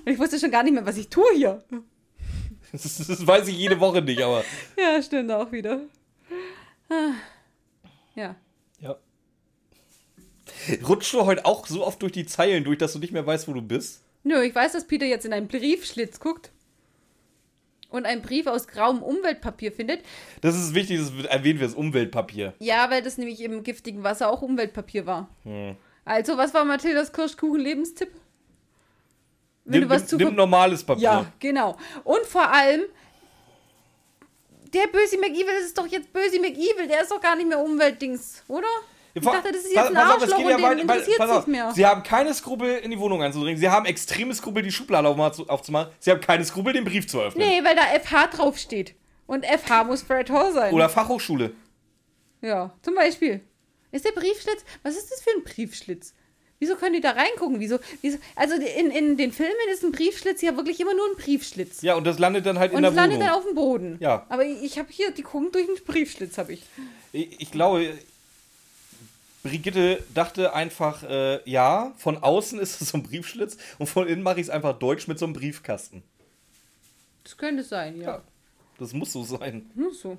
Und ich wusste schon gar nicht mehr, was ich tue hier. Das, das weiß ich jede Woche nicht, aber. Ja, stimmt auch wieder. Ah. Ja. Ja. Rutschst du heute auch so oft durch die Zeilen durch, dass du nicht mehr weißt, wo du bist? Nö, ich weiß, dass Peter jetzt in einen Briefschlitz guckt und einen Brief aus grauem Umweltpapier findet. Das ist wichtig, das wird- erwähnen wir, das Umweltpapier. Ja, weil das nämlich im giftigen Wasser auch Umweltpapier war. Hm. Also, was war Mathildas Kirschkuchen-Lebenstipp? Wenn Nimm, du was nimm, zu nimm normales Papier. Ja, genau. Und vor allem, der Böse McEvil, ist doch jetzt Böse McEvil, der ist doch gar nicht mehr Umweltdings, oder? Ich dachte, das ist jetzt ein auf, Arschloch geht und ja den weil- interessiert auf, nicht mehr. Sie haben keine Skrupel, in die Wohnung einzudringen. Sie haben extreme Skrupel, die Schublade aufzumachen. Sie haben keine Skrupel, den Brief zu öffnen. Nee, weil da FH draufsteht. Und FH muss Fred Hall sein. Oder Fachhochschule. Ja, zum Beispiel. Ist der Briefschlitz? Was ist das für ein Briefschlitz? Wieso können die da reingucken? Wieso? wieso also in, in den Filmen ist ein Briefschlitz ja wirklich immer nur ein Briefschlitz. Ja, und das landet dann halt Und in der es landet Wohnung. dann auf dem Boden. Ja. Aber ich, ich habe hier, die gucken durch einen Briefschlitz, habe ich. Ich, ich glaube, Brigitte dachte einfach, äh, ja, von außen ist es so ein Briefschlitz und von innen mache ich es einfach deutsch mit so einem Briefkasten. Das könnte sein, ja. Ja. Das muss so sein. Nur so.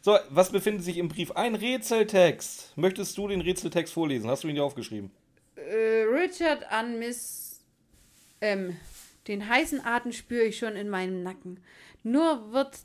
So, was befindet sich im Brief? Ein Rätseltext. Möchtest du den Rätseltext vorlesen? Hast du ihn dir aufgeschrieben? Äh, Richard an Miss M. Den heißen Atem spüre ich schon in meinem Nacken. Nur wird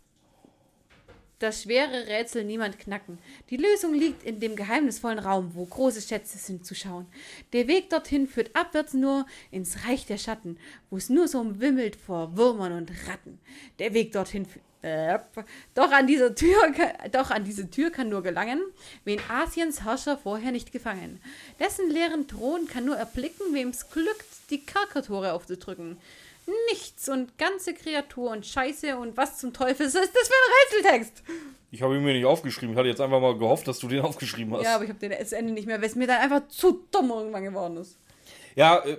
das schwere Rätsel niemand knacken. Die Lösung liegt in dem geheimnisvollen Raum, wo große Schätze sind zu schauen. Der Weg dorthin führt abwärts nur ins Reich der Schatten, wo es nur so wimmelt vor Würmern und Ratten. Der Weg dorthin Yep. Doch, an dieser Tür, doch an diese Tür kann nur gelangen, wen Asiens Herrscher vorher nicht gefangen. Dessen leeren Thron kann nur erblicken, wem's glückt, die Kerkertore aufzudrücken. Nichts und ganze Kreatur und Scheiße und was zum Teufel ist das für ein Rätseltext? Ich habe ihn mir nicht aufgeschrieben. Ich hatte jetzt einfach mal gehofft, dass du den aufgeschrieben hast. Ja, aber ich habe den Ende nicht mehr, weil es mir dann einfach zu dumm irgendwann geworden ist. Ja, äh,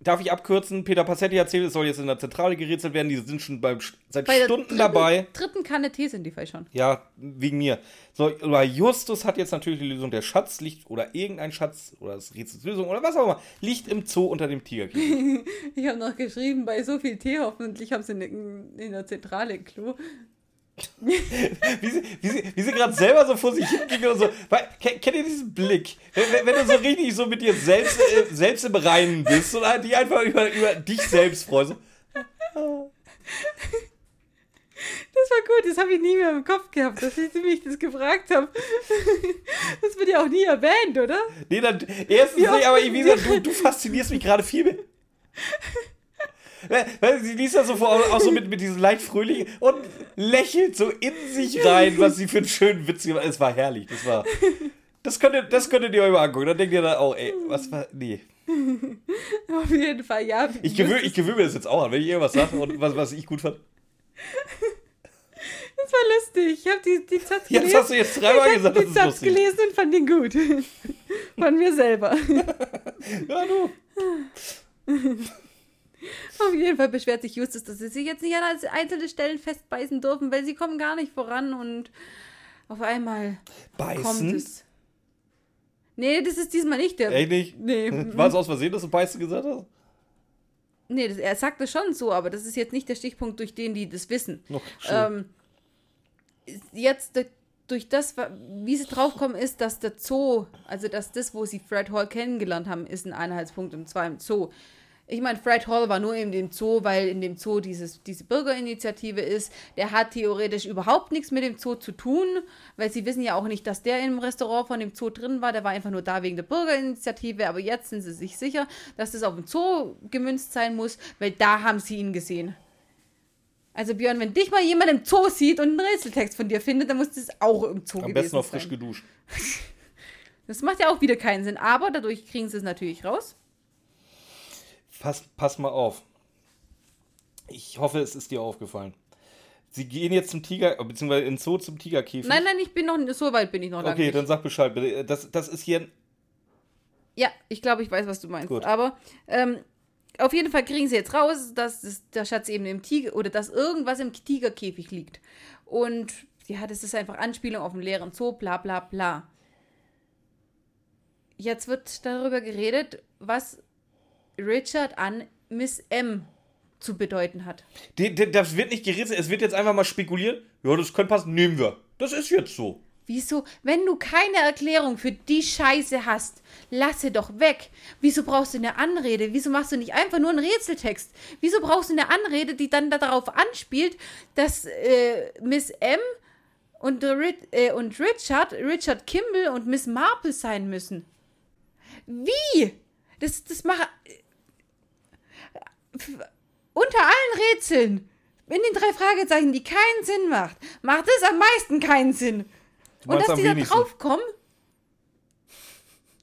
darf ich abkürzen? Peter Passetti erzählt, es soll jetzt in der Zentrale gerätselt werden. Die sind schon beim, seit Bei Stunden dritten, dabei. dritten Kanne Tee sind die vielleicht schon. Ja, wegen mir. So, aber Justus hat jetzt natürlich die Lösung. Der Schatz liegt, oder irgendein Schatz, oder das Rätselslösung, oder was auch immer, liegt im Zoo unter dem Tigerkäfig. Ich habe noch geschrieben, bei so viel Tee hoffentlich haben sie in, in der Zentrale ein Klo. Wie sie, wie sie, wie sie gerade selber so vor sich hinging und so. Weil, kennt, ihr diesen Blick? Wenn, wenn, du so richtig so mit dir selbst, äh, selbst im Reinen bist und halt die einfach über, über dich selbst freust. So. Das war gut, das habe ich nie mehr im Kopf gehabt, dass ich mich das gefragt habe. Das wird ja auch nie erwähnt, oder? Nee, dann, erstens nicht, aber wie gesagt, du, du faszinierst mich gerade viel mehr. Sie liest das so vor, auch so mit, mit diesem leicht fröhlichen und lächelt so in sich rein, was sie für einen schönen Witz gemacht hat. Es war herrlich. Das war. Das könntet, das könntet ihr euch mal angucken. Dann denkt ihr dann auch, ey, was war. Nee. Auf jeden Fall, ja. Ich gewöhne mir das jetzt auch an, wenn ich irgendwas sage und was, was ich gut fand. Das war lustig. Ich habe die, die Satz Jetzt gelesen. hast du jetzt dreimal ich gesagt, das den ist Satz lustig. gelesen und fand ihn gut. Von mir selber. Ja, du. Auf jeden Fall beschwert sich Justus, dass sie sich jetzt nicht an einzelne Stellen festbeißen dürfen, weil sie kommen gar nicht voran und auf einmal kommt Beißen? es. Nee, das ist diesmal nicht der. Echt nicht? Nee, War es aus Versehen, dass du Beißen gesagt hast? nee das, er sagt es schon so, aber das ist jetzt nicht der Stichpunkt, durch den die das wissen. Noch. Ähm, jetzt durch das, wie sie draufkommen, ist, dass der Zoo, also dass das, wo sie Fred Hall kennengelernt haben, ist ein Einheitspunkt und zwar im Zoo. Ich meine, Fred Hall war nur in dem Zoo, weil in dem Zoo dieses, diese Bürgerinitiative ist. Der hat theoretisch überhaupt nichts mit dem Zoo zu tun, weil sie wissen ja auch nicht, dass der im Restaurant von dem Zoo drin war. Der war einfach nur da wegen der Bürgerinitiative. Aber jetzt sind sie sich sicher, dass das auf dem Zoo gemünzt sein muss, weil da haben sie ihn gesehen. Also Björn, wenn dich mal jemand im Zoo sieht und einen Rätseltext von dir findet, dann muss das auch im Zoo Am gewesen besten noch sein. frisch geduscht. Das macht ja auch wieder keinen Sinn, aber dadurch kriegen sie es natürlich raus. Pass, pass mal auf. Ich hoffe, es ist dir aufgefallen. Sie gehen jetzt zum Tiger, beziehungsweise in den Zoo zum Tigerkäfig. Nein, nein, ich bin noch so weit bin ich noch lange Okay, nicht. dann sag Bescheid. bitte. Das, das ist hier. Ja, ich glaube, ich weiß, was du meinst. Gut. Aber ähm, auf jeden Fall kriegen sie jetzt raus, dass das, der Schatz eben im Tiger oder dass irgendwas im Tigerkäfig liegt. Und ja, das ist einfach Anspielung auf einen leeren Zoo, bla bla bla. Jetzt wird darüber geredet, was Richard an Miss M zu bedeuten hat. Die, die, das wird nicht gerätselt, es wird jetzt einfach mal spekuliert. Ja, das könnte passen, nehmen wir. Das ist jetzt so. Wieso, wenn du keine Erklärung für die Scheiße hast, lasse doch weg. Wieso brauchst du eine Anrede? Wieso machst du nicht einfach nur einen Rätseltext? Wieso brauchst du eine Anrede, die dann darauf anspielt, dass äh, Miss M und, äh, und Richard, Richard Kimball und Miss Marple sein müssen? Wie? Das, das macht. Unter allen Rätseln, in den drei Fragezeichen, die keinen Sinn macht, macht es am meisten keinen Sinn. Und dass die da draufkommen?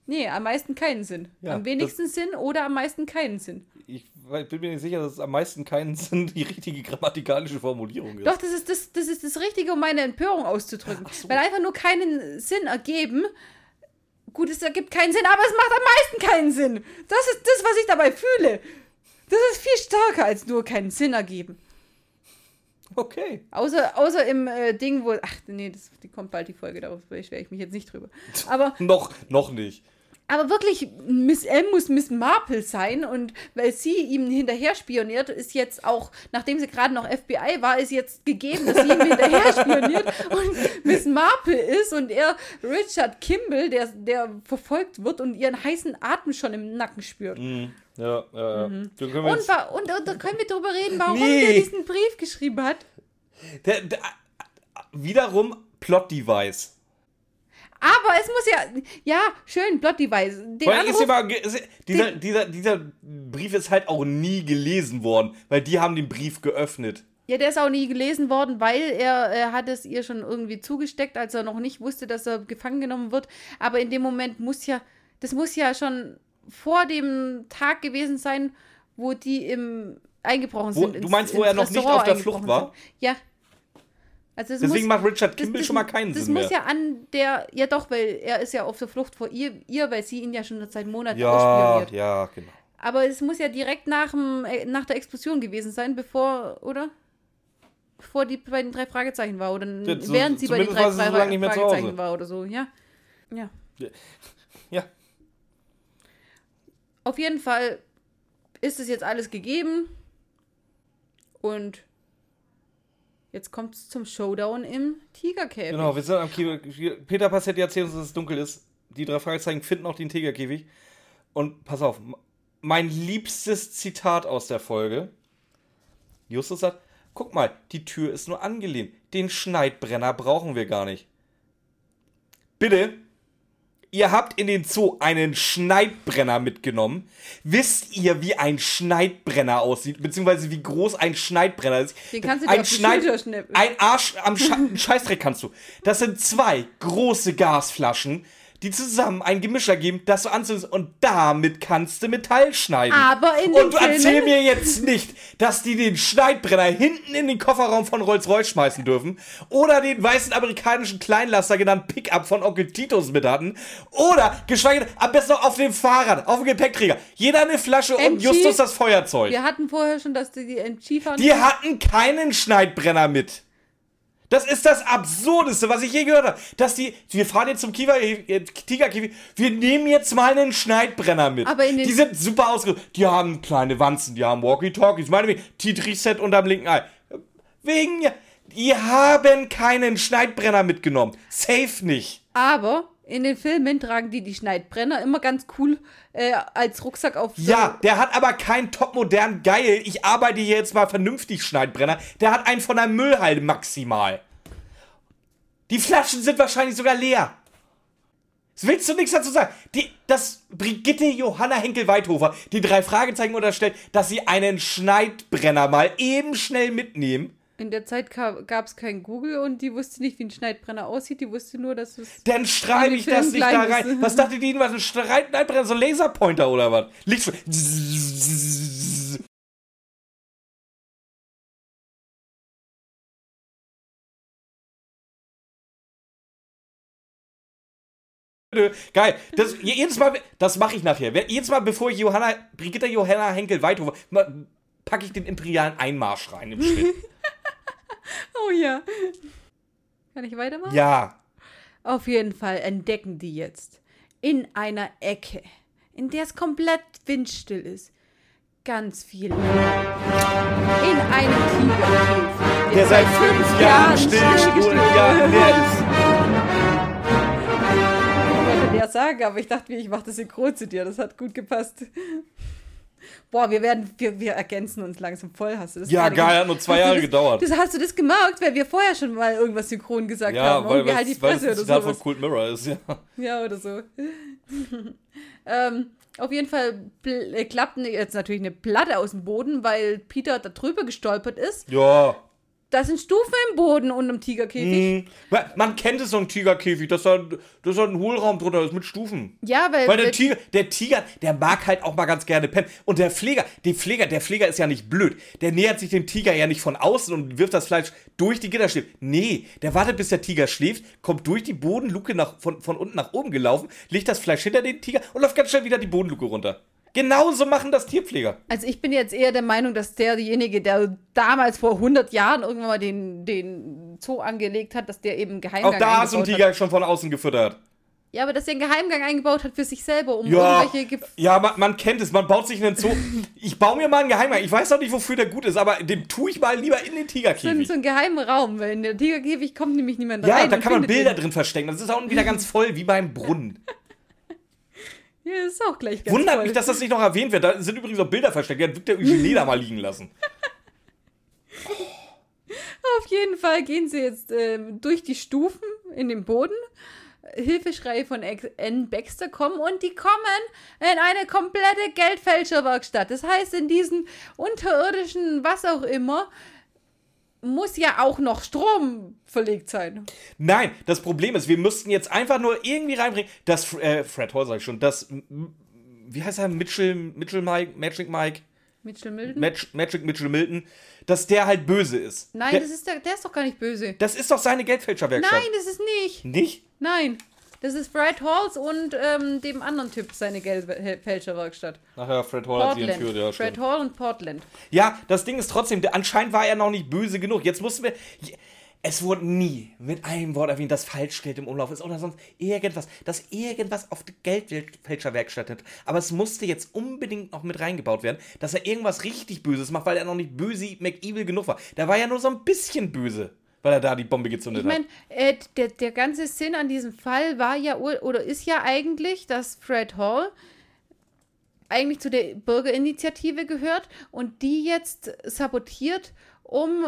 Nee, am meisten keinen Sinn. Ja, am wenigsten Sinn oder am meisten keinen Sinn. Ich bin mir nicht sicher, dass es am meisten keinen Sinn die richtige grammatikalische Formulierung ist. Doch, das ist das, das ist das Richtige, um meine Empörung auszudrücken. Weil einfach nur keinen Sinn ergeben. Gut, es ergibt keinen Sinn, aber es macht am meisten keinen Sinn. Das ist das, was ich dabei fühle. Das ist viel stärker als nur keinen Sinn ergeben. Okay. Außer, außer im äh, Ding, wo. Ach, nee, das, die kommt bald die Folge, darauf beschwere ich mich jetzt nicht drüber. Aber Noch, noch nicht. Aber wirklich, Miss M muss Miss Marple sein und weil sie ihm hinterher spioniert, ist jetzt auch, nachdem sie gerade noch FBI war, ist jetzt gegeben, dass sie ihm hinterher spioniert und Miss Marple ist und er Richard Kimball, der, der verfolgt wird und ihren heißen Atem schon im Nacken spürt. Mhm. Ja, ja, ja. Wir Und, und, und da können wir drüber reden, warum Nee. der diesen Brief geschrieben hat. der, der, wiederum Plot-Device. Aber es muss ja, ja, schön, Plot Device. Den Weil Anruf, ist, dieser, dieser, dieser Brief ist halt auch nie gelesen worden, weil die haben den Brief geöffnet. Ja, der ist auch nie gelesen worden, weil er, er hat es ihr schon irgendwie zugesteckt, als er noch nicht wusste, dass er gefangen genommen wird. Aber in dem Moment muss ja, das muss ja schon vor dem Tag gewesen sein, wo die im eingebrochen Wo- sind. du ins- meinst, wo er noch nicht auf der Flucht war? sind. Ja. Also es Deswegen muss, macht Richard das- Kimball das- schon mal keinen das Sinn muss mehr. ja an der, ja doch, weil er ist ja auf der Flucht vor ihr, ihr weil sie ihn ja schon seit Monaten ja, ausspioniert. ja, genau. Aber es muss ja direkt nach, dem, äh, nach der Explosion gewesen sein, bevor, oder? Bevor die bei den drei Fragezeichen war, oder Ja, so- während sie bei den drei zu Hause. Fragezeichen war oder so, ja. Ja. Ja. Auf jeden Fall ist es jetzt alles gegeben. Und jetzt kommt es zum Showdown im Tigerkäfig. Genau, wir sind am Käfig. Peter Passetti erzählt uns, dass es dunkel ist. Die drei Fragezeichen finden auch den Tigerkäfig. Und pass auf, mein liebstes Zitat aus der Folge. Justus sagt, guck mal, die Tür ist nur angelehnt. Den Schneidbrenner brauchen wir gar nicht. Bitte, ihr habt in den Zoo einen Schneidbrenner mitgenommen. Wisst ihr, wie ein Schneidbrenner aussieht? Beziehungsweise wie groß ein Schneidbrenner ist? Den kannst du dir ein Schneid. Ein Arsch am einen Scheißdreck kannst du. Das sind zwei große Gasflaschen, die zusammen ein Gemisch ergeben, das du anzündest und damit kannst du Metall schneiden. Aber in Und du erzähl mir jetzt nicht, dass die den Schneidbrenner hinten in den Kofferraum von Rolls-Royce schmeißen dürfen oder den weißen amerikanischen Kleinlaster genannt Pickup von Onkel Titus mit hatten oder geschweige denn am besten noch auf dem Fahrrad, auf dem Gepäckträger. Jeder eine Flasche und MG. Justus das Feuerzeug. Wir hatten vorher schon, dass die, die MG fahren. Die hatten keinen Schneidbrenner mit. Das ist das Absurdeste, was ich je gehört habe. Dass die, wir fahren jetzt zum Kiefer, äh, Tigerkäfig, wir nehmen jetzt mal einen Schneidbrenner mit. Aber in den- die sind super ausgerüstet. Die haben kleine Wanzen, die haben Walkie-Talkies, meine T-Reset unterm linken Ei. Wegen, die haben keinen Schneidbrenner mitgenommen. Safe nicht. Aber in den Filmen tragen die die Schneidbrenner immer ganz cool äh, als Rucksack auf. Ja, der hat aber keinen topmodern geil, ich arbeite hier jetzt mal vernünftig Schneidbrenner. Der hat einen von der Müllhalde maximal. Die Flaschen sind wahrscheinlich sogar leer. Willst du nichts dazu sagen? Die, dass Brigitte Johanna Henkel-Weithofer die drei Fragezeichen unterstellt, dass sie einen Schneidbrenner mal eben schnell mitnehmen. In der Zeit gab es kein Google und die wusste nicht, wie ein Schneidbrenner aussieht. Die wusste nur, dass es. Dann schreibe ich das nicht da rein. ist. Was dachte die denn, was ein Schneidbrenner, so ein Laserpointer oder was? Licht. Geil. Das, jedes Mal, das mache ich nachher. Jedes Mal, bevor ich Johanna, Brigitte Johanna Henkel Weithofer, packe ich den imperialen Einmarsch rein im Schnitt. Oh ja. Kann ich weitermachen? ja. Auf jeden Fall entdecken die jetzt in einer Ecke, in der es komplett windstill ist, ganz viel. In einem Tigerkäfig. Der seit fünf Jahren still stillgestellt ja, leer ist. Ich wollte ja sagen, aber ich dachte mir, ich mache das synchron zu dir. Das hat gut gepasst. Boah, wir werden, wir, wir ergänzen uns langsam voll. Hast du das Ja, geil, hat nur zwei Jahre das, gedauert. Das hast du das gemerkt, weil wir vorher schon mal irgendwas synchron gesagt Ja, haben. weil, weil, halt die weil Fresse das Zitat von. Cold Mirror ist, ja. Ja, oder so. ähm, auf jeden Fall äh, klappt ne- jetzt natürlich eine Platte aus dem Boden, weil Peter da drüber gestolpert ist. Ja. Da sind Stufen im Boden und im Tigerkäfig. Hm. Man- kennt es so ein Tigerkäfig, dass da, dass da ein Hohlraum drunter ist mit Stufen. Ja, weil, Weil der weil- Tiger, der Tiger, der mag halt auch mal ganz gerne pennen. Und der Pfleger, der Pfleger, der Pfleger ist ja nicht blöd. Der nähert sich dem Tiger ja nicht von außen und wirft das Fleisch durch die Gitterstäbe. Nee, der wartet, bis der Tiger schläft, kommt durch die Bodenluke nach, von, von unten nach oben gelaufen, legt das Fleisch hinter den Tiger und läuft ganz schnell wieder die Bodenluke runter. Genauso machen das Tierpfleger. also ich bin jetzt eher der Meinung, dass derjenige, der damals vor 100 Jahren irgendwann mal den, den Zoo angelegt hat, dass der eben einen Geheimgang Auch da ist ein Tiger hat. schon von außen gefüttert. Ja, aber dass er einen Geheimgang eingebaut hat für sich selber, um Ja, irgendwelche... Gef ja man, man kennt es, man baut sich einen Zoo. Ich baue mir mal einen Geheimgang. Ich weiß auch nicht, wofür der gut ist, aber dem tue ich mal lieber in den so, Tigerkäfig. so einen geheimen Raum, weil in der Tigerkäfig kommt nämlich niemand Ja, rein. da und kann man Bilder ihn. drin verstecken. Das ist auch wieder ganz voll, wie beim Brunnen. Ja, das ist auch gleich ganz Wundert voll. mich, dass das nicht noch erwähnt wird. Da sind übrigens auch Bilder versteckt. Die hat Victor Eugenie da mal liegen lassen. Auf jeden Fall gehen sie jetzt ähm, durch die Stufen in den Boden. Hilfeschreie von N. Baxter kommen und die kommen in eine komplette Geldfälscherwerkstatt. Das heißt, in diesen unterirdischen, was auch immer, muss ja auch noch Strom verlegt sein. Nein, das Problem ist, wir müssten jetzt einfach nur irgendwie reinbringen, dass äh, Fred Hall sag ich schon, dass wie heißt er Mitchell Mitchell Mike Magic Mike Mitchell Milton? Mag Magic Mitchell Milton, dass der halt böse ist. Nein, der, das ist der, der ist doch gar nicht böse. das ist doch seine Geldfälscherwerkstatt. Nein, das ist nicht. Nicht? Nein. Das ist Fred Halls und ähm, dem anderen Typ seine Geldfälscherwerkstatt. Nachher Fred Hall hat sie Portland. entführt, ja, Fred stimmt. Hall und Portland. Ja, das Ding ist trotzdem, anscheinend war er noch nicht böse genug. Jetzt mussten wir. Es wurde nie mit einem Wort erwähnt, dass Falschgeld im Umlauf ist oder sonst irgendwas, dass irgendwas auf die Geldfälscherwerkstatt hat. Aber es musste jetzt unbedingt noch mit reingebaut werden, dass er irgendwas richtig Böses macht, weil er noch nicht böse McEvil genug war. Der war ja nur so ein bisschen böse, weil er da die Bombe gezündet Ich meine, äh, der, der ganze Sinn an diesem Fall war ja oder ist ja eigentlich, dass Fred Hall eigentlich zu der Bürgerinitiative gehört und die jetzt sabotiert, um,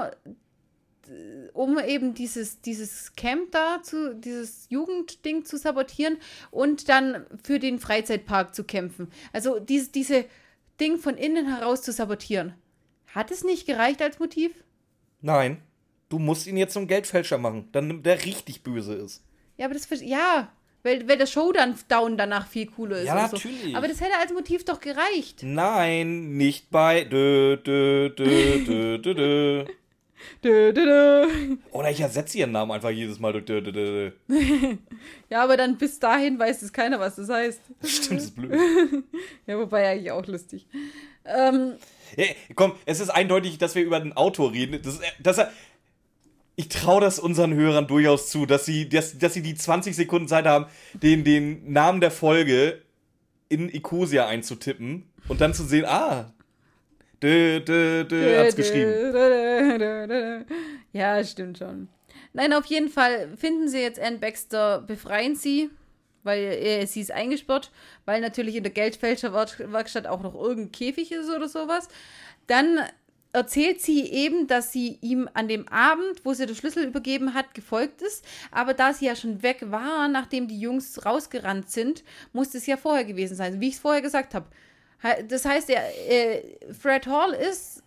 um eben dieses, dieses Camp da zu, dieses Jugendding zu sabotieren und dann für den Freizeitpark zu kämpfen. Also dies, diese Ding von innen heraus zu sabotieren. Hat es nicht gereicht als Motiv? hat. Nein, du musst ihn jetzt zum Geldfälscher machen, dann der richtig böse ist. Ja, aber das ja, weil, weil der Showdown down danach viel cooler ist. Ja, natürlich. So. Aber das hätte als Motiv doch gereicht. Nein, nicht bei. Dö, dö, dö, dö, dö, dö. Dö, dö, dö. Oder ich ersetze ihren Namen einfach jedes Mal durch. Dö, dö, dö, dö. Ja, aber dann bis dahin weiß es keiner, was das heißt. Stimmt, das ist blöd. Ja, wobei eigentlich auch lustig. Ähm, Ja, komm, es ist eindeutig, dass wir über den Autor reden. Das, er, ich traue das unseren Hörern durchaus zu, dass sie, dass, dass sie die 20 Sekunden Zeit haben, den, den Namen der Folge in Ecosia einzutippen und dann zu sehen, ah, dö, dö, dö, hat's geschrieben. Ja, stimmt schon. Nein, auf jeden Fall finden sie jetzt Ann Baxter, befreien sie, weil äh, sie ist eingesperrt, weil natürlich in der Geldfälscherwerkstatt auch noch irgendein Käfig ist oder sowas. Dann erzählt sie eben, dass sie ihm an dem Abend, wo sie den Schlüssel übergeben hat, gefolgt ist. Aber da sie ja schon weg war, nachdem die Jungs rausgerannt sind, muss es ja vorher gewesen sein, wie ich es vorher gesagt habe. Das heißt, er, äh, Fred Hall ist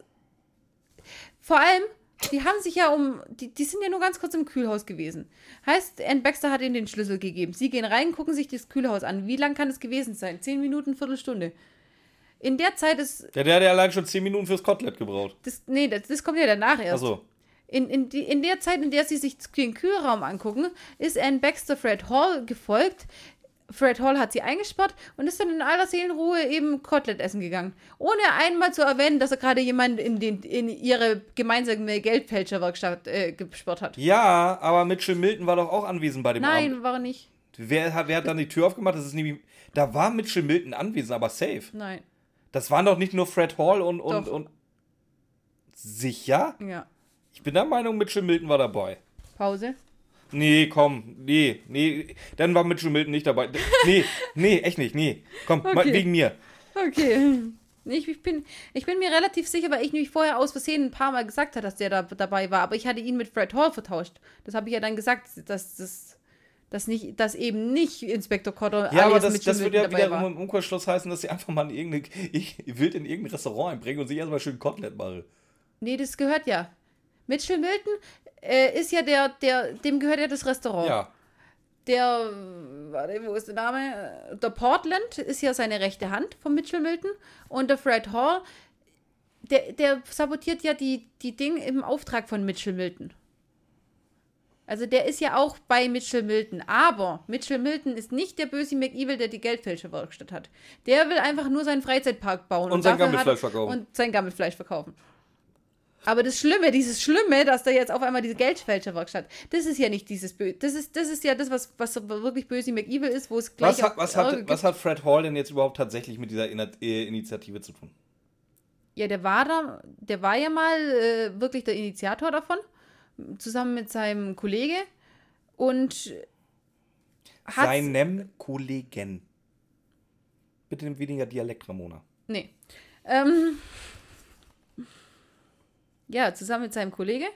vor allem, die haben sich ja um, die, die sind ja nur ganz kurz im Kühlhaus gewesen. Heißt, Ann Baxter hat ihnen den Schlüssel gegeben. Sie gehen rein, gucken sich das Kühlhaus an. Wie lang kann es gewesen sein? Zehn Minuten, Viertelstunde. In der Zeit ist, Ja, der hat ja allein schon 10 Minuten fürs Kotelett gebraucht. das, nee, das, das kommt ja danach erst. Achso. In, in, die, in der Zeit, in der sie sich den Kühlraum angucken, ist Ann Baxter Fred Hall gefolgt. Fred Hall hat sie eingesperrt und ist dann in aller Seelenruhe eben Kotelett essen gegangen. Ohne einmal zu erwähnen, dass er gerade jemanden in, den, in ihre gemeinsame Geldfälscherwerkstatt äh, gesperrt hat. Ja, aber Mitchell Milton war doch auch anwesend bei dem Abend. Nein, war er nicht. Wer hat, wer hat dann die Tür aufgemacht? Das ist nämlich, da war Mitchell Milton anwesend, aber safe. Nein. Das waren doch nicht nur Fred Hall und, und, Doch. und. Sicher? Ja. Ich bin der Meinung, Mitchell Milton war dabei. Pause. Nee, komm, nee, nee, dann war Mitchell Milton nicht dabei. Nee, nee, echt nicht, nee. Komm, mal, Okay. wegen mir. Okay. Ich, ich, bin, ich bin mir relativ sicher, weil ich nämlich vorher aus Versehen ein paar Mal gesagt habe, dass der da dabei war, aber ich hatte ihn mit Fred Hall vertauscht. Das habe ich ja dann gesagt, dass das dass nicht, dass eben nicht Inspektor Cotter Ja, aber das, das würde ja wiederum war. im Umkehrschluss heißen, dass sie einfach mal in irgendeine, ich, wild in irgendein Restaurant einbringen und sich erstmal schön Kotelett machen. Nee, das gehört ja. Mitchell Milton äh, ist ja der, der, dem gehört ja das Restaurant. Ja. Der, warte, wo ist der Name? Der Portland ist ja seine rechte Hand von Mitchell Milton. Und der Fred Hall, der, der sabotiert ja die, die Dinge im Auftrag von Mitchell Milton. Also der ist ja auch bei Mitchell Milton. Aber Mitchell Milton ist nicht der böse McEvil, der die Geldfälscherwerkstatt hat. Der will einfach nur seinen Freizeitpark bauen. Und sein dafür Gammelfleisch hat- verkaufen. Und sein Gammelfleisch verkaufen. Aber das Schlimme, dieses Schlimme, dass da jetzt auf einmal diese Geldfälscherwerkstatt, das ist ja nicht dieses Böse. Das ist, das ist ja das, was, was wirklich böse McEvil ist, wo es gleich Was hat, was, hat, was hat Fred Hall denn jetzt überhaupt tatsächlich mit dieser Ina- äh, Initiative zu tun? Ja, der war da, der war ja mal äh, wirklich der Initiator davon, zusammen mit seinem Kollege und hat Seinem Kollegen. Bitte nimm weniger Dialekt, Ramona. Nee. Ähm, ja, zusammen mit seinem Kollege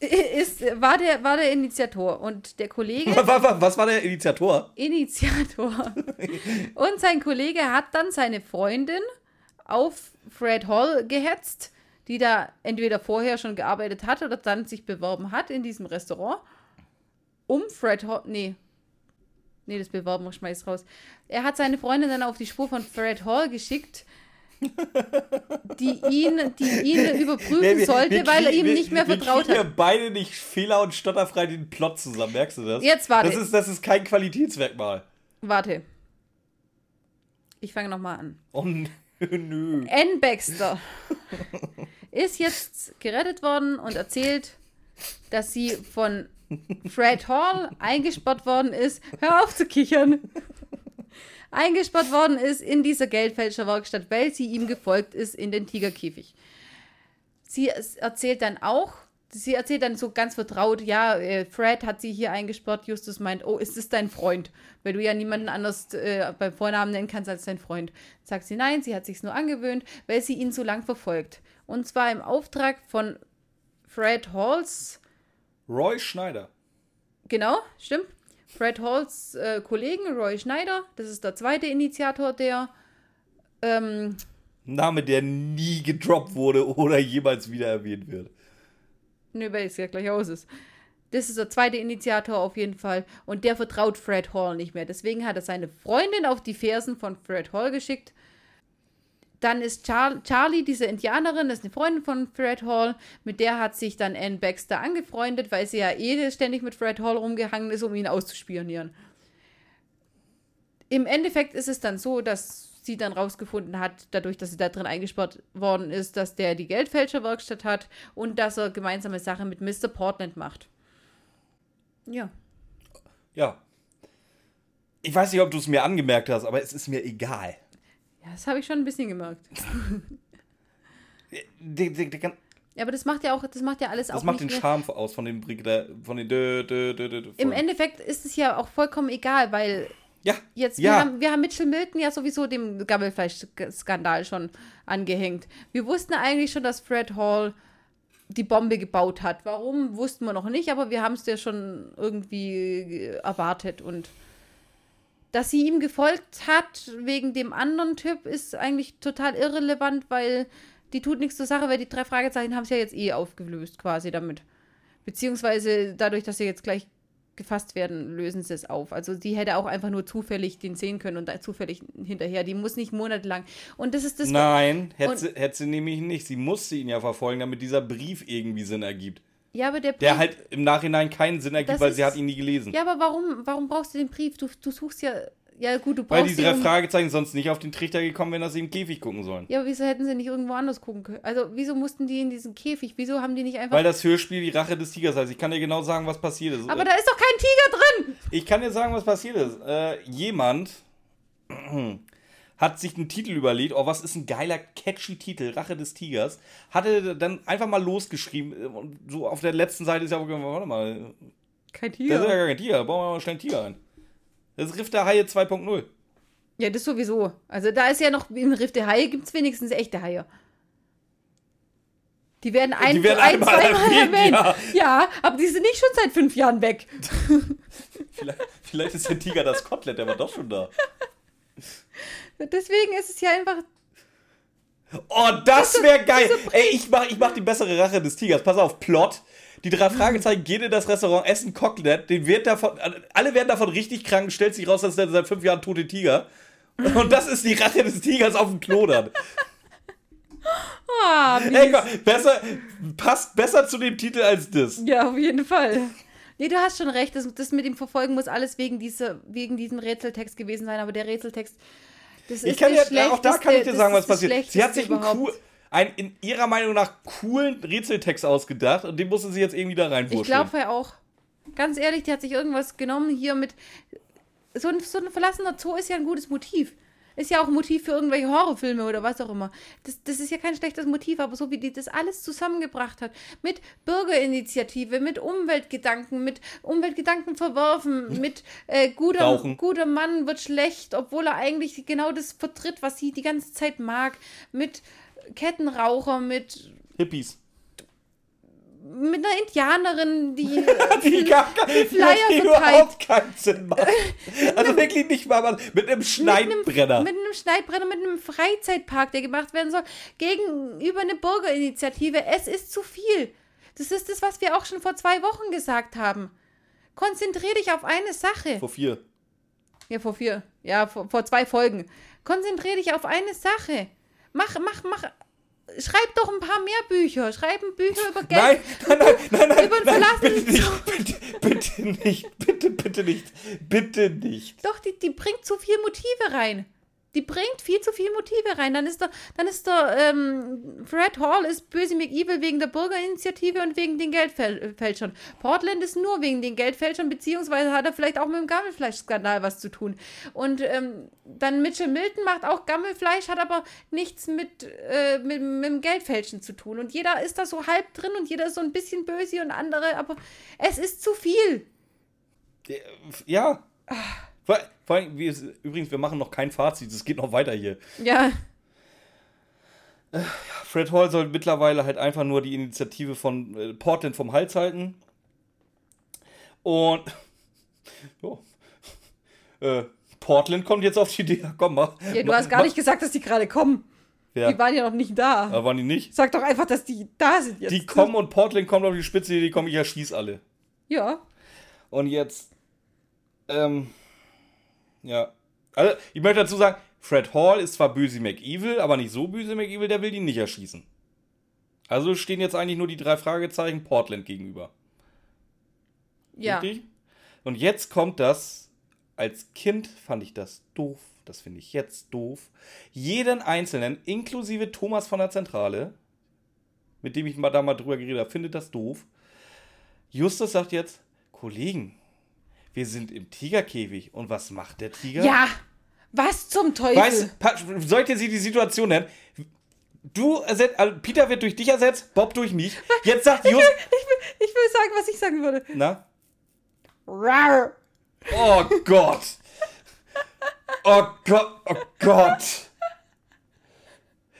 ist, war, der, war der Initiator und der Kollege Was, war der Initiator? Initiator. Und sein Kollege hat dann seine Freundin auf Fred Hall gehetzt, die da entweder vorher schon gearbeitet hat oder dann sich beworben hat in diesem Restaurant, um Fred Hall, nee, nee, das beworben wir schmeiß raus. Er hat seine Freundin dann auf die Spur von Fred Hall geschickt, die ihn, die ihn überprüfen Nee, wir- sollte, wir weil er ihm wir- nicht mehr wir vertraut hat. ja beide nicht fehler- und stotterfrei den Plot zusammen, merkst du das? Jetzt warte. Das ist, das ist kein Qualitätsmerkmal. Warte. Ich fange nochmal an. Oh n- nö. Ann Baxter ist jetzt gerettet worden und erzählt, dass sie von Fred Hall eingesperrt worden ist. Hör auf zu kichern. Eingesperrt worden ist in dieser Geldfälscherwerkstatt, weil sie ihm gefolgt ist in den Tigerkäfig. Sie erzählt dann auch, sie erzählt dann so ganz vertraut, ja, äh, Fred hat sie hier eingesperrt. Justus meint, oh, ist es dein Freund? Weil du ja niemanden anders äh, beim Vornamen nennen kannst als dein Freund. Sagt sie, nein, sie hat sich's nur angewöhnt, weil sie ihn so lang verfolgt. Und zwar im Auftrag von Fred Halls, Roy Schneider. genau, stimmt, Fred Halls äh, Kollegen, Roy Schneider, das ist der zweite Initiator der, ähm, Name, der nie gedroppt wurde oder jemals wieder erwähnt wird. Nö, weil es ja gleich aus ist. Das ist der zweite Initiator auf jeden Fall. Und der vertraut Fred Hall nicht mehr. Deswegen hat er seine Freundin auf die Fersen von Fred Hall geschickt. Dann ist Char Charlie, diese Indianerin, das ist eine Freundin von Fred Hall. Mit der hat sich dann Ann Baxter angefreundet, weil sie ja eh ständig mit Fred Hall rumgehangen ist, um ihn auszuspionieren. Im Endeffekt ist es dann so, dass sie dann rausgefunden hat, dadurch, dass sie da drin eingesperrt worden ist, dass der die Geldfälscherwerkstatt hat und dass er gemeinsame Sachen mit Mr. Portland macht. Ja. Ja. Ich weiß nicht, ob du es mir angemerkt hast, aber es ist mir egal. Ja, das habe ich schon ein bisschen gemerkt. Der, der kann, Ja, aber das macht ja auch, das macht ja alles das auch macht den. Charme aus von den Brigitte, von den dö, dö, dö, Im. Endeffekt ist es ja auch vollkommen egal, weil Ja. jetzt, wir, ja. haben, wir haben Mitchell Milton ja sowieso dem Gammelfleisch-Skandal schon angehängt. Wir wussten eigentlich schon, dass Fred Hall die Bombe gebaut hat. Warum, wussten wir noch nicht, aber wir haben es ja schon irgendwie erwartet und dass sie ihm gefolgt hat wegen dem anderen Typ ist eigentlich total irrelevant, weil die tut nichts zur Sache, weil die drei Fragezeichen haben es ja jetzt eh aufgelöst quasi damit. Beziehungsweise dadurch, dass sie jetzt gleich gefasst werden, lösen sie es auf. Also die hätte auch einfach nur zufällig den sehen können und da zufällig hinterher. Die muss nicht monatelang. Und das ist das. Nein, hätte sie, hätte sie nämlich nicht. Sie musste ihn ja verfolgen, damit dieser Brief irgendwie Sinn ergibt. Ja, aber der Brief, Der halt im Nachhinein keinen Sinn ergibt, weil sie ist- hat ihn nie gelesen. Ja, aber warum, warum brauchst du den Brief? Du, du suchst ja. Ja, gut, du weil brauchst die drei Fragezeichen sonst nicht auf den Trichter gekommen wären, dass sie im Käfig gucken sollen. Ja, aber wieso hätten sie nicht irgendwo anders gucken können? Also, wieso mussten die in diesen Käfig? Wieso haben die nicht einfach. Weil das Hörspiel die Rache des Tigers heißt. Ich kann dir genau sagen, was passiert ist. aber da ist doch kein Tiger drin! Ich kann dir sagen, was passiert ist. Äh, jemand hat sich einen Titel überlegt, oh, was ist ein geiler, catchy Titel, Rache des Tigers, hatte dann einfach mal losgeschrieben, äh, und so auf der letzten Seite ist ja, warte mal, Kein das ist ja Tiger. gar kein Tiger, bauen wir mal schnell einen Tiger ein. Das ist Riff der Haie 2.0. Ja, das sowieso. Also, da ist ja noch, im Riff der Haie gibt es wenigstens echte Haie. Die werden ein, Die werden ein einmal zweimal erwähnt, ja. Ja. aber die sind nicht schon seit fünf Jahren weg. Vielleicht, vielleicht ist der Tiger das Kotelett, der war doch schon da. Deswegen ist es ja einfach. Oh, das wäre geil. Ey, ich mach, ich mach die bessere Rache des Tigers. Pass auf, Plot. Die drei Fragezeichen gehen in das Restaurant, essen Cocknet, den wird davon, alle werden davon richtig krank, stellt sich raus, dass der seit fünf Jahren tote Tiger. Und das ist die Rache des Tigers auf dem Klo dann. Ah, wie Ey, komm, besser, passt besser zu dem Titel als das. Ja, auf jeden Fall. Nee, du hast schon recht. Das, das mit dem Verfolgen muss alles wegen, dieser, wegen diesem Rätseltext gewesen sein. Aber der Rätseltext, das Ich ist kann dir, auch da kann ich dir sagen, was passiert. Sie hat sich einen, cool, einen in ihrer Meinung nach coolen Rätseltext ausgedacht und den musste sie jetzt irgendwie da Ich reinwurschteln. glaube ja auch. Ganz ehrlich, die hat sich irgendwas genommen hier mit. So ein, so ein verlassener Zoo ist ja ein gutes Motiv. Ist ja auch ein Motiv für irgendwelche Horrorfilme oder was auch immer. Das, das ist ja kein schlechtes Motiv, aber so wie die das alles zusammengebracht hat, mit Bürgerinitiative, mit Umweltgedanken, mit Umweltgedanken verwerfen, mit äh, guter, Rauchen. guter Mann wird schlecht, obwohl er eigentlich genau das vertritt, was sie die ganze Zeit mag, mit Kettenraucher, mit Hippies. mit einer Indianerin, die, Die, gar, die Flyer die überhaupt keinen Sinn macht. Also wirklich nicht mal was. Mit einem Schneidbrenner. Mit einem Schneidbrenner, mit einem Freizeitpark, der gemacht werden soll, gegenüber eine Bürgerinitiative. Es ist zu viel. Das ist das, was wir auch schon vor zwei Wochen gesagt haben. Konzentrier dich auf eine Sache. Vor vier. Ja, vor vier. Ja, vor, vor zwei Folgen. Konzentrier dich auf eine Sache. Mach, mach, mach. Schreib doch ein paar mehr Bücher. Schreib ein Bücher über Geld. Nein, nein, nein, nein, nein, Über den nein verlassenen bitte nicht, bitte, bitte nicht, bitte, bitte nicht, bitte nicht. Doch, die, die bringt zu viel Motive rein. Die bringt viel zu viel Motive rein. Dann ist der, dann ist der ähm, Fred Hall ist böse McEvil wegen der Bürgerinitiative und wegen den Geldfälschern. Portland ist nur wegen den Geldfälschern, beziehungsweise hat er vielleicht auch mit dem Gammelfleischskandal was zu tun. Und ähm, dann Mitchell Milton macht auch Gammelfleisch, hat aber nichts mit, äh, mit, mit dem Geldfälschen zu tun. Und jeder ist da so halb drin und jeder ist so ein bisschen böse und andere, aber es ist zu viel. Ja. Vor, vor allem, wir, übrigens, wir machen noch kein Fazit, es geht noch weiter hier. Ja, Fred Hall soll mittlerweile halt einfach nur die Initiative von äh, Portland vom Hals halten. Und jo, äh, Portland kommt jetzt auf die Idee, komm mal. ja du hast gar nicht gesagt, dass die gerade kommen. Ja, Die waren ja noch nicht da. aber waren die nicht? Sag doch einfach, dass die da sind jetzt. Die kommen und Portland kommt auf die Spitze, die kommen, ich erschieß alle. Ja. Und jetzt, ähm, ja. Also, ich möchte dazu sagen, Fred Hall ist zwar böse McEvil, aber nicht so böse McEvil, der will ihn nicht erschießen. Also stehen jetzt eigentlich nur die drei Fragezeichen Portland gegenüber. Ja. Richtig? Und jetzt kommt das, als Kind fand ich das doof, das finde ich jetzt doof, jeden Einzelnen, inklusive Thomas von der Zentrale, mit dem ich mal da mal drüber geredet habe, findet das doof. Justus sagt jetzt, Kollegen, wir sind im Tigerkäfig. Und was macht der Tiger? Ja. Was zum Teufel? Weißt, pa- soll ich dir sie die Situation nennen? Du ersetzt, also Peter wird durch dich ersetzt, Bob durch mich. Jetzt sagt Justus, ich, will, ich will sagen, was ich sagen würde. na? Rar. Oh Gott. Oh Gott, oh Gott.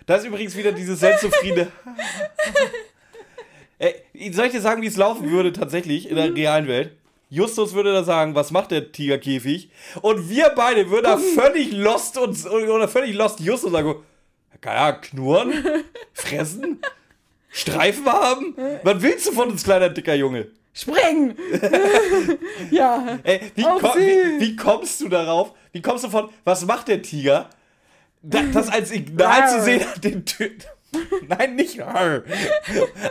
Da ist übrigens wieder dieses selbstzufriedene. Ey, soll ich dir sagen, wie es laufen würde tatsächlich in der realen Welt? Justus würde da sagen, was macht der Tigerkäfig? Und wir beide würden da völlig lost uns oder völlig lost Justus sagen, Ahnung, knurren, fressen, Streifen haben. Was willst du von uns, kleiner dicker Junge? Springen. ja. Ey, wie, Auf ko sie! wie, wie kommst du darauf? Wie kommst du von, was macht der Tiger? Da, das als Signal zu sehen, den Töten. Nein, nicht. Aber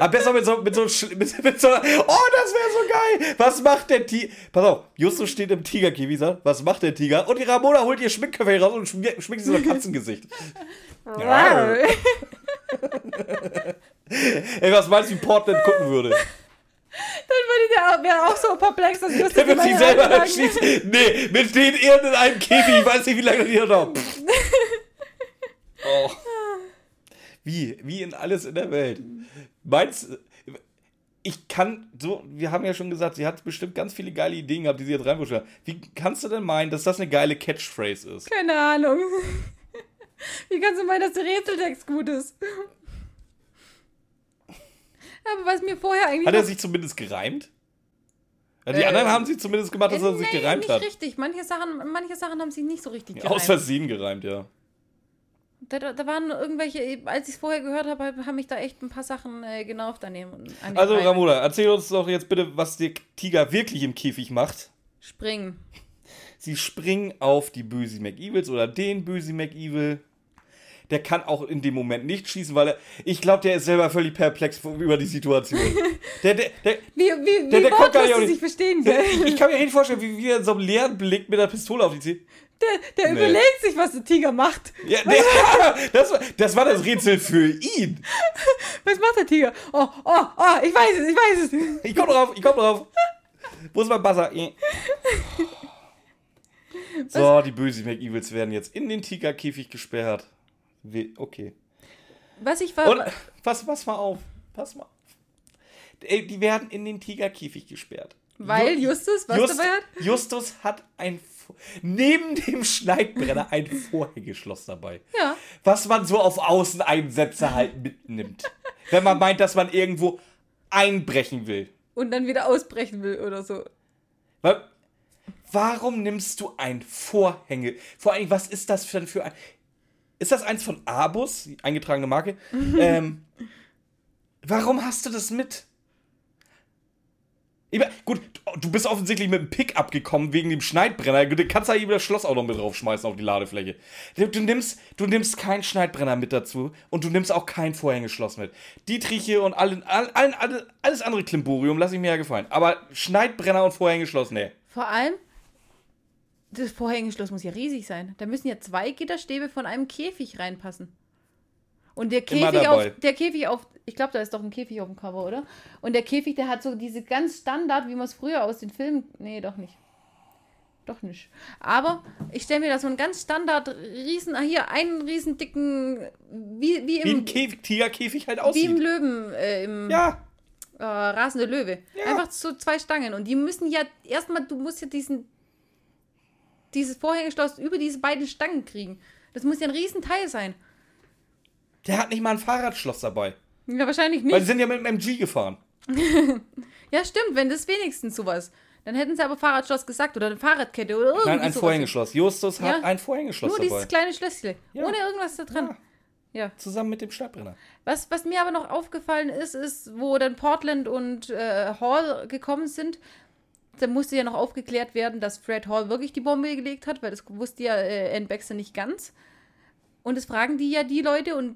besser mit so, mit so, mit, mit so, oh, das wäre so geil. Was macht der Tiger? Pass auf, Justus steht im Tigerkäfig, sagt, was macht der Tiger? Und die Ramona holt ihr Schminkköpfe raus und schminkt sie so ein Katzengesicht. Rar. Ey, was meinst du, wie Portland gucken würde? Dann würde der wäre auch so perplex, dass Justus Der wird immer sich selber erschießen. Nee, mit den Ehren in einem Käfig. Ich weiß nicht, wie lange die noch. Oh. Wie? Wie in alles in der Welt. Meinst ich kann so, wir haben ja schon gesagt, sie hat bestimmt ganz viele geile Ideen gehabt, die sie jetzt reinwurscht hat. Wie kannst du denn meinen, dass das eine geile Catchphrase ist? Keine Ahnung. Wie kannst du meinen, dass der Rätseltext gut ist? Aber was mir vorher eigentlich. Hat er sich zumindest gereimt? Ja, die Äh, anderen haben sie zumindest gemacht, dass er sich nee, gereimt nicht hat. richtig. Manche Sachen, manche Sachen haben sich nicht so richtig gereimt. Aus Versehen gereimt, ja. Da, da, waren irgendwelche, als ich es vorher gehört habe, haben mich da echt ein paar Sachen äh. An dem Also, Reim. Ramona, erzähl uns doch jetzt bitte, was der Tiger wirklich im Käfig macht. Springen. Sie springen auf die Böse McEvils oder den Böse McEvil. Der kann auch in dem Moment nicht schießen, weil er, ich glaube, der ist selber völlig perplex über die Situation. Der, der, der, Wie, wie, wie Der- der kommt gar nicht sich verstehen, der, ich, kann mir nicht vorstellen, wie, wie er in so einem leeren Blick mit der Pistole auf die zieht. Der, der Nee. überlegt sich, was der Tiger macht. Ja, der, das, war, das war das Rätsel für ihn. Was macht der Tiger? Oh, oh, oh, ich weiß es, ich weiß es. Ich komm drauf, ich komm drauf. Wo ist mein Buzzer? Eh. So, die bösen McEvils werden jetzt in den Tigerkäfig gesperrt. Okay. Was ich war. Und pass, pass mal auf. Pass mal auf. Die werden in den Tigerkäfig gesperrt. weil Ju- Justus was Just, dabei hat? Justus hat ein neben dem Schneidbrenner ein Vorhängeschloss dabei. Ja. Was man so auf Außeneinsätze halt mitnimmt. Wenn man meint, dass man irgendwo einbrechen will. Und dann wieder ausbrechen will oder so. Weil, warum nimmst du ein Vorhänge? Vor allem, was ist das denn für ein. Ist das eins von Abus, eingetragene Marke? ähm, warum hast du das mit? Gut, du bist offensichtlich mit dem Pickup gekommen wegen dem Schneidbrenner. Du kannst da eben das Schloss auch noch mit draufschmeißen auf die Ladefläche. Du, du, nimmst, du nimmst keinen Schneidbrenner mit dazu und du nimmst auch kein Vorhängeschloss mit. Dietriche und allen, allen, allen, alles andere Klimborium lasse ich mir ja gefallen. Aber Schneidbrenner und Vorhängeschloss, nee. Vor allem, das Vorhängeschloss muss ja riesig sein. Da müssen ja zwei Gitterstäbe von einem Käfig reinpassen. Und der Käfig auf, der Käfig auf, ich glaube, da ist doch ein Käfig auf dem Cover, oder? Und der Käfig, der hat so diese ganz Standard, wie man es früher aus den Filmen, nee, doch nicht. Doch nicht. Aber ich stelle mir da so einen ganz Standard riesen, ah, hier einen riesen dicken, wie, wie Wie im, ein Käfig, Tigerkäfig halt wie im aussieht. Löwen, äh, im Ja, äh, rasende Löwe. Ja. Einfach so zwei Stangen. Und die müssen ja, erstmal, du musst ja diesen, dieses Vorhängeschloss über diese beiden Stangen kriegen. Das muss ja ein Riesenteil sein. der hat nicht mal ein Fahrradschloss dabei. Ja, wahrscheinlich Weil nicht. sie sind ja mit dem MG gefahren. Ja, stimmt, wenn das wenigstens sowas. Dann hätten sie aber Fahrradschloss gesagt oder eine Fahrradkette oder irgendwie Nein, ein. Vorhängeschloss. Justus hat Ja. ein Vorhängeschloss Nur dabei. dieses kleine Schlösschen. Ja. Ohne irgendwas da dran. Ja. Zusammen mit dem Schneidbrenner. Was, was mir aber noch aufgefallen ist, ist, wo dann Portland und äh, Hall gekommen sind, da musste ja noch aufgeklärt werden, dass Fred Hall wirklich die Bombe gelegt hat, weil das wusste ja äh, Ann Baxter nicht ganz. Und das fragen die ja die Leute und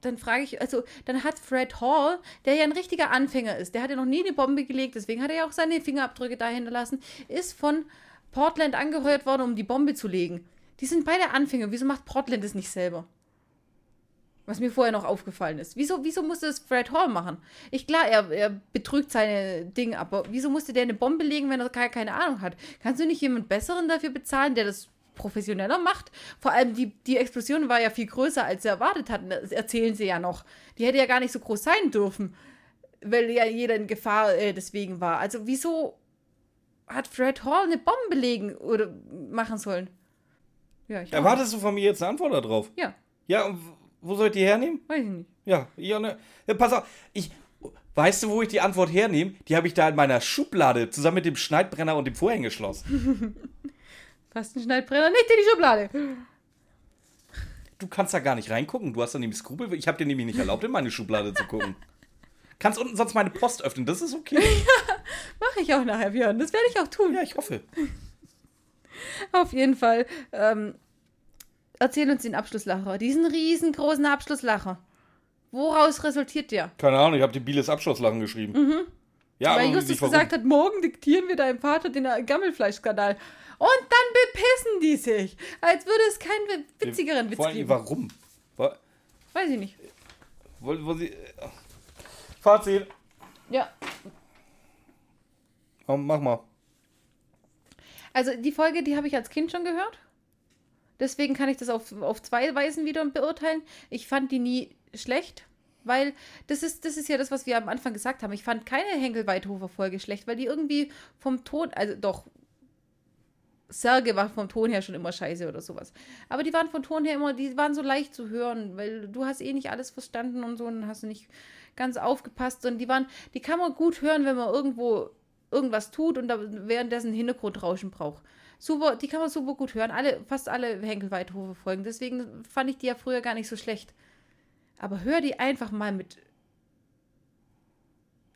dann frage ich, also dann hat Fred Hall, der ja ein richtiger Anfänger ist, der hat ja noch nie eine Bombe gelegt, deswegen hat er ja auch seine Fingerabdrücke da hinterlassen, ist von Portland angeheuert worden, um die Bombe zu legen. Die sind beide Anfänger. Wieso macht Portland das nicht selber? Was mir vorher noch aufgefallen ist. Wieso, wieso musste es Fred Hall machen? Ich klar, er, er betrügt seine Dinge, aber wieso musste der eine Bombe legen, wenn er gar keine Ahnung hat? Kannst du nicht jemand Besseren dafür bezahlen, der das professioneller macht? Vor allem die, die Explosion war ja viel größer, als sie erwartet hatten. Das erzählen sie ja noch. Die hätte ja gar nicht so groß sein dürfen, weil ja jeder in Gefahr äh, deswegen war. Also wieso hat Fred Hall eine Bombe legen oder machen sollen? Ja, ich Erwartest du von mir jetzt eine Antwort darauf? Ja, Ja, und wo soll ich die hernehmen? weiß ich nicht. Ja, ja, ne. Ja, pass auf. Ich, weißt du, wo ich die Antwort hernehme? Die habe ich da in meiner Schublade zusammen mit dem Schneidbrenner und dem Vorhängeschloss. Fast ein Schneidbrenner nicht in die Schublade. Du kannst da gar nicht reingucken. Du hast da nämlich Skrupel. Ich habe dir nämlich nicht erlaubt, in meine Schublade zu gucken. Kannst unten sonst meine Post öffnen. Das ist okay. Mache ich auch nachher, Björn. Das werde ich auch tun. Ja, ich hoffe. Auf jeden Fall. Ähm, erzähl uns den Abschlusslacher. Diesen riesengroßen Abschlusslacher. Woraus resultiert der? Keine Ahnung, ich habe die Bieles Abschlusslachen geschrieben. Ja, Weil Justus gesagt hat, morgen diktieren wir deinem Vater den Gammelfleischskandal. Und dann bepissen die sich. Als würde es keinen witzigeren Witz Vor allem, geben. warum? Wa- Weiß ich nicht. Wo, wo sie, Fazit. Ja. Komm, mach mal. Also die Folge, die habe ich als Kind schon gehört. Deswegen kann ich das auf, auf zwei Weisen wieder beurteilen. Ich fand die nie schlecht, weil das ist, das ist ja das, was wir am Anfang gesagt haben. Ich fand keine Henkel-Weidhofer-Folge schlecht, weil die irgendwie vom Ton, also doch, Serge war vom Ton her schon immer scheiße oder sowas. Aber die waren vom Ton her immer, die waren so leicht zu hören, weil du hast eh nicht alles verstanden und so und hast nicht ganz aufgepasst. Und die waren, die kann man gut hören, wenn man irgendwo irgendwas tut und da währenddessen Hintergrundrauschen braucht. Super, die kann man super gut hören. Alle, fast alle Henkel-Weidhofer folgen. Deswegen fand ich die ja früher gar nicht so schlecht. Aber hör die einfach mal mit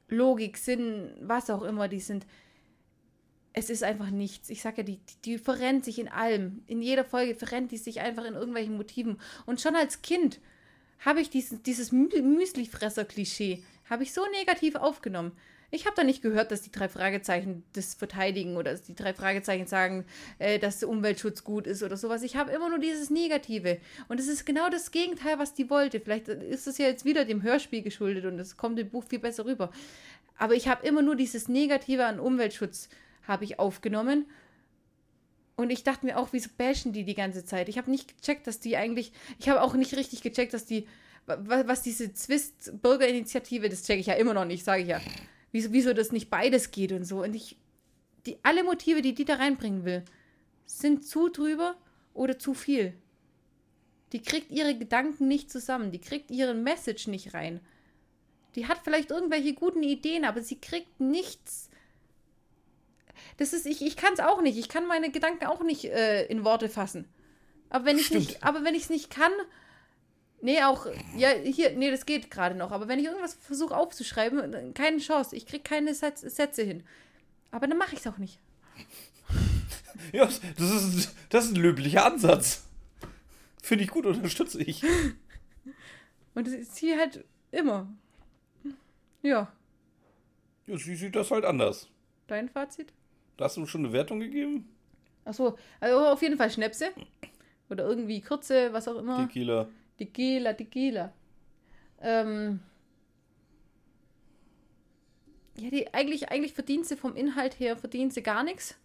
Logik, Sinn, was auch immer die sind. Es ist einfach nichts. Ich sag ja, die, die, verrennt sich in allem. In jeder Folge verrennt die sich einfach in irgendwelchen Motiven. Und schon als Kind habe ich dieses, dieses Mü- Müslifresser-Klischee, habe ich so negativ aufgenommen. Ich habe da nicht gehört, dass die drei Fragezeichen das verteidigen oder dass die drei Fragezeichen sagen, äh, dass der Umweltschutz gut ist oder sowas. Ich habe immer nur dieses Negative. Und es ist genau das Gegenteil, was die wollte. Vielleicht ist es ja jetzt wieder dem Hörspiel geschuldet und es kommt im Buch viel besser rüber. Aber ich habe immer nur dieses Negative an Umweltschutz habe ich aufgenommen. Und ich dachte mir auch, wieso bashen die die ganze Zeit? Ich habe nicht gecheckt, dass die eigentlich, ich habe auch nicht richtig gecheckt, dass die, wa- was diese Zwist-Bürgerinitiative, das checke ich ja immer noch nicht, sage ich ja. Wieso, wieso das nicht beides geht und so. Und ich, die, alle Motive, die die da reinbringen will, sind zu drüber oder zu viel. Die kriegt ihre Gedanken nicht zusammen, die kriegt ihren Message nicht rein. Die hat vielleicht irgendwelche guten Ideen, aber sie kriegt nichts. Das ist, ich, ich kann es auch nicht. Ich kann meine Gedanken auch nicht äh, in Worte fassen. Aber wenn ich Stimmt. nicht, aber wenn ich es nicht kann, nee, auch, ja, hier, nee, das geht gerade noch. Aber wenn ich irgendwas versuche aufzuschreiben, keine Chance. Ich kriege keine Satz, Sätze hin. Aber dann mache ich es auch nicht. Ja, das ist, das ist ein löblicher Ansatz. Finde ich gut, unterstütze ich. Und das ist hier halt immer. Ja, Ja, sie sieht das halt anders. dein Fazit? Hast du schon eine Wertung gegeben? Achso, also auf jeden Fall Schnäpse. Oder irgendwie Kürze, was auch immer. Tequila. Tequila, Tequila. Ähm. Ja, die eigentlich, eigentlich verdient sie vom Inhalt her, verdient sie gar nichts.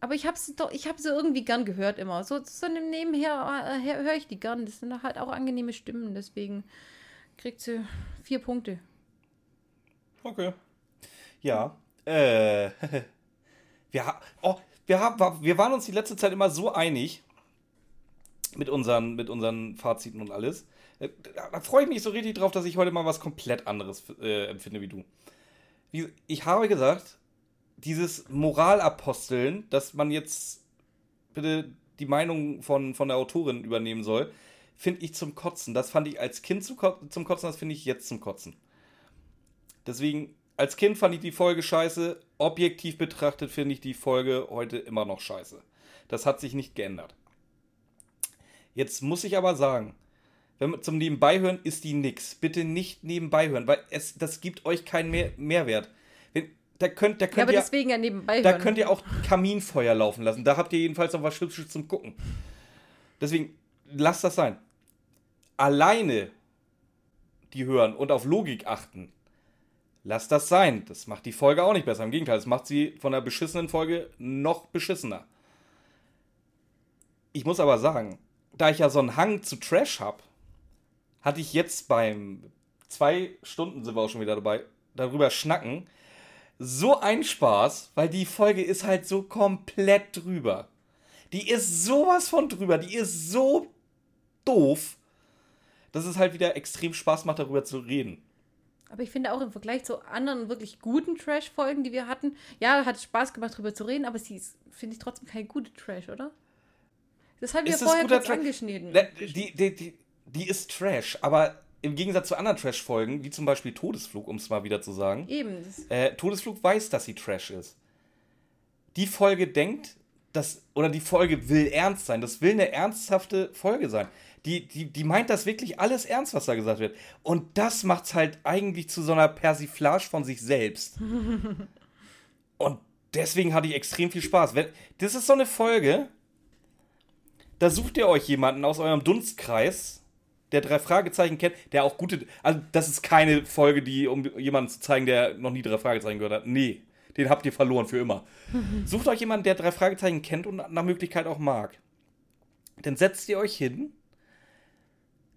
Aber ich habe sie doch, ich habe sie irgendwie gern gehört immer. So, so nebenher äh, höre ich die gern. Das sind halt auch angenehme Stimmen, deswegen kriegt sie vier Punkte. Okay. Ja. Äh. Wir, oh, wir, haben, wir waren uns die letzte Zeit immer so einig mit unseren, mit unseren Faziten und alles. Äh, Da, da freue ich mich so richtig drauf, dass ich heute mal was komplett anderes äh, empfinde wie du. Wie, ich habe gesagt, dieses Moralaposteln, dass man jetzt bitte die Meinung von, von der Autorin übernehmen soll, finde ich zum Kotzen. Das fand ich als Kind zum Kotzen, das finde ich jetzt zum Kotzen. Deswegen, als Kind fand ich die Folge scheiße. Objektiv betrachtet finde ich die Folge heute immer noch scheiße. Das hat sich nicht geändert. Jetzt muss ich aber sagen, wenn man zum Nebenbeihören ist die nix. Bitte nicht nebenbei hören, weil es, das gibt euch keinen Mehr Mehrwert. Wenn, da könnt, da Ja, könnt aber ihr, deswegen ja nebenbei da hören. könnt ihr auch Kaminfeuer laufen lassen. Da habt ihr jedenfalls noch was Hübsches zum Gucken. Deswegen, lasst das sein. Alleine die hören und auf Logik achten. Lasst das sein. Das macht die Folge auch nicht besser. Im Gegenteil, das macht sie von der beschissenen Folge noch beschissener. Ich muss aber sagen, da ich ja so einen Hang zu Trash habe, hatte ich jetzt beim zwei Stunden sind wir auch schon wieder dabei, darüber schnacken, so ein Spaß, weil die Folge ist halt so komplett drüber. Die ist sowas von drüber, die ist so doof, dass es halt wieder extrem Spaß macht, darüber zu reden. Aber ich finde auch im Vergleich zu anderen wirklich guten Trash-Folgen, die wir hatten, ja, hat Spaß gemacht, darüber zu reden, aber sie ist, finde ich, trotzdem keine gute Trash, oder? Das haben wir Ist vorher kurz angeschnitten. Ne, Die, die, die, die ist Trash, aber im Gegensatz zu anderen Trash-Folgen, wie zum Beispiel Todesflug, um es mal wieder zu sagen, Eben. Äh, Todesflug weiß, dass sie Trash ist. Die Folge denkt, dass, oder die Folge will ernst sein. Das will eine ernsthafte Folge sein. Die, die, die meint das wirklich alles ernst, was da gesagt wird. Und das macht es halt eigentlich zu so einer Persiflage von sich selbst. Und deswegen hatte ich extrem viel Spaß. Wenn, das ist so eine Folge, da sucht ihr euch jemanden aus eurem Dunstkreis, der drei Fragezeichen kennt, der auch gute. Also, das ist keine Folge, die, um jemanden zu zeigen, der noch nie drei Fragezeichen gehört hat. Nee, den habt ihr verloren für immer. Sucht euch jemanden, der drei Fragezeichen kennt und nach Möglichkeit auch mag. Dann setzt ihr euch hin.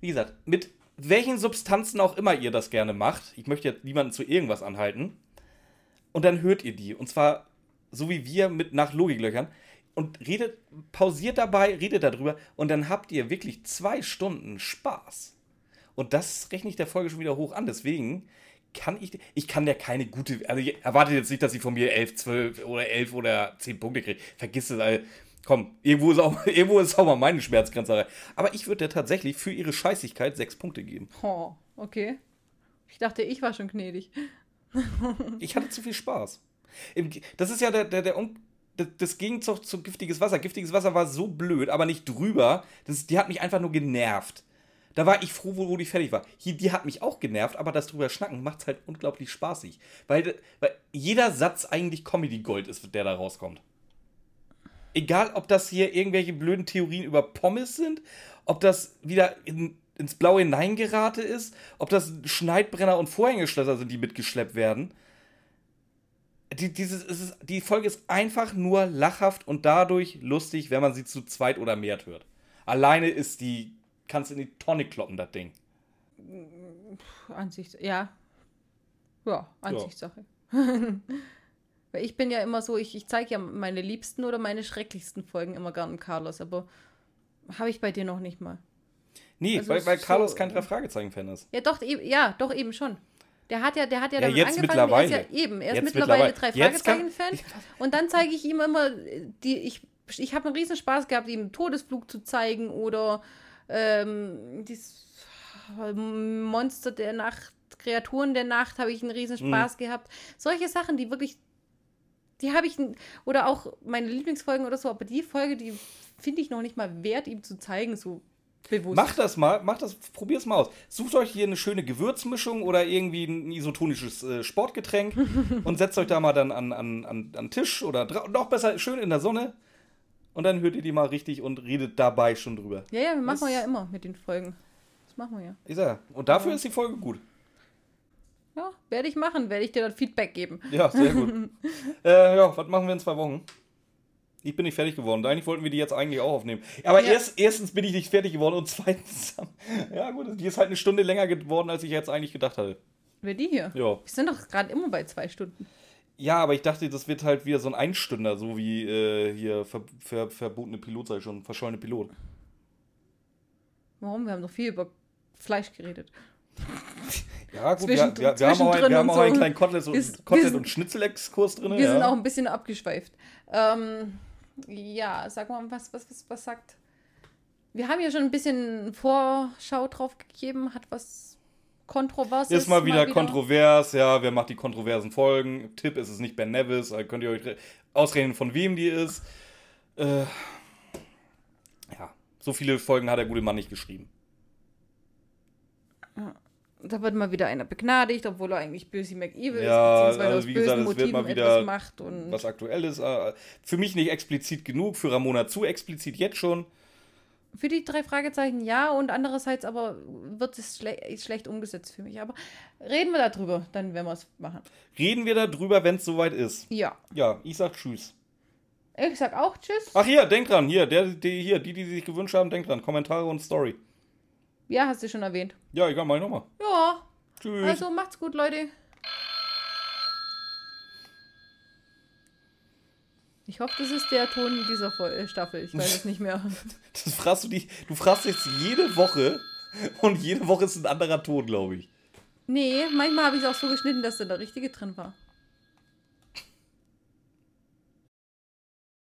Wie gesagt, mit welchen Substanzen auch immer ihr das gerne macht. Ich möchte jetzt niemanden zu irgendwas anhalten. Und dann hört ihr die. Und zwar so wie wir mit nach Logiklöchern. Und redet, pausiert dabei, redet darüber. Und dann habt ihr wirklich zwei Stunden Spaß. Und das rechne ich der Folge schon wieder hoch an. Deswegen kann ich, ich kann der keine gute, also ich erwarte jetzt nicht, dass sie von mir 11, 12 oder 11 oder 10 Punkte kriegt. Vergiss es, also, komm, irgendwo ist auch, irgendwo ist auch mal meine Schmerzgrenze. Aber ich würde der tatsächlich für ihre Scheißigkeit 6 Punkte geben. oh, okay. Ich dachte, ich war schon gnädig. Ich hatte zu viel Spaß. Das ist ja der, der, der das, Gegenzug zu giftiges Wasser. Giftiges Wasser war so blöd, aber nicht drüber. Das, die hat mich einfach nur genervt. Da war ich froh, wo, wo die fertig war. Hier, die hat mich auch genervt, aber das drüber schnacken macht es halt unglaublich spaßig. Weil, weil jeder Satz eigentlich Comedy-Gold ist, der da rauskommt. Egal, ob das hier irgendwelche blöden Theorien über Pommes sind, ob das wieder in, ins Blaue hineingerate ist, ob das Schneidbrenner und Vorhängeschlösser sind, die mitgeschleppt werden. Die, dieses, es ist, die Folge ist einfach nur lachhaft und dadurch lustig, wenn man sie zu zweit oder mehr hört. Alleine ist die, kannst in die Tonne kloppen, das Ding. Ansicht, ja. Ja, Ansichtssache. Weil ich bin ja immer so, ich, ich zeige ja meine liebsten oder meine schrecklichsten Folgen immer gern Carlos, aber habe ich bei dir noch nicht mal. Nee, Also weil, weil Carlos so, kein Drei-Fragezeichen-Fan ist. Ja, doch, eben, ja, doch eben schon. Der hat ja, der hat ja, Ja, damit jetzt angefangen. Er ist ja mittlerweile. eben, er ist Jetzt mittlerweile mittlerweile. drei Jetzt kann- Fragezeichen-Fan. Und dann zeige ich ihm immer, die, ich, ich habe einen riesen Spaß gehabt, ihm Todesflug zu zeigen oder ähm, dieses Monster der Nacht, Kreaturen der Nacht, habe ich einen riesen Mhm. Spaß gehabt. Solche Sachen, die wirklich, die habe ich, oder auch meine Lieblingsfolgen oder so, aber die Folge, die finde ich noch nicht mal wert, ihm zu zeigen, so bewusst. Macht das mal, macht das, probier's mal aus. Sucht euch hier eine schöne Gewürzmischung oder irgendwie ein isotonisches äh, Sportgetränk und setzt euch da mal dann an, an, an, an Tisch oder noch besser schön in der Sonne. Und dann hört ihr die mal richtig und redet dabei schon drüber. Ja, ja, wir machen Das- wir ja immer mit den Folgen. Das machen wir ja. Ich sag, und dafür ist die Folge gut. Ja, werde ich machen, werde ich dir dann Feedback geben. Ja, sehr gut. äh, ja, was machen wir in zwei Wochen? Ich bin nicht fertig geworden. Eigentlich wollten wir die jetzt eigentlich auch aufnehmen. Aber Ja. erst, erstens bin ich nicht fertig geworden und zweitens, ja gut, die ist halt eine Stunde länger geworden, als ich jetzt eigentlich gedacht hatte. Wer die hier? Ja. Wir sind doch gerade immer bei zwei Stunden. Ja, aber ich dachte, das wird halt wieder so ein Einstünder, so wie äh, hier ver ver verbotene Pilot, ich schon, verschollene Pilot. Warum? Wir haben doch viel über Fleisch geredet. Ja, gut, Zwischen- wir, wir, wir haben auch, ein, wir haben auch einen so. kleinen Kotelett und, Ist- Kotelett und Schnitzelexkurs drin. Wir ja. sind auch ein bisschen abgeschweift. Ähm, ja, sag mal, was, was, was, was sagt. Wir haben ja schon ein bisschen Vorschau drauf gegeben, hat was Kontroverses. Ist mal wieder kontrovers, ja, wer macht die kontroversen Folgen? Tipp ist es nicht Ben Nevis, da könnt ihr euch re- ausrechnen, von wem die ist. Äh, ja, so viele Folgen hat der gute Mann nicht geschrieben. Da wird mal wieder einer begnadigt, obwohl er eigentlich Böse McEvil Ja, ist, beziehungsweise also aus wie bösen gesagt, Motiven mal wieder etwas macht. Und Was aktuell ist, äh, für mich nicht explizit genug, für Ramona zu explizit jetzt schon. Für die drei Fragezeichen ja und andererseits aber wird es schle schlecht umgesetzt für mich. Aber reden wir darüber, dann werden wir es machen. Reden wir darüber, wenn es soweit ist. Ja. Ja, ich sag Tschüss. Ich sag auch Tschüss. Ach hier, denkt dran, hier, der, die, hier, die, die sich gewünscht haben, denkt dran, Kommentare und Story. Ja, hast du schon erwähnt. Ja, egal, mach ich nochmal. Ja. Tschüss. Also macht's gut, Leute. Ich hoffe, das ist der Ton dieser äh, Staffel. Ich weiß es nicht mehr. Das fragst du dich, du fragst jetzt jede Woche und jede Woche ist ein anderer Ton, glaube ich. Nee, manchmal habe ich es auch so geschnitten, dass da der richtige drin war.